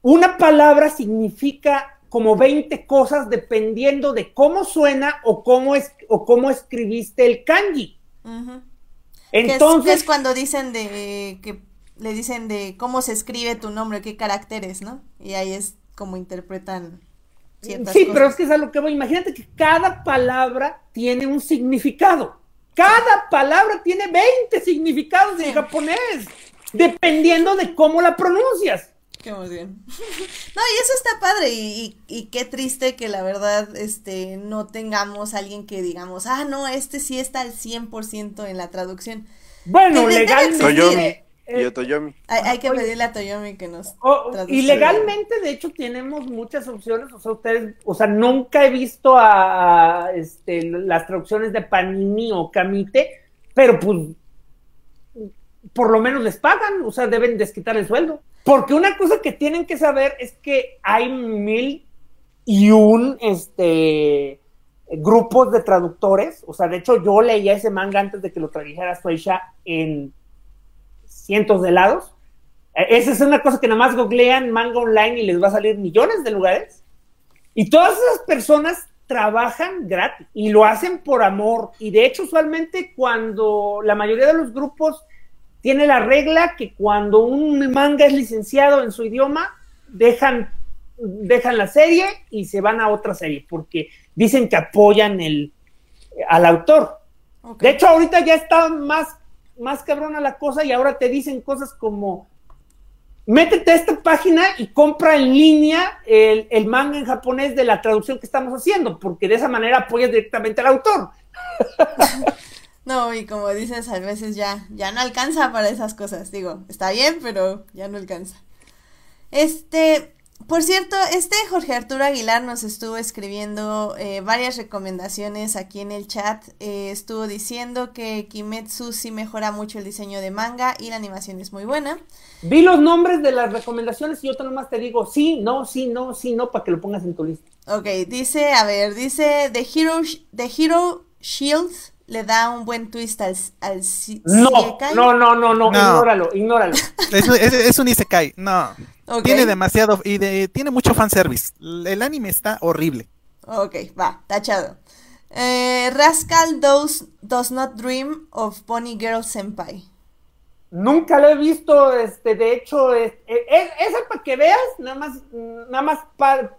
una palabra significa como 20 cosas dependiendo de cómo suena o cómo, es, o cómo escribiste el kanji. Entonces. es, cuando dicen de que le dicen de cómo se escribe tu nombre, qué caracteres, ¿no? Y ahí es como interpretan sí, pero es que es a lo que voy. Imagínate que cada palabra tiene un significado. Cada palabra tiene 20 significados en japonés, dependiendo de cómo la pronuncias. Qué muy bien. No, y eso está padre y, qué triste que la verdad este no tengamos alguien que digamos, ah, no, este sí está al 100% en la traducción. Bueno, legalmente. Y Toyomi. Hay, que pedirle a Toyomi que nos. y legalmente, de hecho, tenemos muchas opciones. O sea, ustedes, o sea, nunca he visto a, este, las traducciones de Panini o Kamite, pero pues por lo menos les pagan, o sea, deben desquitar el sueldo. Porque una cosa que tienen que saber es que hay mil y un este grupos de traductores. O sea, de hecho, yo leía ese manga antes de que lo tradujera Sueisha en cientos de lados. Eh, esa es una cosa que nada más googlean manga online y les va a salir millones de lugares. Y todas esas personas trabajan gratis y lo hacen por amor. Y de hecho, usualmente cuando la mayoría de los grupos tiene la regla que cuando un manga es licenciado en su idioma, dejan, dejan la serie y se van a otra serie, porque dicen que apoyan el, al autor. De hecho, ahorita ya está más más cabrona la cosa y ahora te dicen cosas como, métete a esta página y compra en línea el, manga en japonés de la traducción que estamos haciendo, porque de esa manera apoyas directamente al autor. No, y como dices, a veces ya, ya no alcanza para esas cosas. Digo, está bien, pero ya no alcanza. Este, por cierto, este Jorge Arturo Aguilar nos estuvo escribiendo eh, varias recomendaciones aquí en el chat. Eh, estuvo diciendo que Kimetsu sí mejora mucho el diseño de manga y la animación es muy buena. Vi los nombres de las recomendaciones y yo nomás te digo sí, no, sí, no, sí, no, para que lo pongas en tu lista. Ok, dice, a ver, dice The Hero, The Hero Shield le da un buen twist al, al no, no, no, no, no, ignóralo, ignóralo. Es, es un Isekai, no. Tiene demasiado y de, tiene mucho fanservice. El anime está horrible. Ok, va, tachado. Eh, Rascal does, does not dream of Pony Girl Senpai. Nunca lo he visto, este, de hecho, es, esa para que veas, nada más, nada más,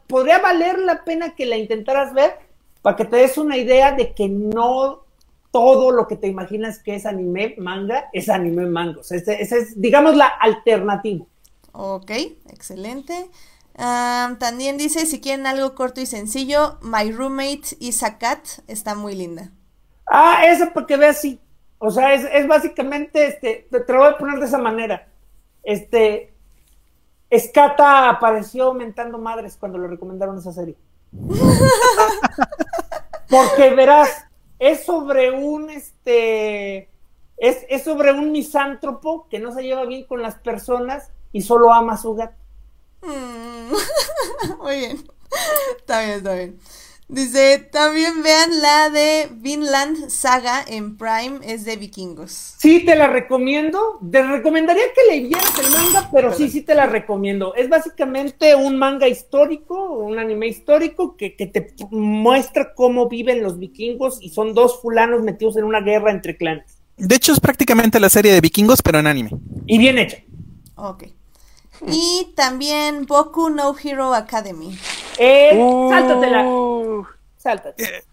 podría valer la pena que la intentaras ver, para que te des una idea de que no todo lo que te imaginas que es anime manga, es anime manga. O sea, esa es, digamos, la alternativa. Ok, excelente. también dice, si quieren algo corto y sencillo, My Roommate is a Cat está muy linda. Ah, eso porque ve así. O sea, es, básicamente, este, te, lo voy a poner de esa manera. Este, Escata apareció aumentando madres cuando lo recomendaron esa serie. porque verás, es sobre un, este, es, es sobre un misántropo que no se lleva bien con las personas y solo ama a su gato. Mm. Muy bien. Está bien, está bien. Dice, también vean la de Vinland Saga en Prime, es de vikingos. Sí, te la recomiendo. Te recomendaría que leyeras el manga, pero sí, sí te la recomiendo. Es básicamente un manga histórico, un anime histórico que, que te muestra cómo viven los vikingos y son dos fulanos metidos en una guerra entre clanes. De hecho, es prácticamente la serie de vikingos, pero en anime. Y bien hecha. Ok. Y también Boku no Hero Academy. Eh, sáltatela. Sáltate. Eh,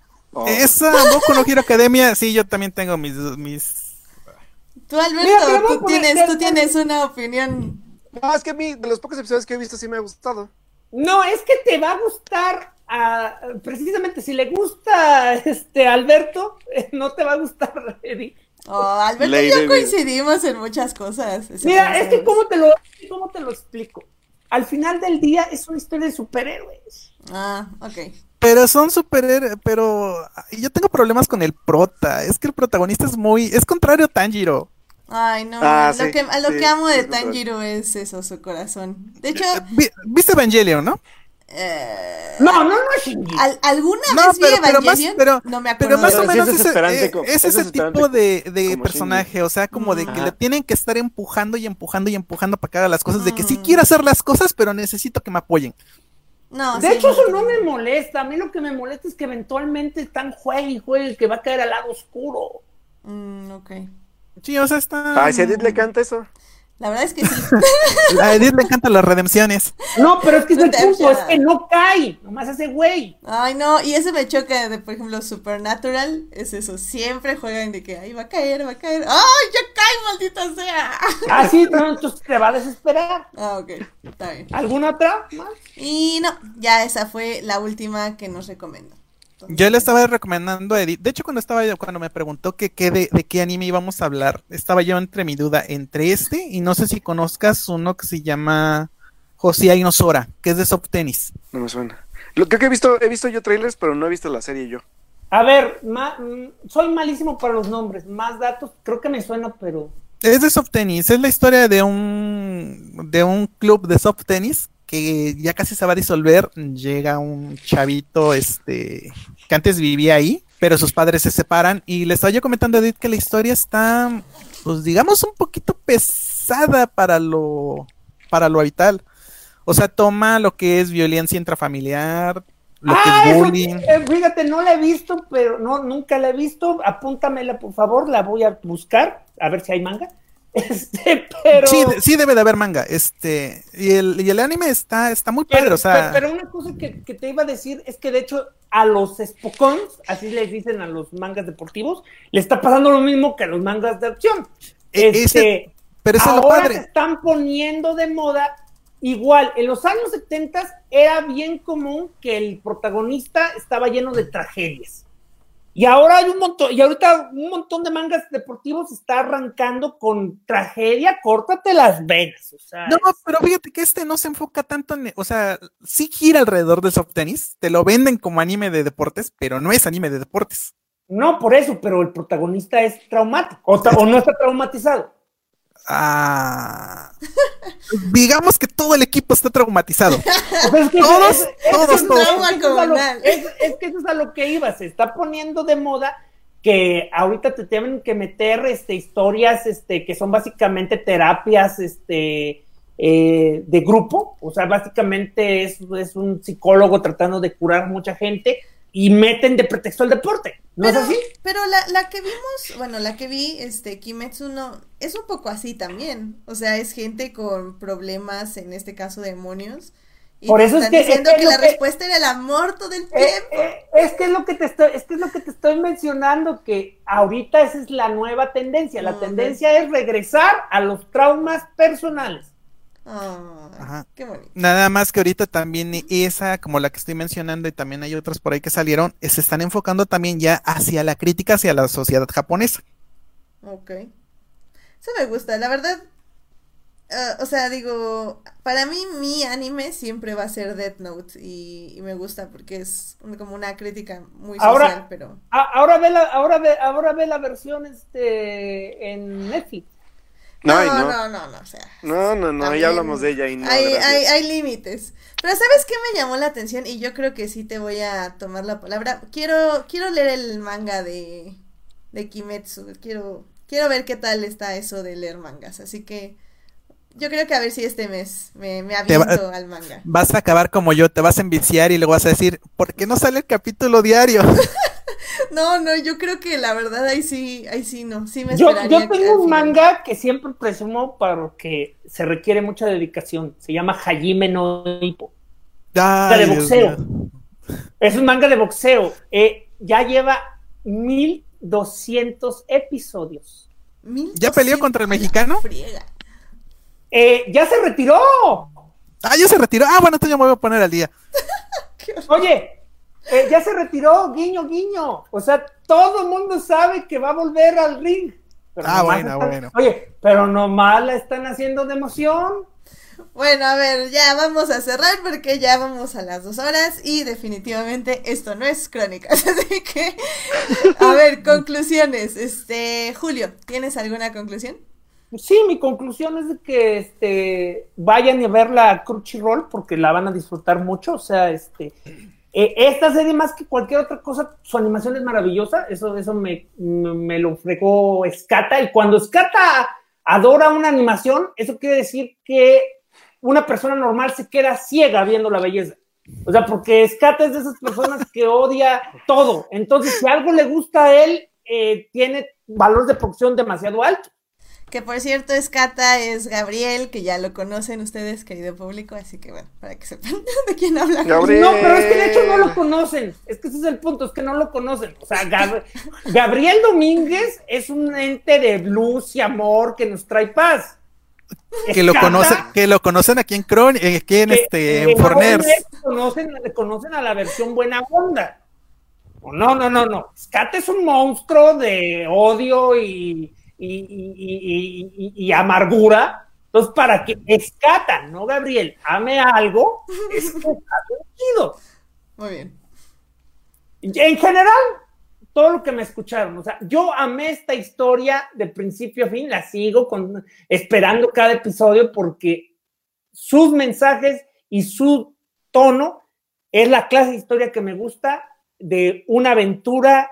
Esa Boku no Hero Academia, sí, yo también tengo mis... mis... Tú, Alberto, Mira, tú, tienes, tú tienes una opinión. No, es que a mí, de los pocos episodios que he visto, sí me ha gustado. No, es que te va a gustar, a- precisamente si le gusta este Alberto, no te va a gustar Eddie. Oh, Alberto y yo coincidimos en muchas cosas. Mira, es que cómo te lo, cómo te lo explico. Al final del día es una historia de superhéroes. Ah, ok. Pero son super, pero yo tengo problemas con el prota. Es que el protagonista es muy, es contrario a Tanjiro. Ay, no, Ah, lo, sí, que, a lo sí, que amo de. Tanjiro es eso, su corazón. De hecho, Eh, vi- ¿Viste Evangelion, no? Eh, No, no, no es Shinji. al- alguna No, vez vi pero- pero más- pero- no me Pero acuerdo. más o Pero menos es ese, eh, es es ese tipo de, de personaje, o sea, como de que Ajá. le tienen que estar empujando y empujando y empujando para que haga las cosas, de que sí Mm. quiero hacer las cosas, pero necesito que me apoyen. No, De sí, hecho, eso no me molesta. A mí lo que me molesta es que eventualmente están juegue y juegue que va a caer al lado oscuro. Mm, ok. Sí, o sea, está... Ay, si a Edith le canta eso. La verdad es que sí. A Edith le encantan las redenciones. No, pero es que es el punto, es que no cae. Nomás ese güey. Ay, no, y eso me choca de, por ejemplo, Supernatural, es eso, siempre juegan de que, ay, va a caer, va a caer, ay, ya cae, maldita sea. Así, no, entonces te va a desesperar. Ah, ok, está bien. ¿Alguna otra más? Y no, ya esa fue la última que nos recomiendo. Yo le estaba recomendando a Edith. De hecho, cuando estaba yo, cuando me preguntó que, qué de, de qué anime íbamos a hablar, estaba yo entre mi duda entre este y no sé si conozcas uno que se llama José Sora, que es de soft tennis. No me suena. Lo, creo que he visto, he visto yo trailers, pero no he visto la serie yo. A ver, ma- mm, soy malísimo para los nombres. Más datos, creo que me suena, pero. Es de soft tennis, es la historia de un de un club de soft tennis que ya casi se va a disolver. Llega un chavito este que antes vivía ahí, pero sus padres se separan y le estaba yo comentando a Edith que la historia está pues digamos un poquito pesada para lo para lo habitual. O sea, toma lo que es violencia intrafamiliar, lo que Ah, es eso- bullying. eh, fíjate, no la he visto, pero no, nunca la he visto. Apúntamela, por favor, la voy a buscar, a ver si hay manga. Este, pero. Sí, de- sí debe de haber manga. Este, y el, y el anime está, está muy padre, Pero, o sea. pero- pero una cosa que, que te iba a decir es que de hecho a los Spokons, así les dicen a los mangas deportivos, le está pasando lo mismo que a los mangas de acción. E- Este, ese- pero eso es lo ahora se padre. están poniendo de moda. Igual, en los años 70 era bien común que el protagonista estaba lleno de tragedias. Y ahora hay un montón, y ahorita un montón de mangas deportivos está arrancando con tragedia, córtate las venas. O sea, No, pero fíjate que este no se enfoca tanto en, o sea, sí gira alrededor del soft tenis, te lo venden como anime de deportes, pero no es anime de deportes. No, por eso, pero el protagonista es traumático o, o no está traumatizado. Ah, digamos que todo el equipo está traumatizado. O sea, es que Todos, es- es- todos, es- todos. es que eso es a lo que iba, se está poniendo de moda que ahorita te tienen que meter este, historias este, que son básicamente terapias este, eh, de grupo, o sea, básicamente es, es un psicólogo tratando de curar mucha gente y meten de pretexto el deporte, ¿no pero, es así? pero la, la que vimos, bueno, la que vi, este, Kimetsu no, es un poco así también. O sea, es gente con problemas, en este caso demonios. Y Por eso es están que- diciendo es que la que- respuesta era el amor todo el Eh, tiempo. eh, es que es lo que te estoy, es que es lo que te estoy mencionando, que ahorita esa es la nueva tendencia. La tendencia es regresar a los traumas personales. Ay, Ajá. qué bonito. Nada más que ahorita también esa, como la que estoy mencionando, y también hay otras por ahí que salieron, se están enfocando también ya hacia la crítica hacia la sociedad japonesa. Ok. Eso me gusta, la verdad. ah, o sea, digo, para mí mi anime siempre va a ser Death Note y, y me gusta porque es como una crítica muy social, Ahora- pero... A- ahora ve la, ahora ve, ahora ve la versión este en Netflix. No, No, ay, no. no, no, no, o sea. No, no, no, ya hablamos de ella y no. hay, hay, hay límites. Pero ¿sabes qué me llamó la atención? Y yo creo que sí te voy a tomar la palabra. Quiero, quiero leer el manga de, de Kimetsu. Quiero, quiero ver qué tal está eso de leer mangas. Así que yo creo que a ver si este mes me, me va- aviento al manga. Vas a acabar como yo, te vas a enviciar y luego vas a decir, ¿por qué no sale el capítulo diario? No, no, yo creo que la verdad ahí sí, ahí sí no. Sí me Yo, yo que tengo un manga que siempre presumo porque se requiere mucha dedicación. Se llama Hajime no Ippo. Ay, de boxeo. Es un manga de boxeo. Eh, ya lleva 1200 episodios. ¿Ya peleó contra el mexicano? Friega. Eh, ya se retiró. Ah, ya se retiró. Ah, bueno, entonces ya me voy a poner al día. Oye, eh, ya se retiró, guiño, guiño. O sea, todo el mundo sabe que va a volver al ring. Pero Ah, bueno, están- bueno. Oye, pero nomás la están haciendo de emoción. Bueno, a ver, ya vamos a cerrar porque ya vamos a las dos horas y definitivamente esto no es crónicas, así que, a ver, conclusiones. Este, Julio, ¿tienes alguna conclusión? Sí, mi conclusión es de que este vayan a ver la Crunchyroll porque la van a disfrutar mucho. O sea, este eh, esta serie más que cualquier otra cosa, su animación es maravillosa. Eso, eso me, me, lo fregó Skata. Y cuando Skata adora una animación, eso quiere decir que una persona normal se queda ciega viendo la belleza. O sea, porque Skata es de esas personas que odia todo. Entonces, si algo le gusta a él, eh, tiene valores de producción demasiado altos. Que por cierto, Escata es Gabriel, que ya lo conocen ustedes, querido público, así que bueno, para que sepan de quién hablan. Gabriel. No, pero es que de hecho no lo conocen. Es que ese es el punto, es que no lo conocen. O sea, Gab- Gabriel Domínguez es un ente de blues y amor que nos trae paz. Que lo que lo conocen aquí en Cron, eh, aquí en que- este, en Forners. Conocen, conocen a la versión buena onda. No, no, no, no. Scott es un monstruo de odio y, y, y- y- y- y amargura. Entonces, para que Escata, no Gabriel, ame algo, es que está sentido. Muy bien. En general, todo lo que me escucharon, o sea, yo amé esta historia de principio a fin, la sigo con, esperando cada episodio porque sus mensajes y su tono es la clase de historia que me gusta de una aventura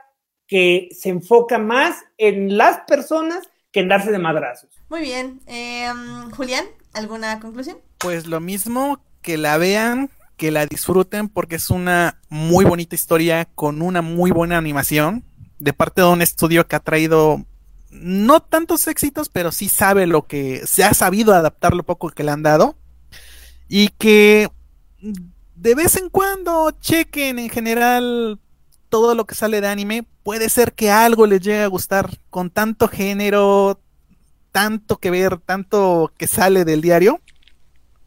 que se enfoca más en las personas que en darse de madrazos. Muy bien. Eh, Julián, ¿alguna conclusión? Pues lo mismo, que la vean, que la disfruten, porque es una muy bonita historia con una muy buena animación de parte de un estudio que ha traído no tantos éxitos, pero sí sabe lo que se ha sabido adaptar lo poco que le han dado y que de vez en cuando chequen en general todo lo que sale de anime, puede ser que algo les llegue a gustar con tanto género, tanto que ver, tanto que sale del diario,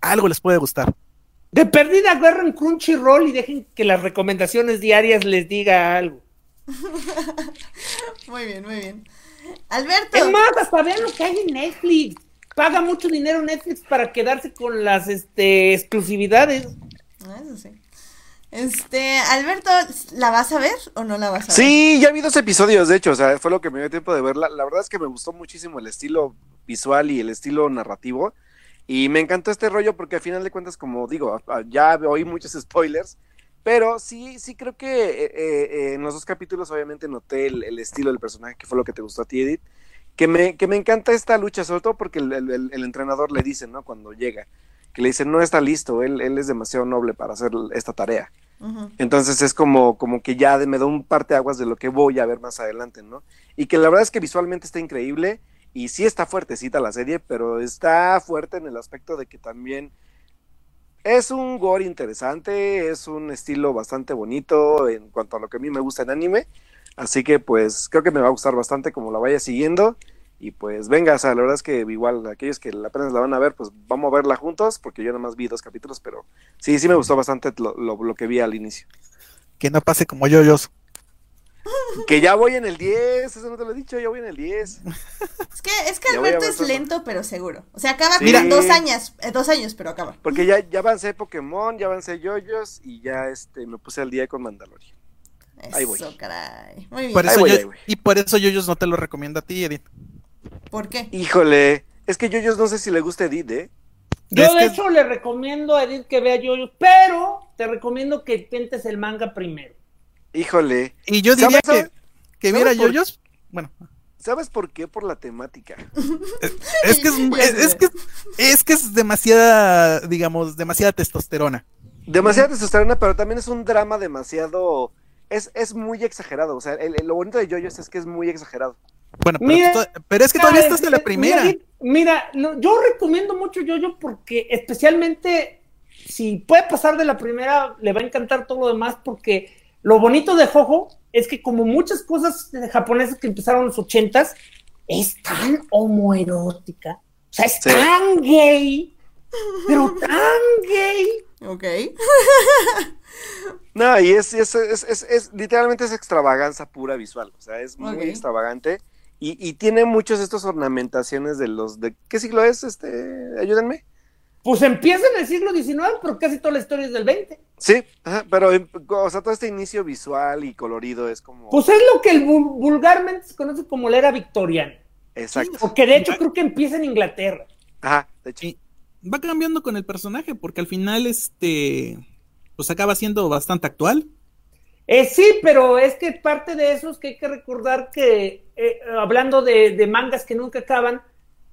algo les puede gustar. De perdida, agarren Crunchyroll y dejen que las recomendaciones diarias les diga algo. Muy bien, muy bien. Alberto. Es más, hasta vean lo que hay en Netflix. Paga mucho dinero Netflix para quedarse con las este, exclusividades. Ah, Eso sí. Este, Alberto, ¿la vas a ver o no la vas a ver? Sí, ya vi dos episodios, de hecho, o sea, fue lo que me dio tiempo de verla. La verdad es que me gustó muchísimo el estilo visual y el estilo narrativo. Y me encantó este rollo porque al final de cuentas, como digo, ya oí muchos spoilers, pero sí, sí creo que eh, eh, en los dos capítulos obviamente noté el, estilo del personaje, que fue lo que te gustó a ti, Edith. Que me, que me encanta esta lucha, sobre todo porque el entrenador le dice, ¿no? Cuando llega, que le dice, no está listo, él, él es demasiado noble para hacer esta tarea. Entonces es como, como que ya de- me da un parteaguas de lo que voy a ver más adelante, ¿no? Y que la verdad es que visualmente está increíble y sí está fuertecita la serie, pero está fuerte en el aspecto de que también es un gore interesante, es un estilo bastante bonito en cuanto a lo que a mí me gusta en anime. Así que pues creo que me va a gustar bastante como la vaya siguiendo. Y pues venga, o sea, la verdad es que igual aquellos que apenas la van a ver, pues vamos a verla juntos, porque yo nada más vi dos capítulos, pero sí, sí me gustó bastante lo, lo- lo que vi al inicio. Que no pase como yo-yos. Que ya voy en el 10, eso no te lo he dicho, ya voy en el 10. Es que, es que Alberto es lento pero seguro. O sea, acaba Sí. con dos años, eh, dos años, pero acaba. Porque ya, ya avancé Pokémon, ya avancé Yoyos y ya este me puse al día con Mandalorian. Ahí voy. Eso, caray. Muy bien. Por Ahí eso voy, yo- ahí voy. y por eso yo no te lo recomiendo a ti, Edith. ¿Por qué? Híjole, Es que Yoyos no sé si le gusta Edith, ¿eh? Yo Es de que- hecho le recomiendo a Edith que vea Yoyos, pero te recomiendo que intentes el manga primero. Híjole. Y yo diría ¿Sabes- que, que sabes viera por- yoyos. Bueno, ¿Sabes por qué? Por la temática. es que es, es, que es que es demasiada, digamos, demasiada testosterona. Demasiada testosterona, pero también es un drama demasiado. Es, es muy exagerado. O sea, el- el- lo bonito de Yoyos es que es muy exagerado. Bueno, pero, Mira, pero es que todavía estás en la primera. Mira, yo recomiendo mucho Yoyo porque especialmente si puede pasar de la primera, le va a encantar todo lo demás porque lo bonito de Jojo es que como muchas cosas japonesas que empezaron en los ochentas, es tan homoerótica. O sea, es Sí. tan gay, pero tan gay. Ok. No, y es, es, es, es- es- literalmente es extravaganza pura visual. O sea, es muy extravagante. Y, y tiene muchos de estos ornamentaciones de los de. ¿Qué siglo es? Este. Ayúdenme. Pues empieza en el siglo XIX, pero casi toda la historia es del XX. Sí, ajá, pero eh, o sea, todo este inicio visual y colorido es como. Pues es lo que el vulgarmente se conoce como la era victoriana. Exacto. Porque de hecho creo que empieza en Inglaterra. Ajá, de hecho. Sí. Va cambiando con el personaje, porque al final, este, pues acaba siendo bastante actual. Eh, sí, pero es que parte de eso es que hay que recordar que, eh, hablando de, de mangas que nunca acaban,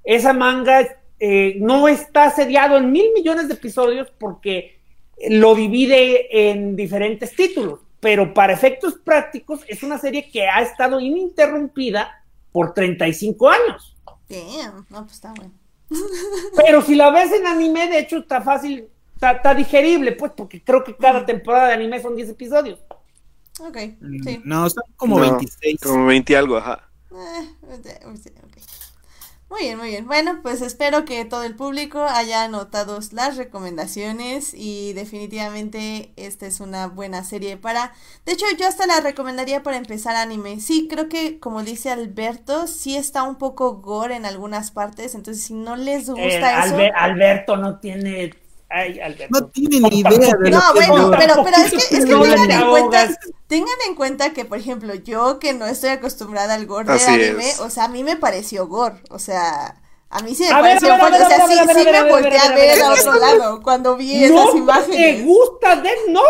esa manga eh, no está seriado en mil millones de episodios porque lo divide en diferentes títulos, pero para efectos prácticos es una serie que ha estado ininterrumpida por 35 años. Damn. No, pues está bueno. Pero si la ves en anime, de hecho está fácil, está, está digerible, pues, porque creo que cada temporada de anime son 10 episodios. Ok. Mm, Sí. No, son como No, 26. Como 20 y algo, ajá. Eh. Muy bien, muy bien. Bueno, pues espero que todo el público haya anotado las recomendaciones y definitivamente esta es una buena serie para... De hecho, yo hasta la recomendaría para empezar anime. Sí, creo que como dice Alberto, sí está un poco gore en algunas partes, entonces si no les gusta Eh, eso... Albe- Alberto no tiene. Ay, Alberto. No tienen ni idea de lo No, que es bueno, pero, pero es que, es que No tengan en cuenta, ahogas. tengan en cuenta que, por ejemplo, yo que no estoy acostumbrada al gore Así del anime, es. o sea, a mí me pareció gore, o sea, a mí sí me A ver, pareció a ver, a fuerte, ver, o sea, sí, sí me volteé a ver, a otro lado cuando vi esas no te imágenes. gusta Death Note.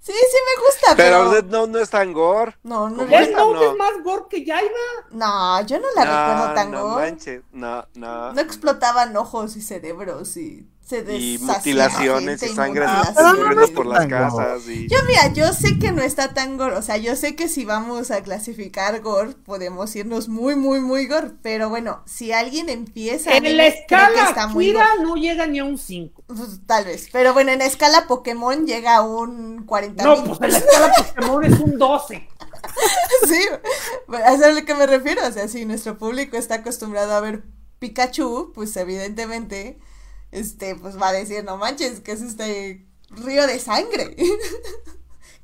Sí, sí me gusta, Pero pero... Death Note no es tan gore. No, no, ¿Cómo Death Note no. es más gore que Jaiba. no, yo no la recuerdo tan no gore. manches. No, no. No explotaban ojos y cerebros y se y mutilaciones gente y sangre corriendo por las casas. Y... Yo, mira, yo sé que no está tan gore, o sea, yo sé que si vamos a clasificar gore, podemos irnos muy, muy, muy gore, pero bueno, si alguien empieza En la escala está muy no llega ni a un 5. Pues, tal vez, pero bueno, en escala Pokémon llega a un 40 No, pues en la escala Pokémon es un 12. sí, eso es a lo que me refiero, o sea, si nuestro público está acostumbrado a ver Pikachu, pues evidentemente, este, pues va a decir, no manches, que es este río de sangre.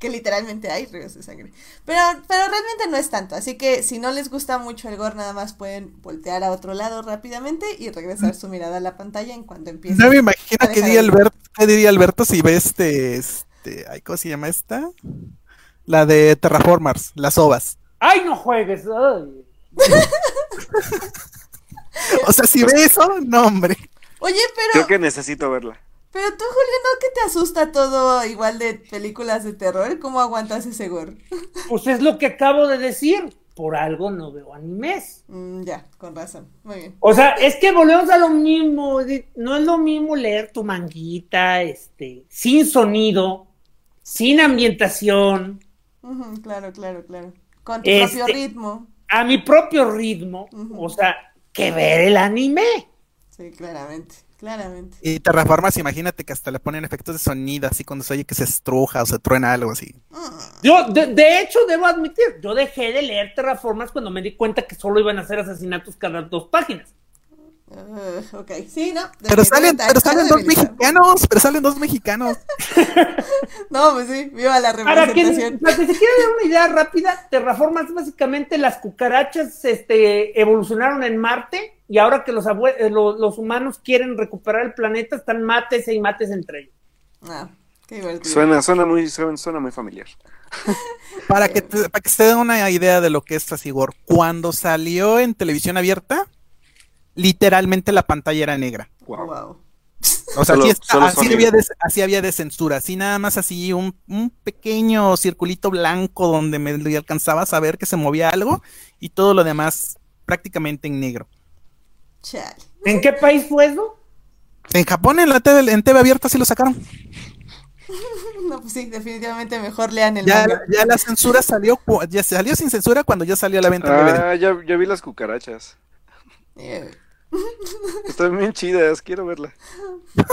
que literalmente hay ríos de sangre. Pero, pero realmente no es tanto, así que si no les gusta mucho el gore, nada más pueden voltear a otro lado rápidamente y regresar su mirada a la pantalla en cuanto empiece. No me imagino qué diría Alberto, qué diría Alberto si ve este, este, ay, ¿cómo se llama esta? La de Terraformers, las ovas. ¡Ay, no juegues! ay. O sea, si ve eso, no, hombre. Oye, pero... Creo que necesito verla. Pero tú, Julio, ¿no que te asusta todo igual de películas de terror? ¿Cómo aguantas ese gore? Pues es lo que acabo de decir. Por algo no veo animes. Mm, ya, con razón. Muy bien. O sea, es que volvemos a lo mismo. Edith. No es lo mismo leer tu manguita, este, sin sonido, sin ambientación, claro, claro, claro. Con tu Este- propio ritmo. a mi propio ritmo. O sea, que ver el anime. Sí, claramente, claramente. Y Terraformers, imagínate que hasta le ponen efectos de sonido, así cuando se oye que se estruja o se truena algo así. Mm, Yo, de, de hecho, debo admitir, yo dejé de leer Terraformas cuando me di cuenta que solo iban a hacer asesinatos cada dos páginas. uh, ok, sí, no. Pero salen, pero salen dos mexicanos, pero salen dos mexicanos. No, pues sí, viva la representación. para que se quiera dar una idea rápida, Terraformas básicamente las cucarachas este, evolucionaron en Marte y ahora que los, abue- eh, lo- los humanos quieren recuperar el planeta, están mates y mates entre ellos. Ah, qué divertido. Suena, suena muy, suena, suena muy familiar. Para que, te- para que se den una idea de lo que es así, gore. Cuando salió en televisión abierta, literalmente la pantalla era negra. Wow. Wow. O sea, Solo- sí está- así, había de, así había de censura, así nada más así un, un pequeño circulito blanco donde me alcanzaba a saber que se movía algo y todo lo demás prácticamente en negro. Chale. ¿En qué país fue eso? En Japón en la TV, en TV abierta sí lo sacaron. No, pues sí, definitivamente mejor lean el Ya, manga. ya la censura salió, ya salió sin censura cuando ya salió a la venta. Ah, ya, ya vi las cucarachas. Eh, Están bien chidas, quiero verla.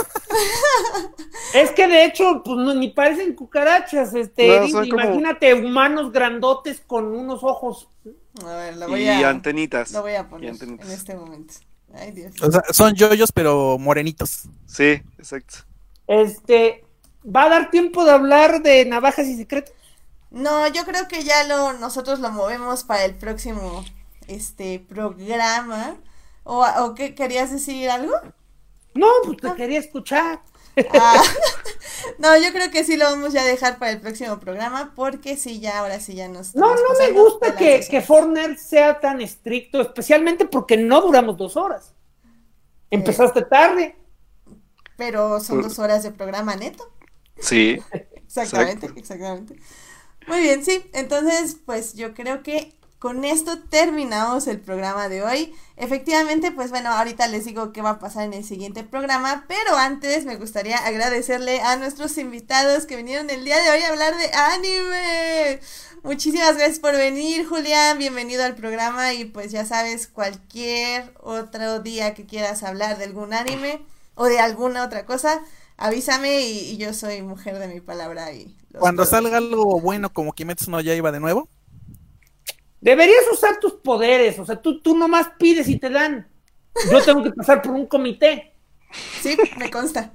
Es que de hecho, pues no, ni parecen cucarachas, este, No, Eddie, son como- imagínate humanos grandotes con unos ojos. a ver, la voy Y a, antenitas. la voy a Y poner antenitas. en este momento. Ay, Dios. O sea, son yoyos pero morenitos. Sí, exacto. Este, ¿va a dar tiempo de hablar de navajas y secretos? No, yo creo que ya lo nosotros lo movemos para el próximo este programa. ¿O, o qué querías decir algo? No, pues te quería escuchar. Ah, no, yo creo que sí lo vamos ya a dejar para el próximo programa porque sí, ya ahora sí ya nos... No, no me gusta que, que. Fortnite sea tan estricto, especialmente porque no duramos dos horas. Empezaste tarde. Pero son dos horas de programa neto. Sí. Exactamente, Exacto. exactamente. Muy bien, sí. Entonces, pues yo creo que con esto terminamos el programa de hoy. Efectivamente, pues bueno, ahorita les digo qué va a pasar en el siguiente programa, pero antes me gustaría agradecerle a nuestros invitados que vinieron el día de hoy a hablar de anime. Muchísimas gracias por venir, Julián. Bienvenido al programa y pues ya sabes, cualquier otro día que quieras hablar de algún anime o de alguna otra cosa, avísame y, y yo soy mujer de mi palabra y Cuando puedo- salga algo bueno como Kimetsu no Yaiba de nuevo, Deberías usar tus poderes, o sea, tú, tú nomás pides y te dan. Yo tengo que pasar por un comité. Sí, me consta.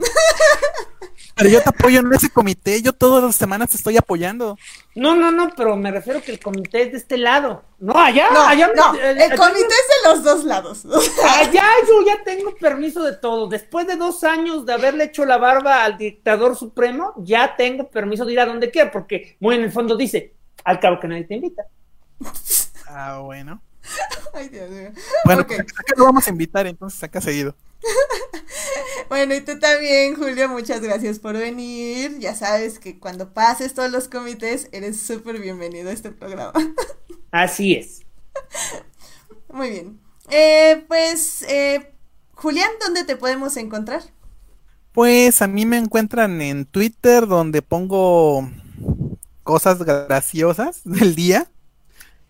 pero yo te apoyo en ese comité, yo todas las semanas te estoy apoyando. No, no, no, pero me refiero que el comité es de este lado. No, allá, No, allá no, eh, el allá- comité es de los dos lados. Allá yo ya tengo permiso de todo. Después de dos años de haberle hecho la barba al dictador supremo, ya tengo permiso de ir a donde quiera, porque muy en el fondo dice, al cabo que nadie te invita. Ah, bueno. Ay, Dios mío. Bueno, Ok. pues acá lo vamos a invitar, entonces acá seguido. Bueno, y tú también, Julio, muchas gracias por venir. Ya sabes que cuando pases todos los comités, eres súper bienvenido a este programa. Así es. Muy bien. Eh, pues, eh, Julián, ¿dónde te podemos encontrar? Pues a mí me encuentran en Twitter donde pongo cosas graciosas del día.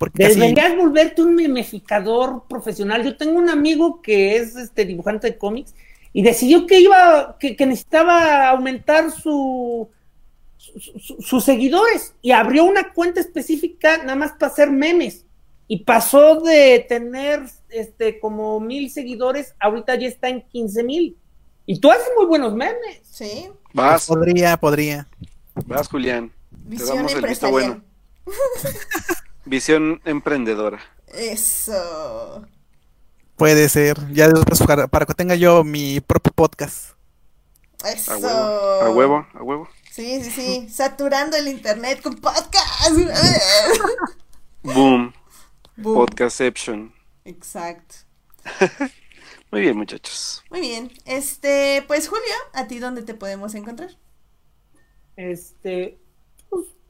Porque Deberías volverte un memeficador profesional. Yo tengo un amigo que es este dibujante de cómics y decidió que iba, que, que necesitaba aumentar su, su- su- sus seguidores y abrió una cuenta específica nada más para hacer memes. Y pasó de tener este como mil seguidores, ahorita ya está en 15 mil. Y tú haces muy buenos memes. Sí, Vas, podría, podría. vas, Julián. visión damos el visto empresarial. bueno. Visión emprendedora. Eso. Puede ser. Ya después para, para que tenga yo mi propio podcast. Eso. A huevo. A huevo, a huevo. Sí, sí, sí. Saturando el internet con podcast. Boom. Boom. Podcastception. Exacto. Muy bien, muchachos. Muy bien. Este, pues Julio, ¿a ti dónde te podemos encontrar? Este,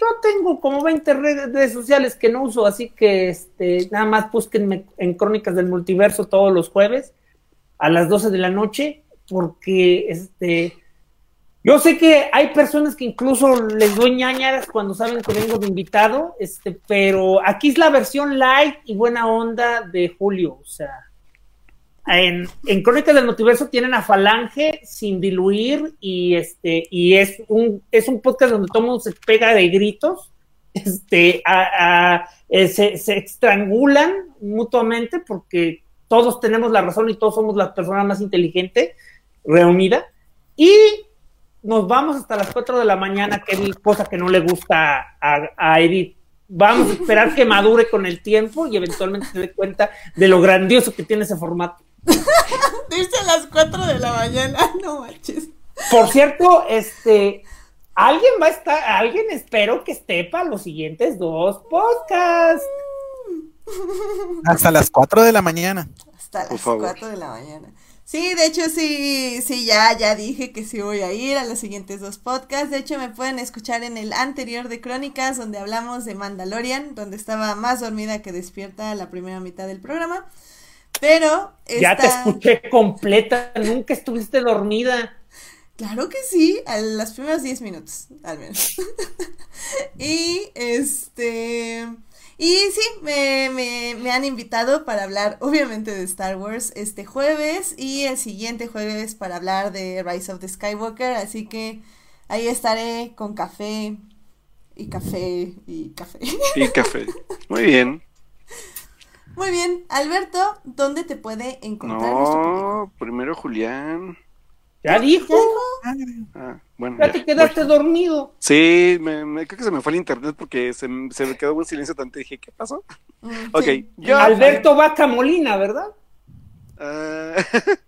yo tengo como 20 redes sociales que no uso, así que este, nada más búsquenme en Crónicas del Multiverso todos los jueves a las 12 de la noche, porque este, yo sé que hay personas que incluso les doy ñañaras cuando saben que vengo de invitado, este, pero aquí es la versión light y buena onda de Julio, o sea. En, en Crónicas del Multiverso tienen a Falange sin diluir y este y es un es un podcast donde todo mundo se pega de gritos este eh, se, se estrangulan mutuamente porque todos tenemos la razón y todos somos la persona más inteligente reunida. Y nos vamos hasta las 4 de la mañana que es cosa que no le gusta a Edith. Vamos a esperar que madure con el tiempo y eventualmente se dé cuenta de lo grandioso que tiene ese formato Irse a las 4 de la mañana, no manches. Por cierto, este, alguien va a estar, alguien espero que esté para los siguientes dos podcasts. Hasta las 4 de la mañana. Hasta Por las favor. 4 de la mañana. Sí, de hecho sí, sí, ya, ya dije que sí voy a ir a los siguientes dos podcasts. De hecho me pueden escuchar en el anterior de Crónicas, donde hablamos de Mandalorian, donde estaba más dormida que despierta la primera mitad del programa. Pero Ya te escuché completa, nunca estuviste dormida. Claro que sí, a los primeros 10 minutos, al menos. y este. Y sí, me, me, me han invitado para hablar, obviamente, de Star Wars este jueves y el siguiente jueves para hablar de Rise of the Skywalker. Así que ahí estaré con café y café y café. Y café. Muy bien. Muy bien, Alberto, ¿dónde te puede encontrar? No, primero Julián. Ya dijo, ¿Ya dijo? Ah, bueno. ya ya, te quedaste voy. dormido. Sí, me, me- creo que se me fue el internet porque se, se me quedó un silencio tanto y dije, ¿qué pasó? Mm, Ok, sí. yo- Alberto Vaca Molina, ¿verdad? Ah,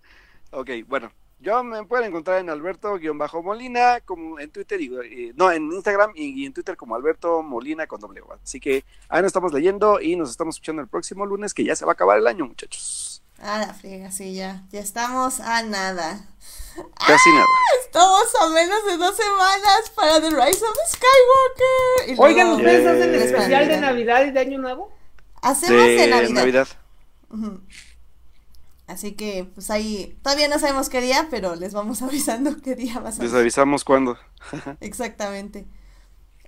ok, bueno. Yo me pueden encontrar en Alberto-Molina, como en Twitter, y, eh, no, en Instagram y, y en Twitter como Alberto Molina con doble O. Así que ahí nos estamos leyendo y nos estamos escuchando el próximo lunes, que ya se va a acabar el año, muchachos. Ah, la friega, sí, ya. Ya estamos a nada. Casi nada. Estamos a menos de dos semanas para The Rise of Skywalker. Y Oigan, ¿ustedes Yeah. hacen el especial de Navidad. Y de Año Nuevo? Hacemos de, De Navidad. Navidad. Así que, pues ahí, todavía no sabemos qué día, pero les vamos avisando qué día va a ser. Les avisamos cuándo. Exactamente.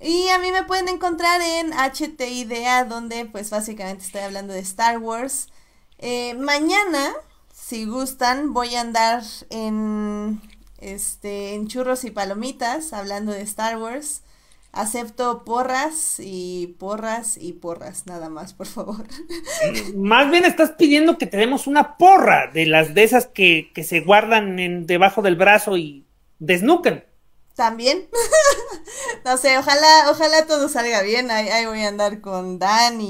Y a mí me pueden encontrar en HT Idea, donde pues básicamente estoy hablando de Star Wars. Eh, mañana, si gustan, voy a andar en este en churros y palomitas hablando de Star Wars. Acepto porras y porras y porras, nada más, por favor. Más bien estás pidiendo que te demos una porra de las de esas que, que se guardan en, debajo del brazo y desnucan. También. no sé, ojalá, ojalá todo salga bien. Ahí, ahí voy a andar con Dan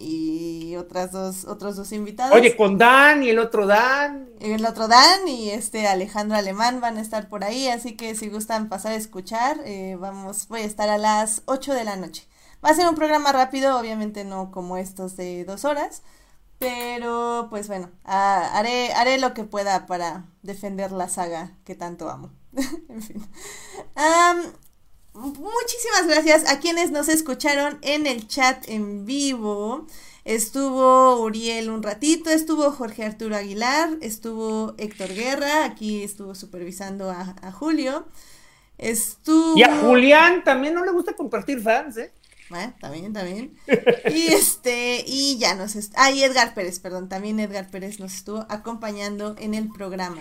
y, otras dos, otros dos invitados. Oye, con Dan y el otro Dan. Y el otro Dan y este Alejandro Alemán van a estar por ahí, así que si gustan pasar a escuchar, eh, vamos, voy a estar a las 8 de la noche. Va a ser un programa rápido, obviamente no como estos de dos horas, pero pues bueno, ah, haré, haré lo que pueda para defender la saga que tanto amo. en fin. Am, muchísimas gracias a quienes nos escucharon en el chat en vivo. Estuvo Uriel un ratito, estuvo Jorge Arturo Aguilar, estuvo Héctor Guerra, aquí estuvo supervisando a, a Julio. Estuvo. Y a Julián también no le gusta compartir fans, ¿eh? Bueno, también, también. Y este, y ya nos Ah, y Edgar Pérez, perdón, también Edgar Pérez nos estuvo acompañando en el programa.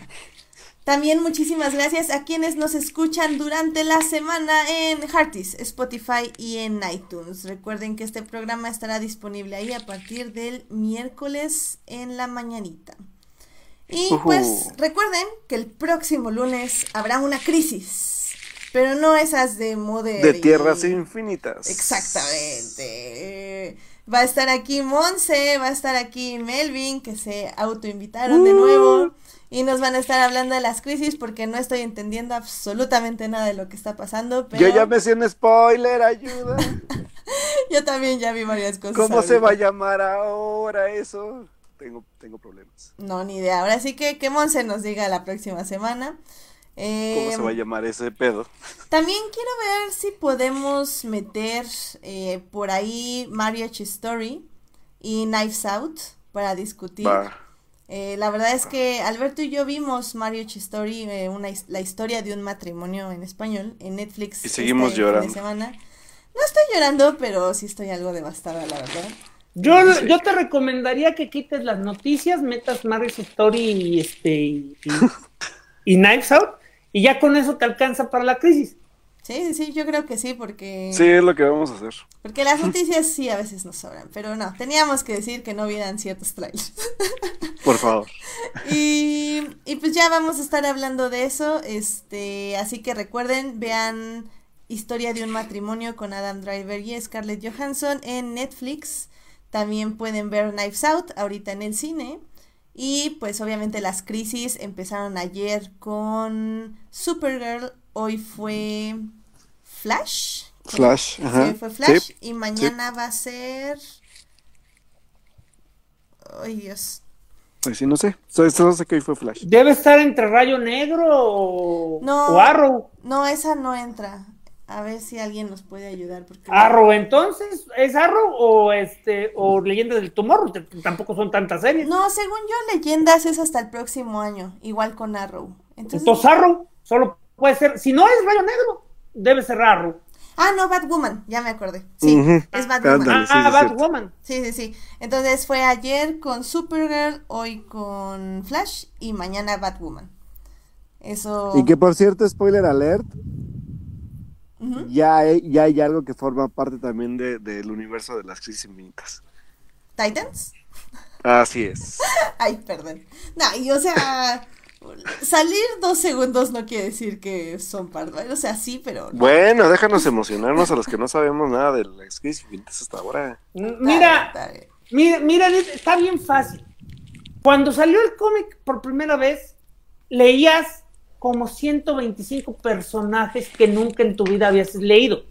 También muchísimas gracias a quienes nos escuchan durante la semana en Heartis, Spotify y en iTunes. Recuerden que este programa estará disponible ahí a partir del miércoles en la mañanita. Y pues recuerden que el próximo lunes habrá una crisis, pero no esas de Mother De y- tierras infinitas. Exactamente. Va a estar aquí Monse, va a estar aquí Melvin, que se autoinvitaron de nuevo. Y nos van a estar hablando de las crisis porque no estoy entendiendo absolutamente nada de lo que está pasando. Pero Yo ya me sé un spoiler, ayuda. yo también ya vi varias cosas. ¿Cómo se va a llamar ahora eso? Tengo, tengo problemas. No, ni idea. Ahora sí que que Monse nos diga la próxima semana. ¿Cómo se va a llamar ese pedo? También quiero ver si podemos meter eh, por ahí Marriage Story y Knives Out para discutir. Va. Eh, la verdad es que Alberto y yo vimos Marriage Story, eh, una, la historia de un matrimonio en español, en Netflix. Y seguimos este fin de llorando. semana. No estoy llorando, pero sí estoy algo devastada, la verdad. Yo, Sí. yo te recomendaría que quites las noticias, metas Marriage Story y este y, y- y Knives Out, y ya con eso te alcanza para la crisis. Sí, sí, sí, yo creo que sí, porque, Sí, es lo que vamos a hacer. porque las noticias sí a veces nos sobran, pero no, teníamos que decir que no vieran ciertos trailers. Por favor. Y, y pues ya vamos a estar hablando de eso. Este, así que recuerden, vean Historia de un matrimonio con Adam Driver y Scarlett Johansson en Netflix. También pueden ver Knives Out ahorita en el cine. Y pues obviamente las crisis empezaron ayer con Supergirl. Hoy fue Flash. Flash. Ajá. fue Flash. Sí. Y mañana va a ser. Ay, Dios. Pues sí, no sé. Solo, solo sé que hoy fue Flash. Debe estar entre Rayo Negro o, No. o Arrow. No, esa no entra. A ver si alguien nos puede ayudar. Porque... Arrow, entonces, ¿es Arrow o este o Leyenda del Tomorrow? Tampoco son tantas series. No, según yo, Leyendas es hasta el próximo año, igual con Arrow. Entonces, Entonces Arrow solo puede ser, si no es Rayo Negro, debe ser Arrow. Ah, no, Batwoman, ya me acordé. Sí, es Batwoman. Ándale. sí, ah. Batwoman. Sí, sí, sí. Entonces fue ayer con Supergirl, hoy con Flash y mañana Batwoman. Eso. Y que por cierto, spoiler alert, ya hay, ya hay algo que forma parte también de- del universo de las crisis infinitas. Titans. Así es. Ay, perdón. No, y o sea, salir dos segundos no quiere decir que son parte. O sea, sí, pero. no. Bueno, déjanos emocionarnos a los que no sabemos nada de las crisis infinitas hasta ahora. Está Mira, bien, está bien. mira, mira, está bien fácil. Cuando salió el cómic por primera vez, leías como 125 personajes que nunca en tu vida habías leído.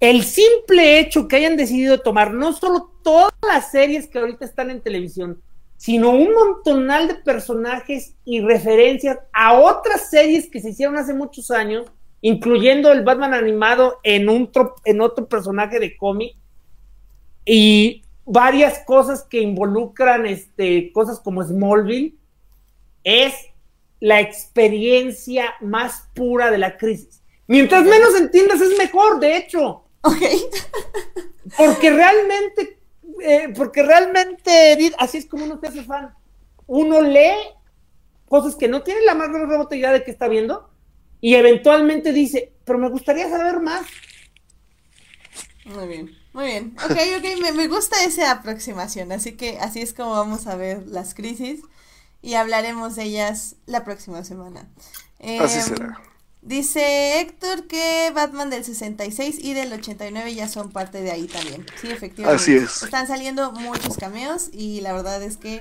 El simple hecho que hayan decidido tomar no solo todas las series que ahorita están en televisión, sino un montonal de personajes y referencias a otras series que se hicieron hace muchos años, incluyendo el Batman animado en, un en otro personaje de cómic, y varias cosas que involucran este, cosas como Smallville, es la experiencia más pura de la crisis. Mientras menos entiendas es mejor, de hecho, Ok. porque realmente, eh, porque realmente, Edith, así es como uno se hace fan. Uno lee cosas que no tiene la más remota idea de que está viendo y eventualmente dice, pero me gustaría saber más. Muy bien, muy bien. Ok, ok, me, me gusta esa aproximación. Así que así es como vamos a ver las crisis y hablaremos de ellas la próxima semana. Así Em, será. Dice Héctor que Batman del 66 y del 89 ya son parte de ahí también. Sí, efectivamente. Así es. Están saliendo muchos cameos y la verdad es que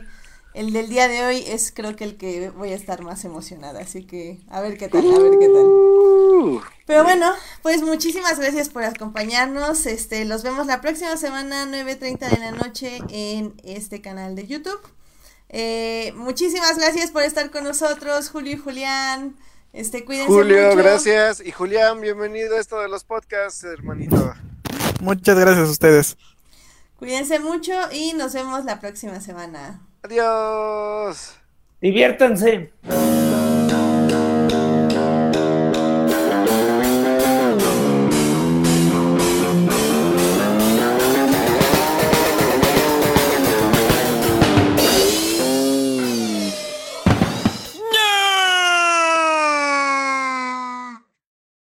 el del día de hoy es creo que el que voy a estar más emocionada. Así que a ver qué tal, a ver qué tal. Uh, Pero bueno, pues muchísimas gracias por acompañarnos. Este, los vemos la próxima semana, 9.30 de la noche, en este canal de YouTube. Eh, muchísimas gracias por estar con nosotros, Julio y Julián. Este, cuídense Julio, mucho. gracias. Y Julián, bienvenido a esto de los podcasts, hermanito. Muchas gracias a ustedes. Cuídense mucho y nos vemos la próxima semana. Adiós. Diviértanse.